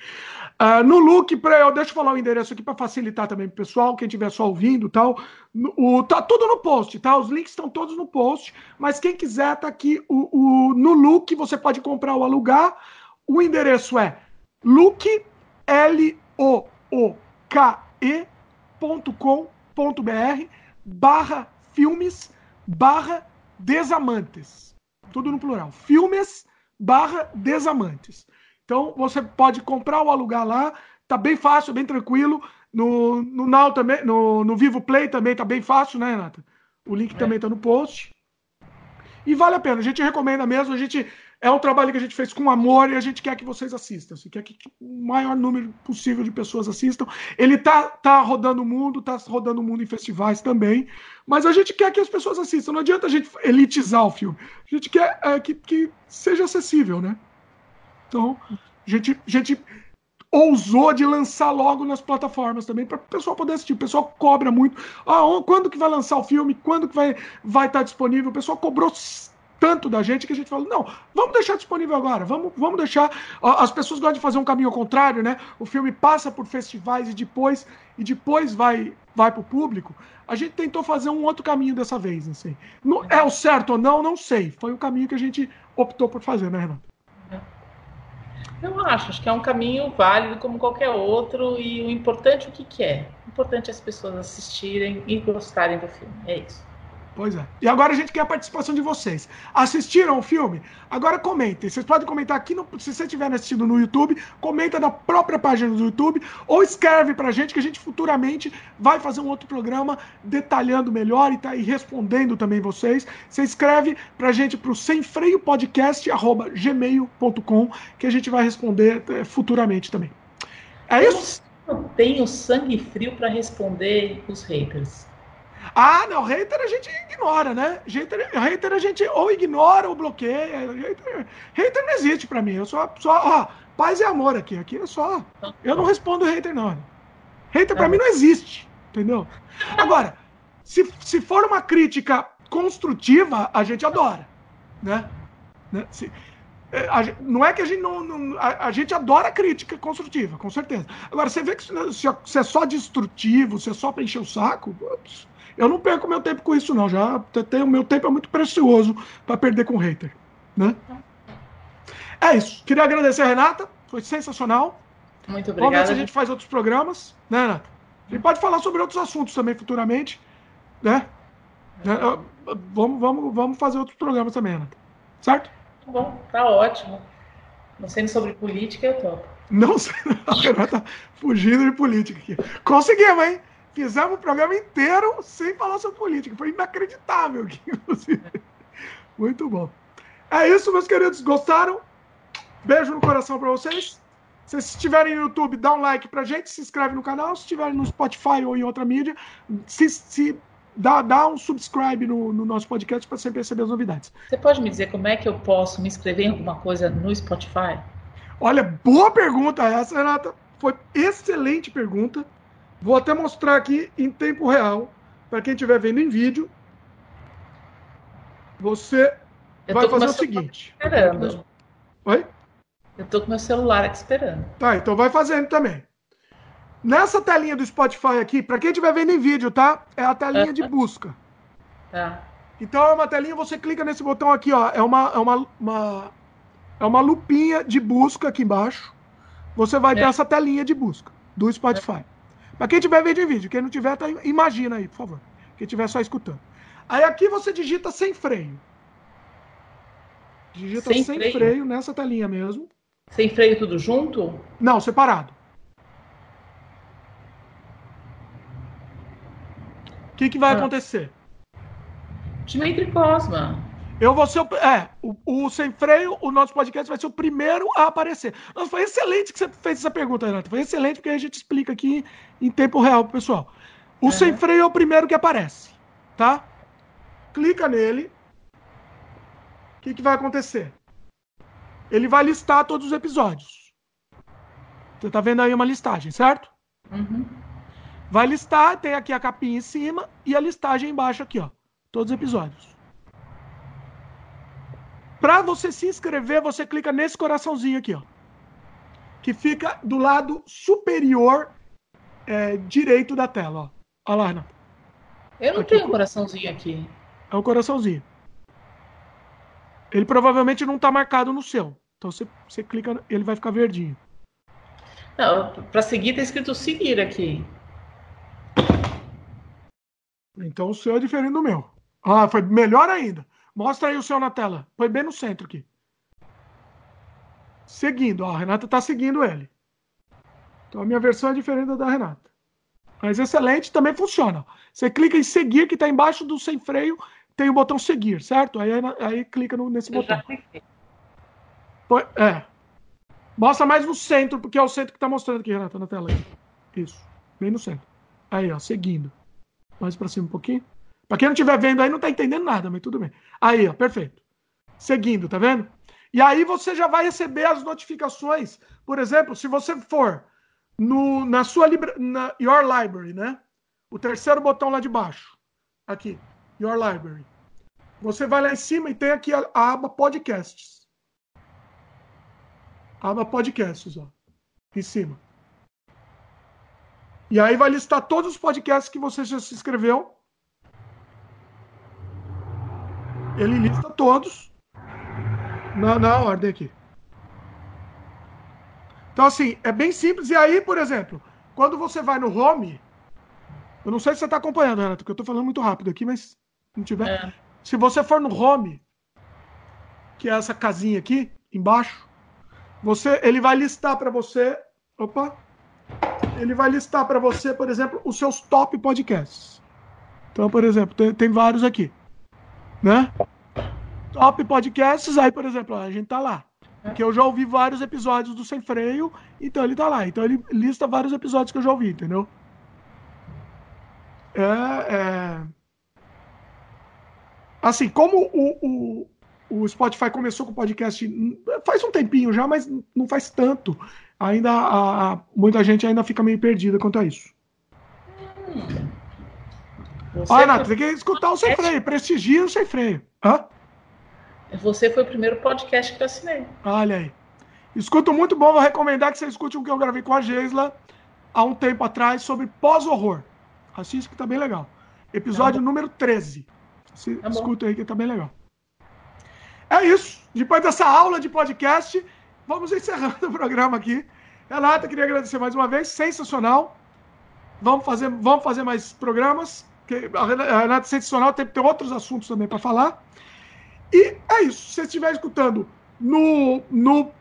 S1: Uh, no look, pra, eu, deixa eu falar o endereço aqui para facilitar também pro pessoal, quem estiver só ouvindo tal. O, tá tudo no post, tá? Os links estão todos no post. Mas quem quiser, tá aqui o, o, no look, você pode comprar ou alugar. O endereço é look, L-O-O-K-E.com.br barra filmes barra desamantes. Tudo no plural. Filmes barra desamantes. Então você pode comprar ou alugar lá. Tá bem fácil, bem tranquilo. No, no Now também, no, no Vivo Play também tá bem fácil, né, Renata? O link é. também tá no post. E vale a pena, a gente recomenda mesmo. A gente é um trabalho que a gente fez com amor e a gente quer que vocês assistam. Assim, quer que o maior número possível de pessoas assistam. Ele tá, tá rodando o mundo, tá rodando o mundo em festivais também. Mas a gente quer que as pessoas assistam. Não adianta a gente elitizar o filme. A gente quer é, que, que seja acessível, né? Então, a gente, a gente ousou de lançar logo nas plataformas também para o pessoal poder assistir. O pessoal cobra muito. Ah, quando que vai lançar o filme? Quando que vai vai estar tá disponível? O pessoal cobrou tanto da gente que a gente falou, não, vamos deixar disponível agora, vamos, vamos deixar. As pessoas gostam de fazer um caminho ao contrário, né? O filme passa por festivais e depois e depois vai vai para o público. A gente tentou fazer um outro caminho dessa vez, assim. Não, é o certo ou não, não sei. Foi o caminho que a gente optou por fazer, né, Renato?
S2: Eu acho, acho que é um caminho válido como qualquer outro e o importante o que, que é? O importante é as pessoas assistirem e gostarem do filme. É isso.
S1: Pois é. E agora a gente quer a participação de vocês. Assistiram o filme? Agora comentem. Vocês podem comentar aqui, no, se você estiver assistindo no YouTube, comenta na própria página do YouTube ou escreve pra gente que a gente futuramente vai fazer um outro programa detalhando melhor e, tá, e respondendo também vocês. Você escreve pra gente pro semfreiopodcast.gmail.com que a gente vai responder é, futuramente também. É isso?
S2: Eu tenho sangue frio para responder os haters.
S1: Ah, não, hater a gente ignora, né? Hater, hater a gente ou ignora ou bloqueia. Hater, hater não existe pra mim. Eu só, só ó, paz e amor aqui. Aqui é só. Eu não respondo hater, não. Hater pra mim não existe, entendeu? Agora, se, se for uma crítica construtiva, a gente adora, né? né? Se, é, a, não é que a gente não. não a, a, gente adora crítica construtiva, com certeza. Agora, você vê que se, se é só destrutivo, se é só pra encher o saco, ups, eu não perco meu tempo com isso, não. Já tenho, meu tempo é muito precioso para perder com hater. Né? É isso. Queria agradecer a Renata. Foi sensacional.
S2: Muito obrigado.
S1: Se a gente faz outros programas, né, Renata? A gente pode falar sobre outros assuntos também futuramente, né? né? Vamos, vamos, vamos fazer outros programas também, Renata. Certo?
S2: Tá bom, tá ótimo. Não sendo sobre política, eu topo.
S1: Não sei, [LAUGHS] a Renata fugindo de política aqui. Conseguimos, hein? Fizemos o programa inteiro sem falar sobre política. Foi inacreditável [LAUGHS] inclusive. Muito bom. É isso, meus queridos. Gostaram? Beijo no coração para vocês. Se estiverem no YouTube, dá um like pra gente, se inscreve no canal. Se estiverem no Spotify ou em outra mídia, se, se dá, dá um subscribe no, no nosso podcast para sempre receber as novidades.
S2: Você pode me dizer como é que eu posso me inscrever em alguma coisa no Spotify?
S1: Olha, boa pergunta essa, Renata. Foi excelente pergunta. Vou até mostrar aqui em tempo real, para quem estiver vendo em vídeo. Você vai fazer o seguinte.
S2: Esperando.
S1: Oi?
S2: Eu tô com meu celular aqui esperando.
S1: Tá, então vai fazendo também. Nessa telinha do Spotify aqui, para quem estiver vendo em vídeo, tá? É a telinha de busca.
S2: Tá.
S1: Então é uma telinha, você clica nesse botão aqui, ó. É uma, é uma, uma é uma lupinha de busca aqui embaixo. Você vai é. ter essa telinha de busca do Spotify. É. Mas quem tiver vendo em vídeo, quem não tiver, tá, imagina aí, por favor. Quem tiver só escutando. Aí aqui você digita sem freio. Digita sem, sem freio. freio. nessa telinha mesmo.
S2: Sem freio tudo junto?
S1: Não, separado. O que, que vai ah. acontecer?
S2: Dimitri Cosma.
S1: Eu vou ser o. É, o, o, Sem Freio, o nosso podcast vai ser o primeiro a aparecer. Nossa, foi excelente que você fez essa pergunta, Renato. Foi excelente porque a gente explica aqui em tempo real pro pessoal. O Sem Freio é o primeiro que aparece, tá? Clica nele. O que, que vai acontecer? Ele vai listar todos os episódios. Você tá vendo aí uma listagem, certo?
S2: Uhum.
S1: Vai listar, tem aqui a capinha em cima e a listagem embaixo aqui, ó. Todos os episódios. Para você se inscrever, você clica nesse coraçãozinho aqui, ó. Que fica do lado superior é, direito da tela, ó. Olha lá, Renata.
S2: Eu não aqui, tenho um coraçãozinho aqui.
S1: É um coraçãozinho. Ele provavelmente não está marcado no seu. Então você, você clica, ele vai ficar verdinho.
S2: Não, para seguir tá escrito seguir aqui.
S1: Então o seu é diferente do meu. Ah, foi melhor ainda. Mostra aí o seu na tela. Foi bem no centro aqui. Seguindo, ó, a Renata está seguindo ele. Então a minha versão é diferente da Renata. Mas excelente, também funciona. Você clica em seguir, que está embaixo do sem freio, tem o botão seguir, certo? Aí, aí clica no, nesse Eu botão. É. Mostra mais no centro, porque é o centro que está mostrando aqui, Renata, na tela. Isso. Bem no centro. Aí, ó, seguindo. Mais para cima um pouquinho. Para quem não estiver vendo aí, não está entendendo nada, mas tudo bem. Aí, ó, perfeito. Seguindo, tá vendo? E aí você já vai receber as notificações. Por exemplo, se você for no, na sua na Your Library, né? O terceiro botão lá de baixo. Aqui. Your Library. Você vai lá em cima e tem aqui a, a aba Podcasts. A aba Podcasts, ó. Em cima. E aí vai listar todos os podcasts que você já se inscreveu. Ele lista todos na, na ordem aqui. Então, assim, é bem simples. E aí, por exemplo, quando você vai no home, eu não sei se você está acompanhando, Renato, porque eu estou falando muito rápido aqui, mas não tiver. É. Se você for no home, que é essa casinha aqui embaixo, você, ele vai listar para você, opa, ele vai listar para você, por exemplo, os seus top podcasts. Então, por exemplo, tem, tem vários aqui, né? Top podcasts, aí, por exemplo, a gente tá lá. Porque eu já ouvi vários episódios do Sem Freio, então ele tá lá. Então ele lista vários episódios que eu já ouvi, entendeu? É, é... Assim, como o, o, o Spotify começou com o podcast faz um tempinho já, mas não faz tanto. Ainda a, a, muita gente ainda fica meio perdida quanto a isso. Hum. Olha, Nath, tem que escutar o sem freio, prestigia o sem freio. Hã?
S2: Você foi o primeiro podcast que eu assinei.
S1: Olha aí. Escuto muito bom, vou recomendar que você escute um que eu gravei com a Geisla há um tempo atrás sobre pós-horror. Assiste que tá bem legal. Episódio tá número 13. Se, tá escuta aí que tá bem legal. É isso. Depois dessa aula de podcast, vamos encerrando [LAUGHS] o programa aqui. Renata, queria agradecer mais uma vez. Sensacional. Vamos fazer, vamos fazer mais programas. A Renata sensacional, tem, tem outros assuntos também para falar. E é isso. Se você estiver escutando no, no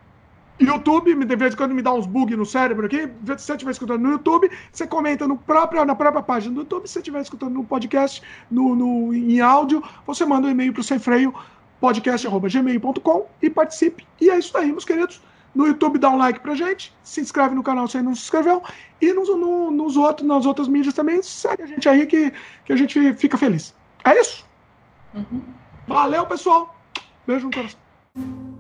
S1: YouTube, de vez em quando me dá uns bugs no cérebro aqui. Se você estiver escutando no YouTube, você comenta no próprio, na própria página do YouTube. Se você estiver escutando no podcast, no, no, em áudio, você manda um e-mail para o Sem Freio, podcast.gmail.com e participe. E é isso aí, meus queridos. No YouTube dá um like pra gente, se inscreve no canal se ainda não se inscreveu, e nos, no, nos outros, nas outras mídias também, segue a gente aí que, que a gente fica feliz. É isso? Uhum. Valeu, pessoal. Beijo no coração.